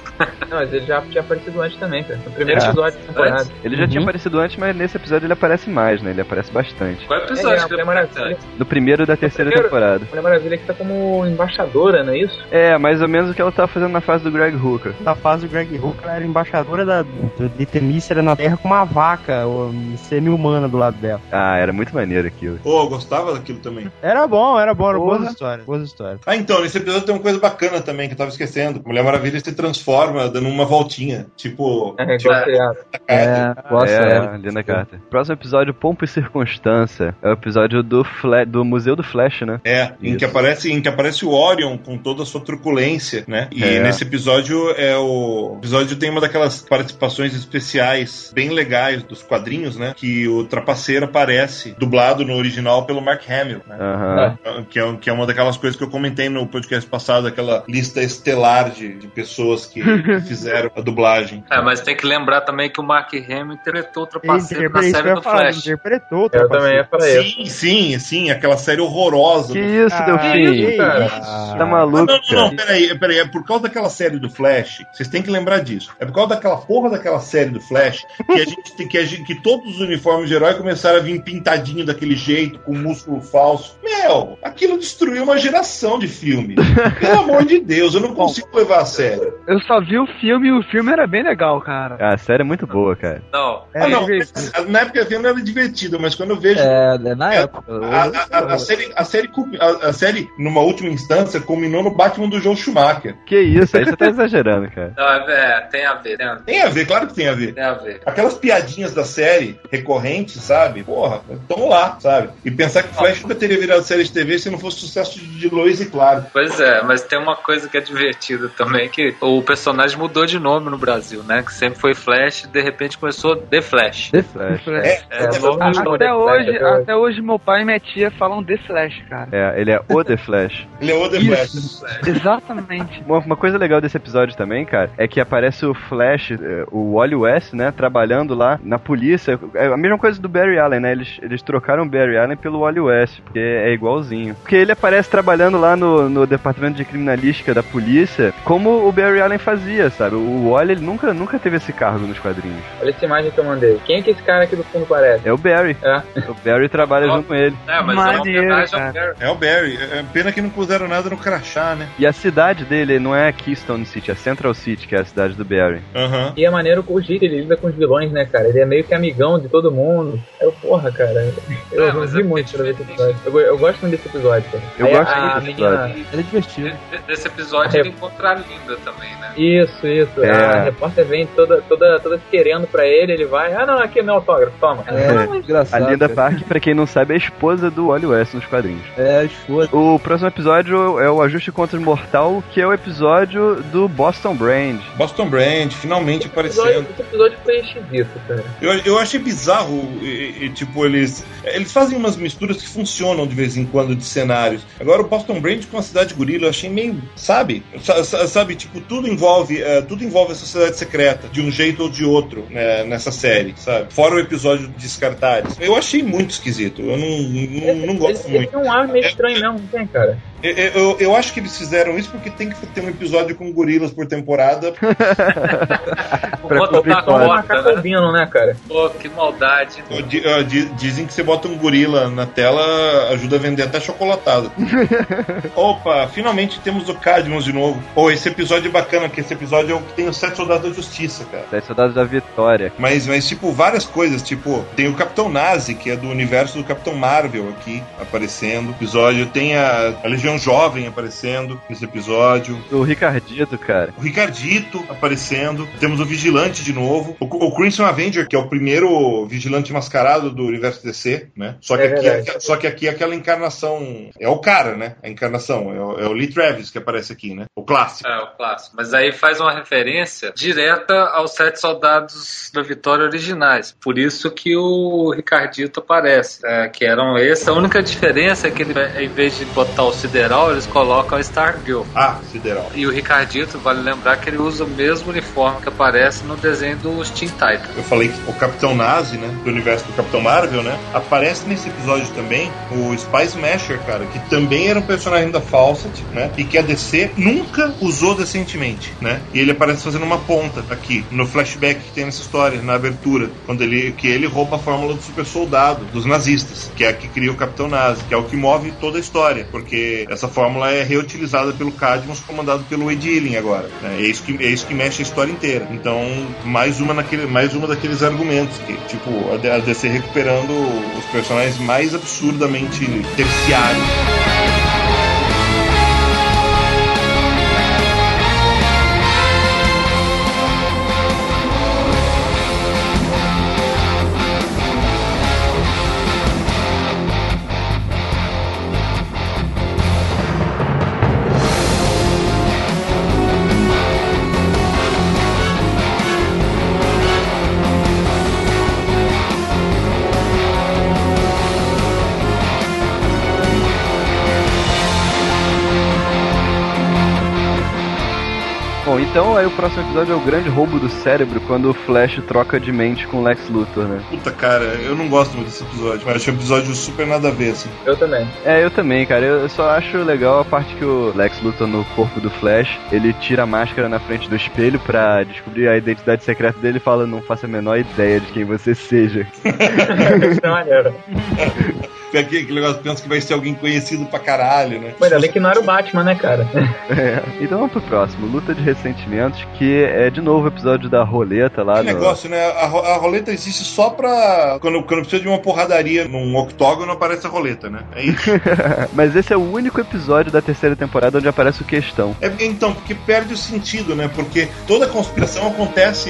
Não, mas ele já tinha aparecido antes também, cara. No primeiro É. episódio da temporada. Antes. Ele já tinha aparecido antes, mas nesse episódio ele aparece mais, né? Ele aparece bastante. Qual É, episódio a que ele aparece? Maravilha, No primeiro da terceira primeiro- temporada. Mulher Maravilha que tá como embaixadora, não é isso? É, mais ou menos o que ela tava fazendo na fase do Greg Hooker. Na fase do Greg Hooker, ela era embaixadora da, do- de Temícera na Terra com uma vaca ou, semi-humana do lado dela. Ah, era muito maneiro aquilo. Pô, eu gostava daquilo também. Era bom, era bom, eram Porra. boas histórias. Boas histórias. Ah, então, nesse episódio tem uma coisa bacana também que eu tava esquecendo. Mulher Maravilha se transforma dando uma voltinha. Tipo. É, tipo, seriado. É, gosto, é, é. Linda Carter. Próximo episódio, Pompa e Circunstância. É o episódio do, Fla do Museu do Flash, né? É, em que, aparece, em que aparece o Orion com toda a sua truculência, né? E É. nesse episódio é o. O episódio tem uma daquelas participações especiais bem legais dos quadrinhos, né? Que o Trapaceiro aparece, dublado no original pelo Mark Hamill, né? Aham. Que, é, que é uma daquelas coisas que eu comentei no podcast passado, aquela lista estelar de, de pessoas que, fizeram a dublagem. É, mas tem que lembrar também que o Mark Hamill interpretou o Trapaceiro Ele na série do eu falar, Flash. interpretou o Eu Trapaceiro. também ia falar isso. Sim, sim, sim, aquela série horrorosa. Que do- isso, Delfim? isso, cara? Tá maluco, Ah, não, não, não, peraí, peraí, é por causa daquela série do Flash, vocês têm que lembrar disso. É por causa daquela porra daquela série do Flash que a gente tem que, a gente- que todos os uniformes de herói começaram a vir pintadinho daquele jeito, com músculo falso. Meu, aquilo destruiu uma geração de filme. Pelo amor de Deus, eu não consigo levar a sério. Eu só vi o filme e o filme era bem legal, cara. Ah, a série é muito boa, cara. Não, Ah, não, na época o filme era divertido, mas quando eu vejo. É, é na época. A, a- a- a série, a, série, a série, numa última instância, culminou no Batman do Joe Schumacher. Que isso, aí você tá exagerando, cara. não, é, tem a ver, tem a ver. Tem a ver, claro que tem a ver. Tem a ver. Aquelas piadinhas da série recorrentes, sabe? Porra, estão lá, sabe? E pensar que Flash nunca teria virado série de TV se não fosse sucesso de Lois e Claro. Pois é, mas tem uma coisa que é divertida também, que o personagem mudou de nome no Brasil, né? Que sempre foi Flash e de repente começou The Flash. The Flash. É, É, história. Até hoje, até hoje meu pai e minha tia falam The Flash, cara. É, ele é o The Flash. Ele é o The Flash. Exatamente. Uma, uma coisa legal desse episódio também, cara, é que aparece o Flash, eh, o Wally West, né, trabalhando lá na polícia. É a mesma coisa do Barry Allen, né? Eles, eles trocaram o Barry Allen pelo Wally West, porque é igualzinho. Porque ele aparece trabalhando lá no, no departamento de criminalística da polícia, como o Barry Allen fazia, sabe? O Wally ele nunca, nunca teve esse cargo nos quadrinhos. Olha essa imagem que eu mandei. Quem é que esse cara aqui do fundo parece? É o Barry. É. O Barry trabalha junto com ele. É, mas é Maneiro, ao cara. Barry. É o Barry. É pena que não puseram nada no crachá, né? E a cidade dele não é Keystone City, é Central City, que é a cidade do Barry. Aham. E é maneiro com o jeito ele lida com os vilões, né, cara? Ele é meio que amigão de todo mundo. Eu, porra, cara. Eu É, mas vi é muito pra ver esse episódio. Eu, eu gosto muito desse episódio, cara. Eu Aí gosto a, muito a desse menina... episódio. Ele é divertido. De- Desse episódio ele encontra a Linda também, né? Isso, isso. É. A repórter vem toda, toda, toda se querendo pra ele, ele vai, ah não, aqui é meu autógrafo, toma. É, Não, mas- A. Linda cara. Park, pra quem não sabe, é a esposa do Wally West nos quadrinhos. É, as foda. O próximo episódio é o Ajuste contra o Mortal, que é o episódio do Boston Brand. Boston Brand, finalmente esse, episódio, aparecendo. esse episódio foi esquisito, cara. Eu, eu achei bizarro, e, e, tipo, eles. Eles fazem umas misturas que funcionam de vez em quando de cenários. Agora, o Boston Brand com a cidade gorila, eu achei meio. Sabe? Sa- sa- Sabe, tipo, tudo envolve. eh, tudo envolve a sociedade secreta, de um jeito ou de outro, né, nessa série, sabe? Fora o episódio de Descartares. Eu achei muito esquisito. Eu não, não, não gosto Ele, ele muito. tem um ar meio estranho mesmo, não tem, cara? Eu, eu, eu acho que eles fizeram isso porque tem que ter um episódio com gorilas por temporada. Pra Vou botar a cobrir Um cota, macaco né? cara? Pô, que maldade. Di- di- Dizem que você bota um gorila na tela, ajuda a vender até chocolatado. Opa, finalmente temos o Cadmus de novo. Oh, esse episódio é bacana, porque esse episódio é o que tem os sete soldados da justiça, cara. Das Soldados da Vitória. Mas, mas, tipo, várias coisas. Tipo, tem o Capitão Nazi, que é do universo do Capitão Marvel aqui, aparecendo. Episódio. Tem a, a Legião Gavião Jovem aparecendo nesse episódio. O Ricardito, cara. O Ricardito aparecendo. Temos o Vigilante de novo. O, o Crimson Avenger, que é o primeiro vigilante mascarado do universo DC, né? Só que, É aqui, verdade. só que aqui é aquela encarnação. É o cara, né? A encarnação. É o, é o Lee Travis que aparece aqui, né? O clássico. É, o clássico. Mas aí faz uma referência direta aos sete soldados da Vitória originais. Por isso que o Ricardito aparece. é, que eram esses. A única diferença é que ele, em vez de botar o Sideral, eles colocam a Stargirl. Ah, Sideral. E o Ricardito, vale lembrar que ele usa o mesmo uniforme que aparece no desenho dos Teen Titans. Eu falei que o Capitão Nazi, né? Do universo do Capitão Marvel, né? Aparece nesse episódio também o Spy Smasher, cara, que também era um personagem da Fawcett, né? E que a DC nunca usou decentemente, né? E ele aparece fazendo uma ponta aqui, no flashback que tem nessa história, na abertura, quando ele que ele rouba a fórmula do super soldado dos nazistas, que é a que cria o Capitão Nazi, que é o que move toda a história, porque essa fórmula é reutilizada pelo Cadmus, comandado pelo Ed Ealing agora. né? É isso que é isso que mexe a história inteira. Então, mais uma naquele, mais uma daqueles argumentos que, tipo, a DC recuperando os personagens mais absurdamente terciários. Então aí o próximo episódio é o grande roubo do cérebro, quando o Flash troca de mente com o Lex Luthor, né? Puta, cara, eu não gosto muito desse episódio. Eu acho um episódio super nada a ver, assim. Eu também. É, eu também, cara. Eu só acho legal a parte que o Lex Luthor no corpo do Flash, ele tira a máscara na frente do espelho pra descobrir a identidade secreta dele e fala, não faço a menor ideia de quem você seja. Isso é maneiro. Aquele, aquele negócio pensa que vai ser alguém conhecido pra caralho, né? Ainda bem que não era o Batman, né, cara? É. Então vamos pro próximo, Luta de Ressentimentos, que é de novo o episódio da roleta lá Que no... negócio, né? A, ro- a roleta existe só pra. Quando, quando precisa de uma porradaria num octógono, aparece a roleta, né? É isso. Mas esse é o único episódio da terceira temporada onde aparece o Questão. É, então, porque perde o sentido, né? Porque toda a conspiração acontece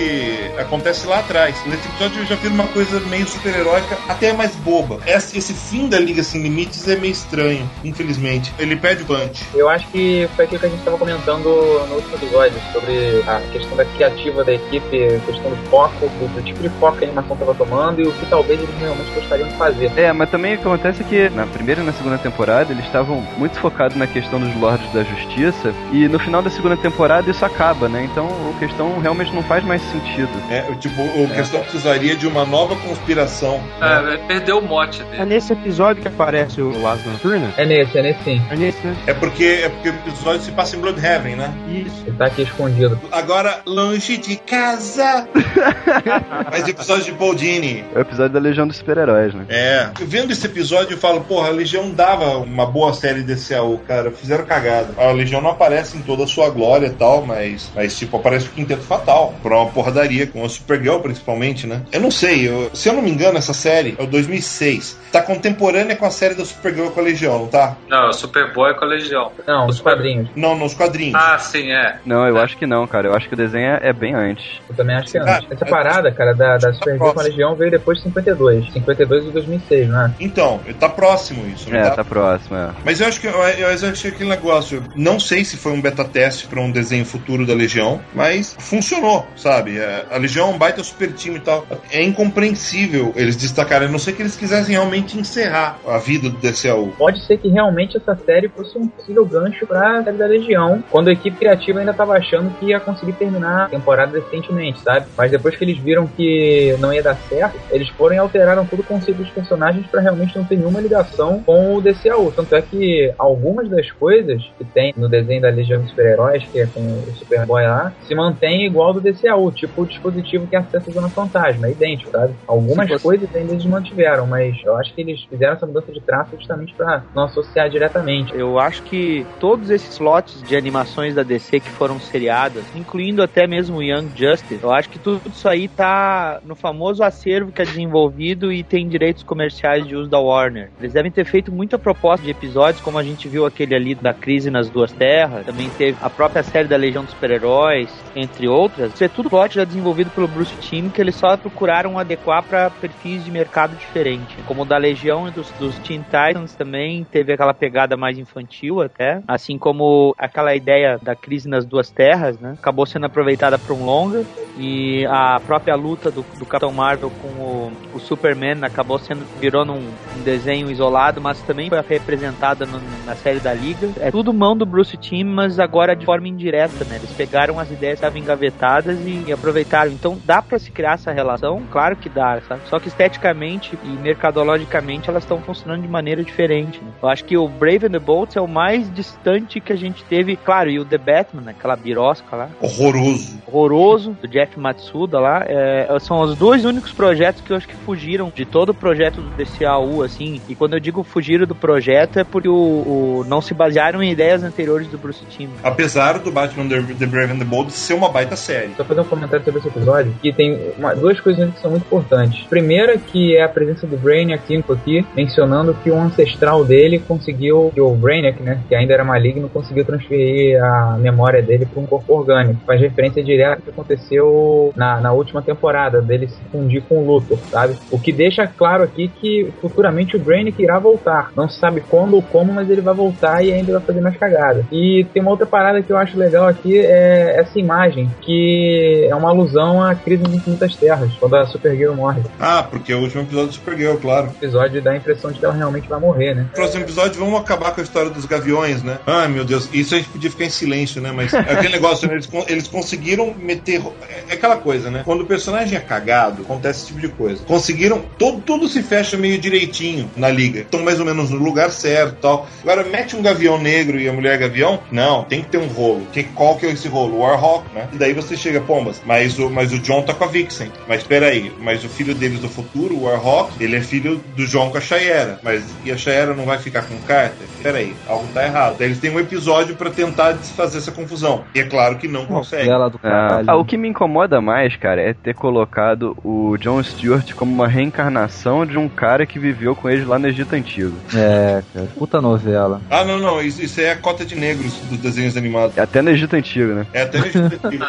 acontece lá atrás. Nesse episódio eu já vi uma coisa meio super-heróica, até mais boba. Esse, esse fim da Liga Sem Limites é meio estranho, infelizmente. Ele perde o punch. Eu acho que foi aquilo que a gente estava comentando no último episódio, sobre a questão da criativa da equipe, a questão do foco, do, do tipo de foco que a animação estava tomando e o que talvez eles realmente gostariam de fazer. É, mas também o que acontece é que na primeira e na segunda temporada eles estavam muito focados na questão dos Lordes da Justiça e no final da segunda temporada isso acaba, né? Então o questão realmente não faz mais sentido. É, tipo, o questão precisaria de uma nova conspiração. né? É, perdeu o mote dele. É nesse episódio que aparece o Las Noturna? É nesse, é nesse sim. É nesse, né? É porque, é porque o episódio se passa em Bloodhaven, né? Isso. Ele tá aqui escondido. Agora, longe de casa. Mas episódio de Paul Dini. É o episódio da Legião dos Super-Heróis, né? É. Vendo esse episódio, eu falo, porra, a Legião dava uma boa série desse AU, cara. Fizeram cagada. A Legião não aparece em toda a sua glória e tal, mas, mas tipo, aparece o Quinteto Fatal. Pra uma porradaria, com a Supergirl, principalmente, né? Eu não sei, eu- se eu não me engano, essa série é o 2006. Tá contemporânea com a série da Supergirl com a Legião, não tá? Não, Superboy com a Legião. Não, os quadrinhos. Não, nos quadrinhos. Ah, sim, é. Não, eu acho que não, cara. Eu acho que o desenho é é bem antes. Eu também acho que é antes. Essa parada, cara, da, da Supergirl com a Legião veio depois de 52. 52 e 2006, né? Então, tá próximo isso, É, tá? tá próximo, é. Mas eu acho que eu, eu acho que aquele negócio. Não sei se foi um beta teste pra um desenho futuro da Legião, mas funcionou, sabe? É, A Legião é um baita super time e tal. É incompreensível eles destacarem, a não ser que eles quisessem realmente encerrar a vida do DCAU. Pode ser que realmente essa série fosse um possível gancho pra série da Legião, quando a equipe criativa ainda tava achando que ia conseguir terminar a temporada decentemente, sabe? Mas depois que eles viram que não ia dar certo, eles foram e alteraram todo o conceito dos personagens pra realmente não ter nenhuma ligação com o DCAU. Tanto é que algumas das coisas que tem no desenho da Legião dos Super-Heróis, que é com o Superboy lá, se mantém igual do DCAU, tipo o dispositivo que acessa a Zona Fantasma, é idêntico, sabe? Algumas coisas ainda eles mantiveram, mas eu acho que eles fizeram fizeram essa mudança de traço justamente para não associar diretamente. Eu acho que todos esses slots de animações da DC que foram seriadas, incluindo até mesmo Young Justice, eu acho que tudo isso aí tá no famoso acervo que é desenvolvido e tem direitos comerciais de uso da Warner. Eles devem ter feito muita proposta de episódios, como a gente viu aquele ali da crise nas duas terras, também teve a própria série da Legião dos Super-Heróis, entre outras. Isso é tudo plot já desenvolvido pelo Bruce Timm, que eles só procuraram adequar para perfis de mercado diferente. Como o da Legião dos, dos Teen Titans também teve aquela pegada mais infantil até, assim como aquela ideia da crise nas duas terras, né? Acabou sendo aproveitada para um longa e a própria luta do, do Capitão Marvel com o, o, Superman acabou sendo virou num um desenho isolado, mas também foi representada na série da Liga. É tudo mão do Bruce Timm, mas agora de forma indireta, né? Eles pegaram as ideias que estavam engavetadas e, e aproveitaram. Então dá para se criar essa relação, claro que dá, sabe? Só que esteticamente e mercadologicamente elas estão funcionando de maneira diferente. Né? Eu acho que o Brave and the Bolts é o mais distante que a gente teve, claro, e o The Batman, aquela birosca lá. Horroroso. Horroroso, do Jeff Matsuda lá. É, são os dois únicos projetos que eu acho que fugiram de todo o projeto do DCAU, assim. E quando eu digo fugiram do projeto é porque o, o não se basearam em ideias anteriores do Bruce Timm. Apesar do Batman The, the Brave and the Bold ser uma baita série. Só fazer um comentário sobre esse episódio, que tem uma, duas coisas que são muito importantes. Primeira, que é a presença do Brainiac aqui, mencionando que o ancestral dele conseguiu, que o Brainiac, né, que ainda era maligno, conseguiu transferir a memória dele para um corpo orgânico. Faz referência direta ao que aconteceu na, na última temporada, dele se fundir com o Luthor, sabe? O que deixa claro aqui que futuramente o Brainiac irá voltar. Não se sabe quando ou como, mas ele vai voltar e ainda vai fazer mais cagada. E tem uma outra parada que eu acho legal aqui, é essa imagem, que é uma alusão à crise das infinitas terras, quando a Supergirl morre. Ah, porque é o último episódio do Supergirl, claro. O episódio dá a impressão de que ela realmente vai morrer, né? No próximo episódio vamos acabar com a história dos gaviões, né? Ai, meu Deus, isso a gente podia ficar em silêncio, né? Mas é aquele negócio, né? eles, eles conseguiram meter. É aquela coisa, né? Quando o personagem é cagado, acontece esse tipo de coisa. Conseguiram. Todo, tudo se fecha meio direitinho na liga. Estão mais ou menos no lugar certo tal. Agora, mete um gavião negro e a mulher gavião? Não, tem que ter um rolo. Que, qual que é esse rolo? Warhawk, né? E daí você chega, pombas, mas o, mas o John tá com a Vixen. Mas peraí, mas o filho deles do futuro, o Warhawk, ele é filho do John com a Shayera. Mas e a Shayera não vai ficar com o Carter? Peraí, algo tá errado. Daí eles têm um episódio para tentar desfazer essa confusão. E é claro que não consegue. Ah, ah, o que me incomoda mais, cara, é ter colocado o John Stewart como uma reencarnação de um cara que viveu com eles lá no Egito Antigo. É, cara, puta novela. Ah, não, não, isso, isso é a cota de negros dos desenhos animados. É até no Egito Antigo, né? É até no Egito Antigo.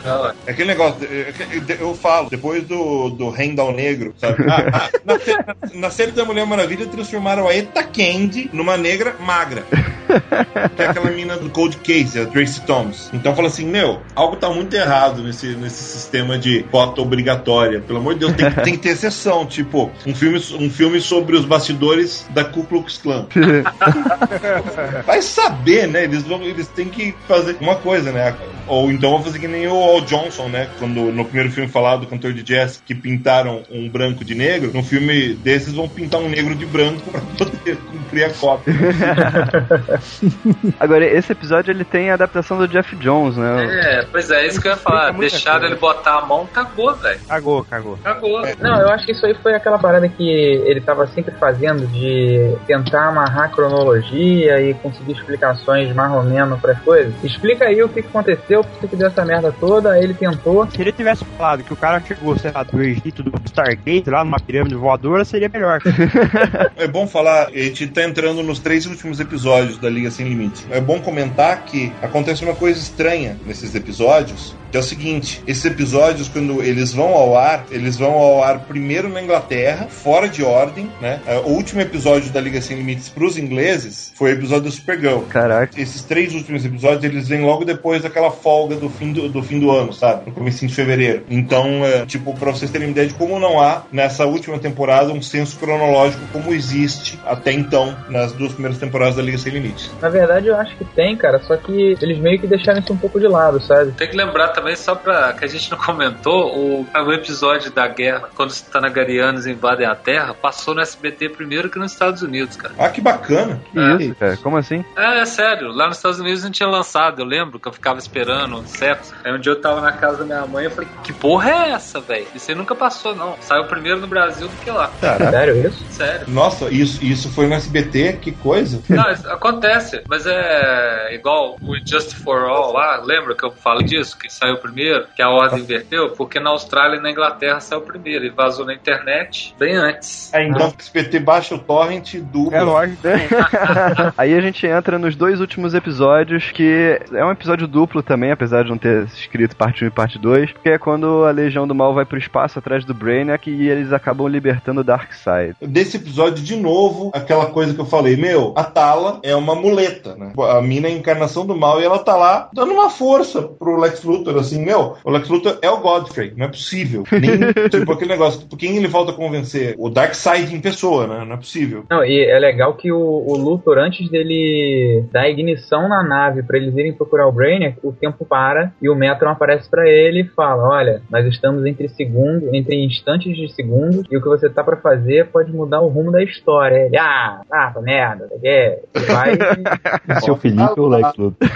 é aquele negócio, eu falo, depois do, do Rendal Negro, sabe? Ah, ah, na, na, série da Mulher Maravilha transformaram a Eta Candy numa negra magra. que é aquela mina do Cold Case, a Tracy Thomas. Então fala assim, meu, algo tá muito errado nesse, nesse sistema de cota obrigatória. Pelo amor de Deus, tem, tem que ter exceção. Tipo, um filme, um filme sobre os bastidores da Ku Klux Klan. Vai saber, né? Eles, vão, eles têm que fazer uma coisa, né? Ou então vão fazer que nem o Al Johnson, né? Quando no primeiro filme falado do cantor de jazz que pintaram um branco de negro, no filme desses vão pintar um negro de branco pra poder cumprir a cópia. Agora, esse episódio ele tem a adaptação do Jeff Jones, né? É, pois é, isso que eu ia falar. Deixaram ele botar a mão, cagou, velho. Cagou, cagou. Cagou. É. Não, eu acho que isso aí foi aquela parada que ele tava sempre fazendo de tentar amarrar a cronologia e conseguir explicações mais ou menos pras coisas. Explica aí o que aconteceu, por que deu essa merda toda, aí ele tentou. Se ele tivesse falado que o cara chegou, sei lá, do Egito do Stargate, lá numa pirâmide voadora, seria melhor. é bom falar, a gente tá entrando nos três últimos episódios da Liga Sem Limites. É bom comentar que acontece uma coisa estranha nesses episódios, que é o seguinte: esses episódios, quando eles vão ao ar, eles vão ao ar primeiro na Inglaterra, fora de ordem, né? O último episódio da Liga Sem Limites pros ingleses foi o episódio do Supergirl. Caraca. Esses três últimos episódios, eles vêm logo depois daquela folga do fim do, do fim do ano, sabe? No começo de fevereiro. Então, é, tipo, pra vocês terem uma ideia de como não há, nessa última temporada, um senso cronológico como existe até então, nas duas primeiras temporadas da Liga Sem Limites. Na verdade, eu acho que tem, cara, só que eles meio que deixaram isso um pouco de lado, sabe? Tem que lembrar também, só pra que a gente não comentou, o, o episódio da guerra, quando os Tanagarianos invadem a Terra, passou no SBT primeiro que nos Estados Unidos, cara. Ah, que bacana. Que é. isso, cara? Como assim? É, é sério. Lá nos Estados Unidos não tinha lançado, eu lembro que eu ficava esperando séculos. Aí um dia eu tava na casa da minha mãe e falei, que porra é essa, velho? Isso aí nunca passou, não. Saiu primeiro no Brasil do que lá. Caraca. Sério isso? Sério. Nossa, isso, isso foi no SBT? Que coisa. Não, isso acontece, mas é igual o Just for All lá, lembra que eu falo disso? Que saiu primeiro, que a ordem inverteu? Porque na Austrália e na Inglaterra saiu primeiro e vazou na internet bem antes. É, então o SBT baixa o torrent do. É lógico. Aí a gente entra nos dois últimos episódios, que é um episódio duplo também, apesar de não ter escrito parte 1 e parte 2, que é quando a Legião do Mal vai pro espaço atrás do Brainiac e eles acabam libertando o Darkseid. Desse episódio, de novo, aquela coisa que eu falei, meu, a Tala é uma muleta, né? A mina é a encarnação do mal e ela tá lá dando uma força pro Lex Luthor, assim, meu, o Lex Luthor é o Godfrey, não é possível. Nem, tipo, aquele negócio, por quem ele volta a convencer? O Darkseid em pessoa, né? Não é possível. Não, e é legal que o, o Luthor, antes dele dar ignição na nave pra eles irem procurar o Brainiac, o tempo para e o Metron aparece pra ele e fala: Olha, nós estamos entre segundos, entre instantes de segundos, e o que você tá pra fazer pode mudar o rumo da história. Ele, ah, ah, tá merda, é, vai. Seu Felipe ou Lex Luthor?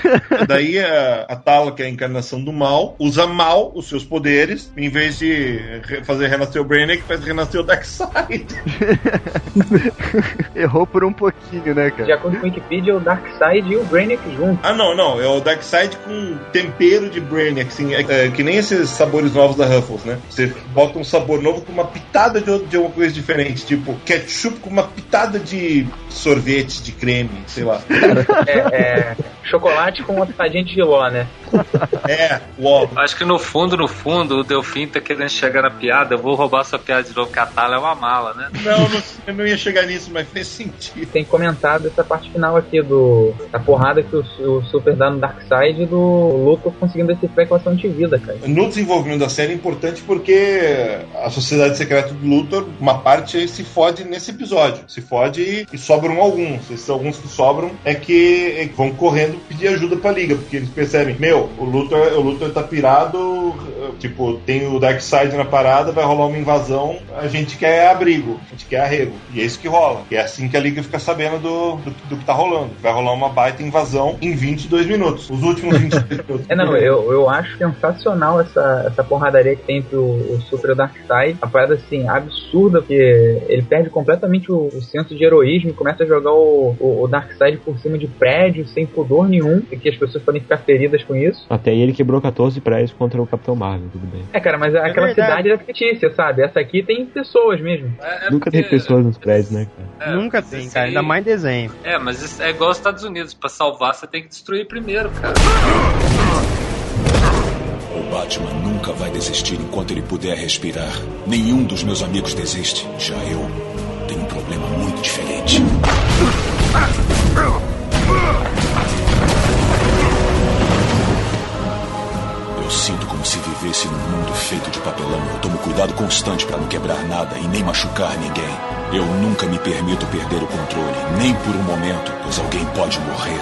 Daí a, a Tala, que é a encarnação do mal, usa mal os seus poderes, em vez de re- fazer renascer o Brainiac, faz renascer o Darkseid. Errou por um pouquinho, né, cara? De acordo com o Wikipedia, o Darkseid e o Brainiac juntos. Ah, não, não. É o Darkseid com tempero de Brainiac, assim. É, é que nem esses sabores novos da Ruffles, né? Você bota um sabor novo com uma pitada de, outra- de uma coisa diferente. Tipo, ketchup com uma pitada de sorvete, de creme, sei lá. É, é, chocolate com uma pitadinha de giló, né? É, uó. Acho que no fundo, no fundo, o Delfim tá querendo chegar na piada. Eu vou roubar essa piada de novo, que a Tala é uma mala, né? Não, não, eu não ia chegar nisso, mas fez sentido. Tem comentado essa parte final aqui do da porrada que o, o Super dá no Darkseid e do Luthor conseguindo a equação de vida, cara. No desenvolvimento da série é importante porque a Sociedade Secreta do Luthor, uma parte se fode nesse episódio. Se fode e, sobram alguns. Esses alguns que sobram é que, é que vão correndo pedir ajuda pra Liga, porque eles percebem, meu, o Luthor, o Luthor tá pirado, eh, tipo, tem o Darkseid na parada, vai rolar uma invasão, a gente quer abrigo, a gente quer arrego. E é isso que rola. E é assim que a Liga fica sabendo do, do, do que tá rolando. Vai rolar uma baita invasão em 22 minutos. Os últimos 22 minutos. É, não, eu, eu acho sensacional essa, essa porradaria que tem entre o, o Super e o Darkseid. A parada, assim, absurda, porque ele perde completamente o, o senso de heroísmo começa a jogar o, o, o Darkseid por cima de prédios sem pudor nenhum, e que as pessoas podem ficar feridas com isso. Até aí ele quebrou 14 prédios contra o Capitão Marvel, tudo bem. É, cara, mas aquela verdade. cidade é fictícia, sabe? Essa aqui tem pessoas mesmo. É, é Nunca porque- tem pessoas nos prédios, né, cara? É, Nunca tem, isso cara. Ainda mais desenho. É, mas é igual aos Estados Unidos. Pra salvar, você tem que destruir primeiro, cara. O Batman nunca vai desistir enquanto ele puder respirar. Nenhum dos meus amigos desiste. Já eu problema muito diferente. Eu sinto como se vivesse num mundo feito de papelão. Eu tomo cuidado constante para não quebrar nada e nem machucar ninguém. Eu nunca me permito perder o controle, nem por um momento, pois alguém pode morrer.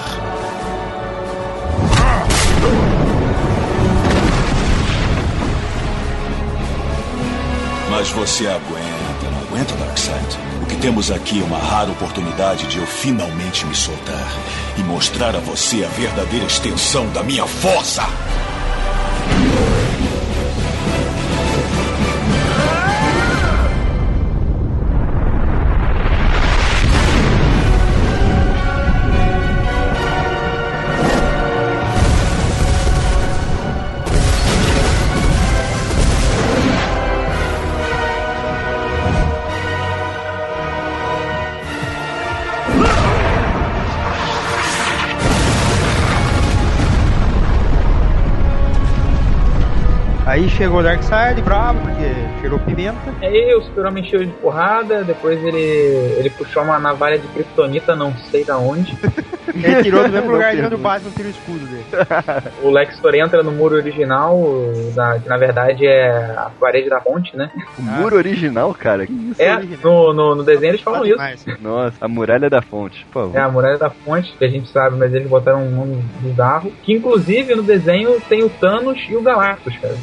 Mas você aguenta, não aguenta, Darkseid? Temos aqui uma rara oportunidade de eu finalmente me soltar e mostrar a você a verdadeira extensão da minha força. Chegou o Darkseid, bravo, porque cheirou pimenta. Aí o Super-Homem encheu de porrada, depois ele, ele puxou uma navalha de kryptonita, não sei da onde. Ele tirou do mesmo lugar de onde o Batman tira o escudo dele. O Lex Luthor entra no muro original, da- que na verdade é a parede da ponte, né? O muro original, cara? Que isso? É, no, no, no desenho eles falam isso. Nossa, a muralha da fonte, por favor. É a muralha da fonte, que a gente sabe, mas eles botaram um nome bizarro. Que inclusive no desenho tem o Thanos e o Galactus, cara.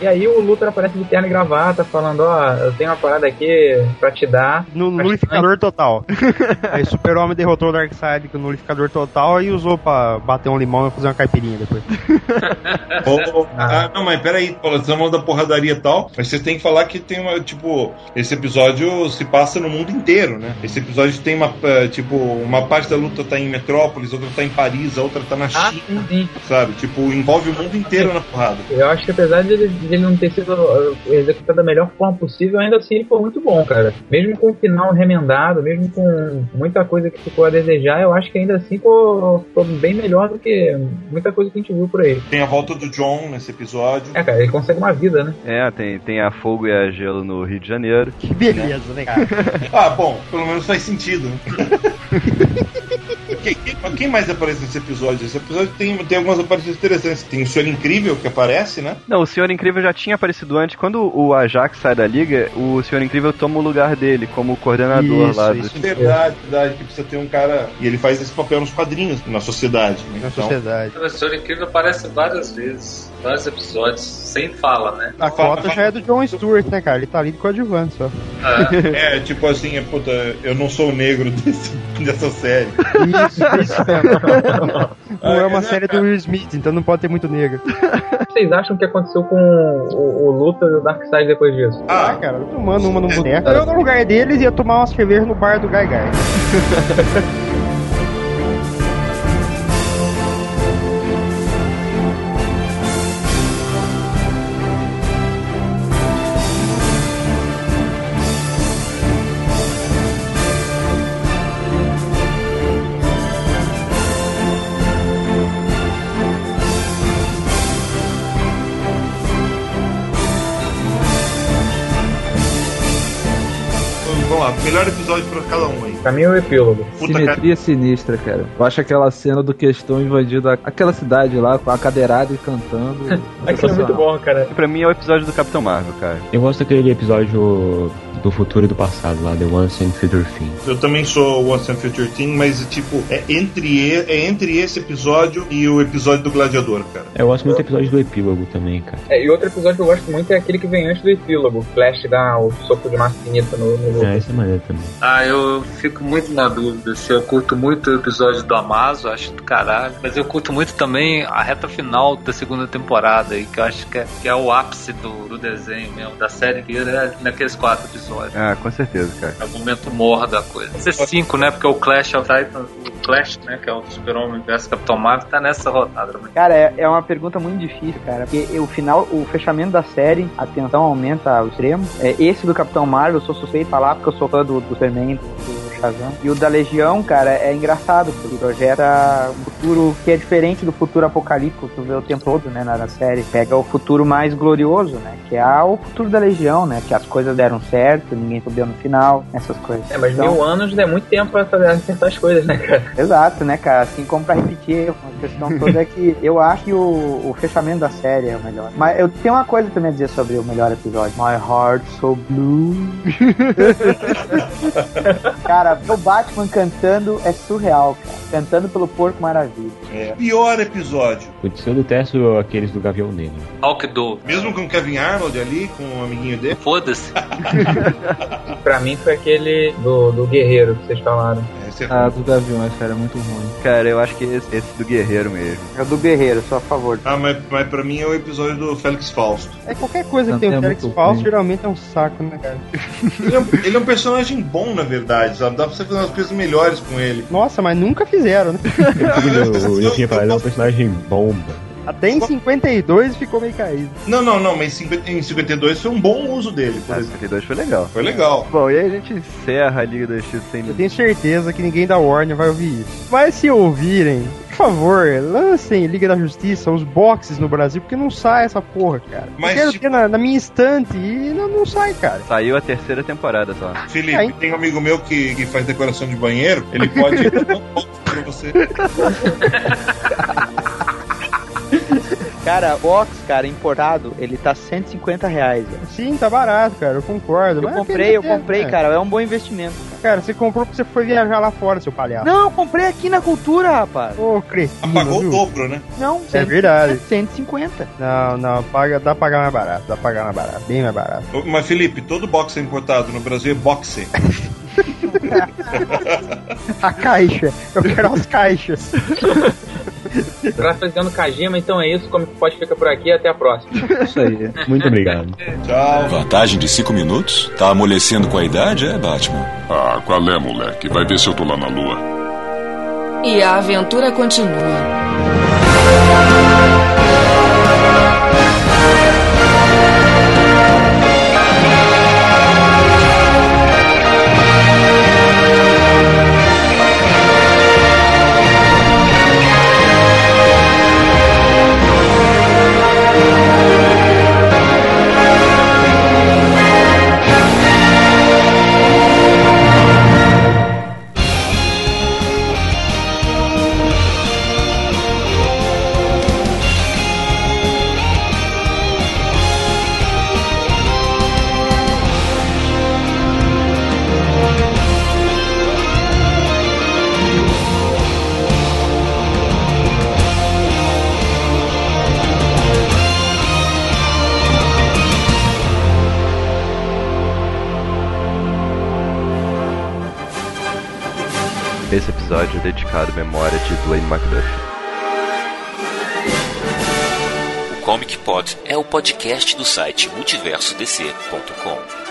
E aí o Luthor aparece de terno e gravata, falando, ó, eu tenho uma parada aqui pra te dar. No nulificador total. Aí Super-Homem derrotou o Darkseid com o nulificador total e usou pra bater um limão e fazer uma caipirinha depois. Ô, ah, não, mas peraí, Paulo, você tá falando da porradaria e tal, mas você tem que falar que tem uma, tipo, esse episódio se passa no mundo inteiro, né? Esse episódio tem uma, eh, tipo, uma parte da luta tá em Metrópolis, outra tá em Paris, a outra tá na Ah, China, sim. sabe? Tipo, envolve o mundo inteiro na porrada. Eu acho que apesar de ele, de ele não ter sido uh, executado da melhor forma possível, ainda assim ele foi muito bom, cara. Mesmo com o final remendado, mesmo com muita coisa que ficou a desejar, eu acho que ainda assim ficou, ficou bem melhor do que muita coisa que a gente viu por aí. Tem a volta do John nesse episódio. É, cara, ele consegue uma vida, né? É, tem, tem a fogo e a gelo no Rio de Janeiro. Que beleza, né, cara? Ah, bom, pelo menos faz sentido. Quem, quem- quem mais aparece nesse episódio? Esse episódio tem, tem algumas aparições interessantes. Tem o Senhor Incrível que aparece, né? Não, o Senhor Incrível já tinha aparecido antes. Quando o Ajax sai da liga, o Senhor Incrível toma o lugar dele como coordenador Isso, lá. isso, do... verdade, verdade, que precisa ter um cara. E ele faz esse papel nos quadrinhos, na sociedade. né? Na Então, sociedade. O Senhor Incrível aparece várias vezes, vários episódios, sem fala, né? A cota já é do John Stewart, né, cara? Ele tá ali de coadjuvante só. É, tipo assim, é, puta, eu não sou o negro desse, dessa série. Isso, isso mesmo. Não é uma série do Will Smith, então não pode ter muito negro. O que vocês acham que aconteceu com o, o Luthor e o Darkseid depois disso? Ah, cara, eu tomando uma no boneco. Eu, no lugar deles, ia tomar uma cerveja no bar do Gai Gai. Melhor episódio pra cada um aí. Pra mim é o epílogo. Puta, Simetria sinistra, cara. Eu acho aquela cena do questão invadindo a- aquela cidade lá, com a cadeirada e cantando. Aquilo é muito bom, cara. Pra mim é o episódio do Capitão Marvel, cara. Eu gosto daquele episódio do futuro e do passado lá, The Once and Future Thing. Eu também sou Once and Future Team, mas tipo, é entre, é entre esse episódio e o episódio do Gladiador, cara. Eu gosto muito do episódio do epílogo também, cara. É, e outro episódio que eu gosto muito é aquele que vem antes do epílogo. Flash dá o soco de massa finita no, no. É, esse é maneiro também. Ah, eu fico muito na dúvida se eu curto muito o episódio do Amazon, acho do caralho. Mas eu curto muito também a reta final da segunda temporada aí, que eu acho que é, que é o ápice do, do desenho mesmo, da série inteira, é naqueles quatro episódios. Ah, com certeza, cara. É o momento morro da coisa. Esse é cinco, né? Porque o Clash of Titans, o Clash, né? Que é o Super-Homem vs Capitão Marvel, tá nessa rodada. Né? Cara, é, é uma pergunta muito difícil, cara. Porque o final, o fechamento da série, a tensão aumenta ao extremo. É, esse do Capitão Marvel, eu sou suspeito de falar porque eu sou fã do, do Superman, do, do Shazam. E o da Legião, cara, é engraçado, porque projeta um futuro que é diferente do futuro apocalíptico que tu vê o tempo todo, né, na, na série. Pega o futuro mais glorioso, né, que é o futuro da Legião, né, que as coisas deram certo, ninguém fudeu no final, essas coisas. É, mas Então- mil anos é muito tempo pra fazer acertar as coisas, né, cara? Exato, né, cara? Assim como pra repetir, a questão toda é que eu acho que o, o fechamento da série é o melhor. Mas eu tenho uma coisa também a dizer sobre o melhor episódio. My heart so blue. cara, o Batman cantando é surreal, cara. Cantando pelo Porco Maravilha. É. Pior episódio. Putz, eu detesto aqueles do Gavião Negro. Hulk do. Mesmo com o Kevin Arnold ali, com o amiguinho dele. Foda-se. Pra mim foi aquele do, do Guerreiro que vocês falaram. Esse é Ah, do Gaviões, cara, é muito ruim. Cara, eu acho que esse, esse do Guerreiro mesmo. É o do Guerreiro, sou a favor. Ah, mas, mas pra mim é o episódio do Félix Fausto. É qualquer coisa que tem o Felix muito Falso, ruim. geralmente é um saco, né, cara? Ele é, um, ele é um personagem bom, na verdade, sabe? Dá pra você fazer umas coisas melhores com ele. Nossa, mas nunca fizeram, né? O eu tinha falado, ele é um personagem bomba. Até em 52 ficou meio caído. Não, não, não, mas em 50 em 52 foi um bom uso dele. por Ah, exemplo. 52 foi legal. Foi legal. Bom, e aí a gente encerra a Liga da Justiça sem Eu tenho certeza que ninguém da Warner vai ouvir isso. Mas se ouvirem, por favor, lancem Liga da Justiça, os boxes no Brasil, porque não sai essa porra, cara. Mas, eu quero tipo- ter na, na minha estante e não, não sai, cara. Saiu a terceira temporada só. Felipe, Aí- tem um amigo meu que, que faz decoração de banheiro, ele pode dar um pra você. Cara, box, cara, importado, ele tá 150 reais, velho. Sim, tá barato, cara, eu concordo. Eu mas comprei, eu comprei, né? cara, é um bom investimento, cara. Cara, você comprou porque você foi viajar lá fora, seu palhaço. Não, eu comprei aqui na cultura, rapaz. Ô, cretino, Apagou viu? o dobro, né? Não, É verdade. 150. Não, não, paga, dá pra pagar mais barato, dá pra pagar mais barato, bem mais barato. Ô, Mas, Felipe, todo boxe importado no Brasil é boxe. A caixa, eu quero as caixas. Graças a Kajima, então é isso. Como que pode fica por aqui. Até a próxima. Isso aí. Muito obrigado. Tchau. Vantagem de cinco minutos? Tá amolecendo com a idade, é, Batman? Ah, qual é, moleque? Vai ver se eu tô lá na lua. E a aventura continua. Esse episódio é dedicado à memória de Dwayne McDuffie. O Comic Pod é o podcast do site multiversodc.com.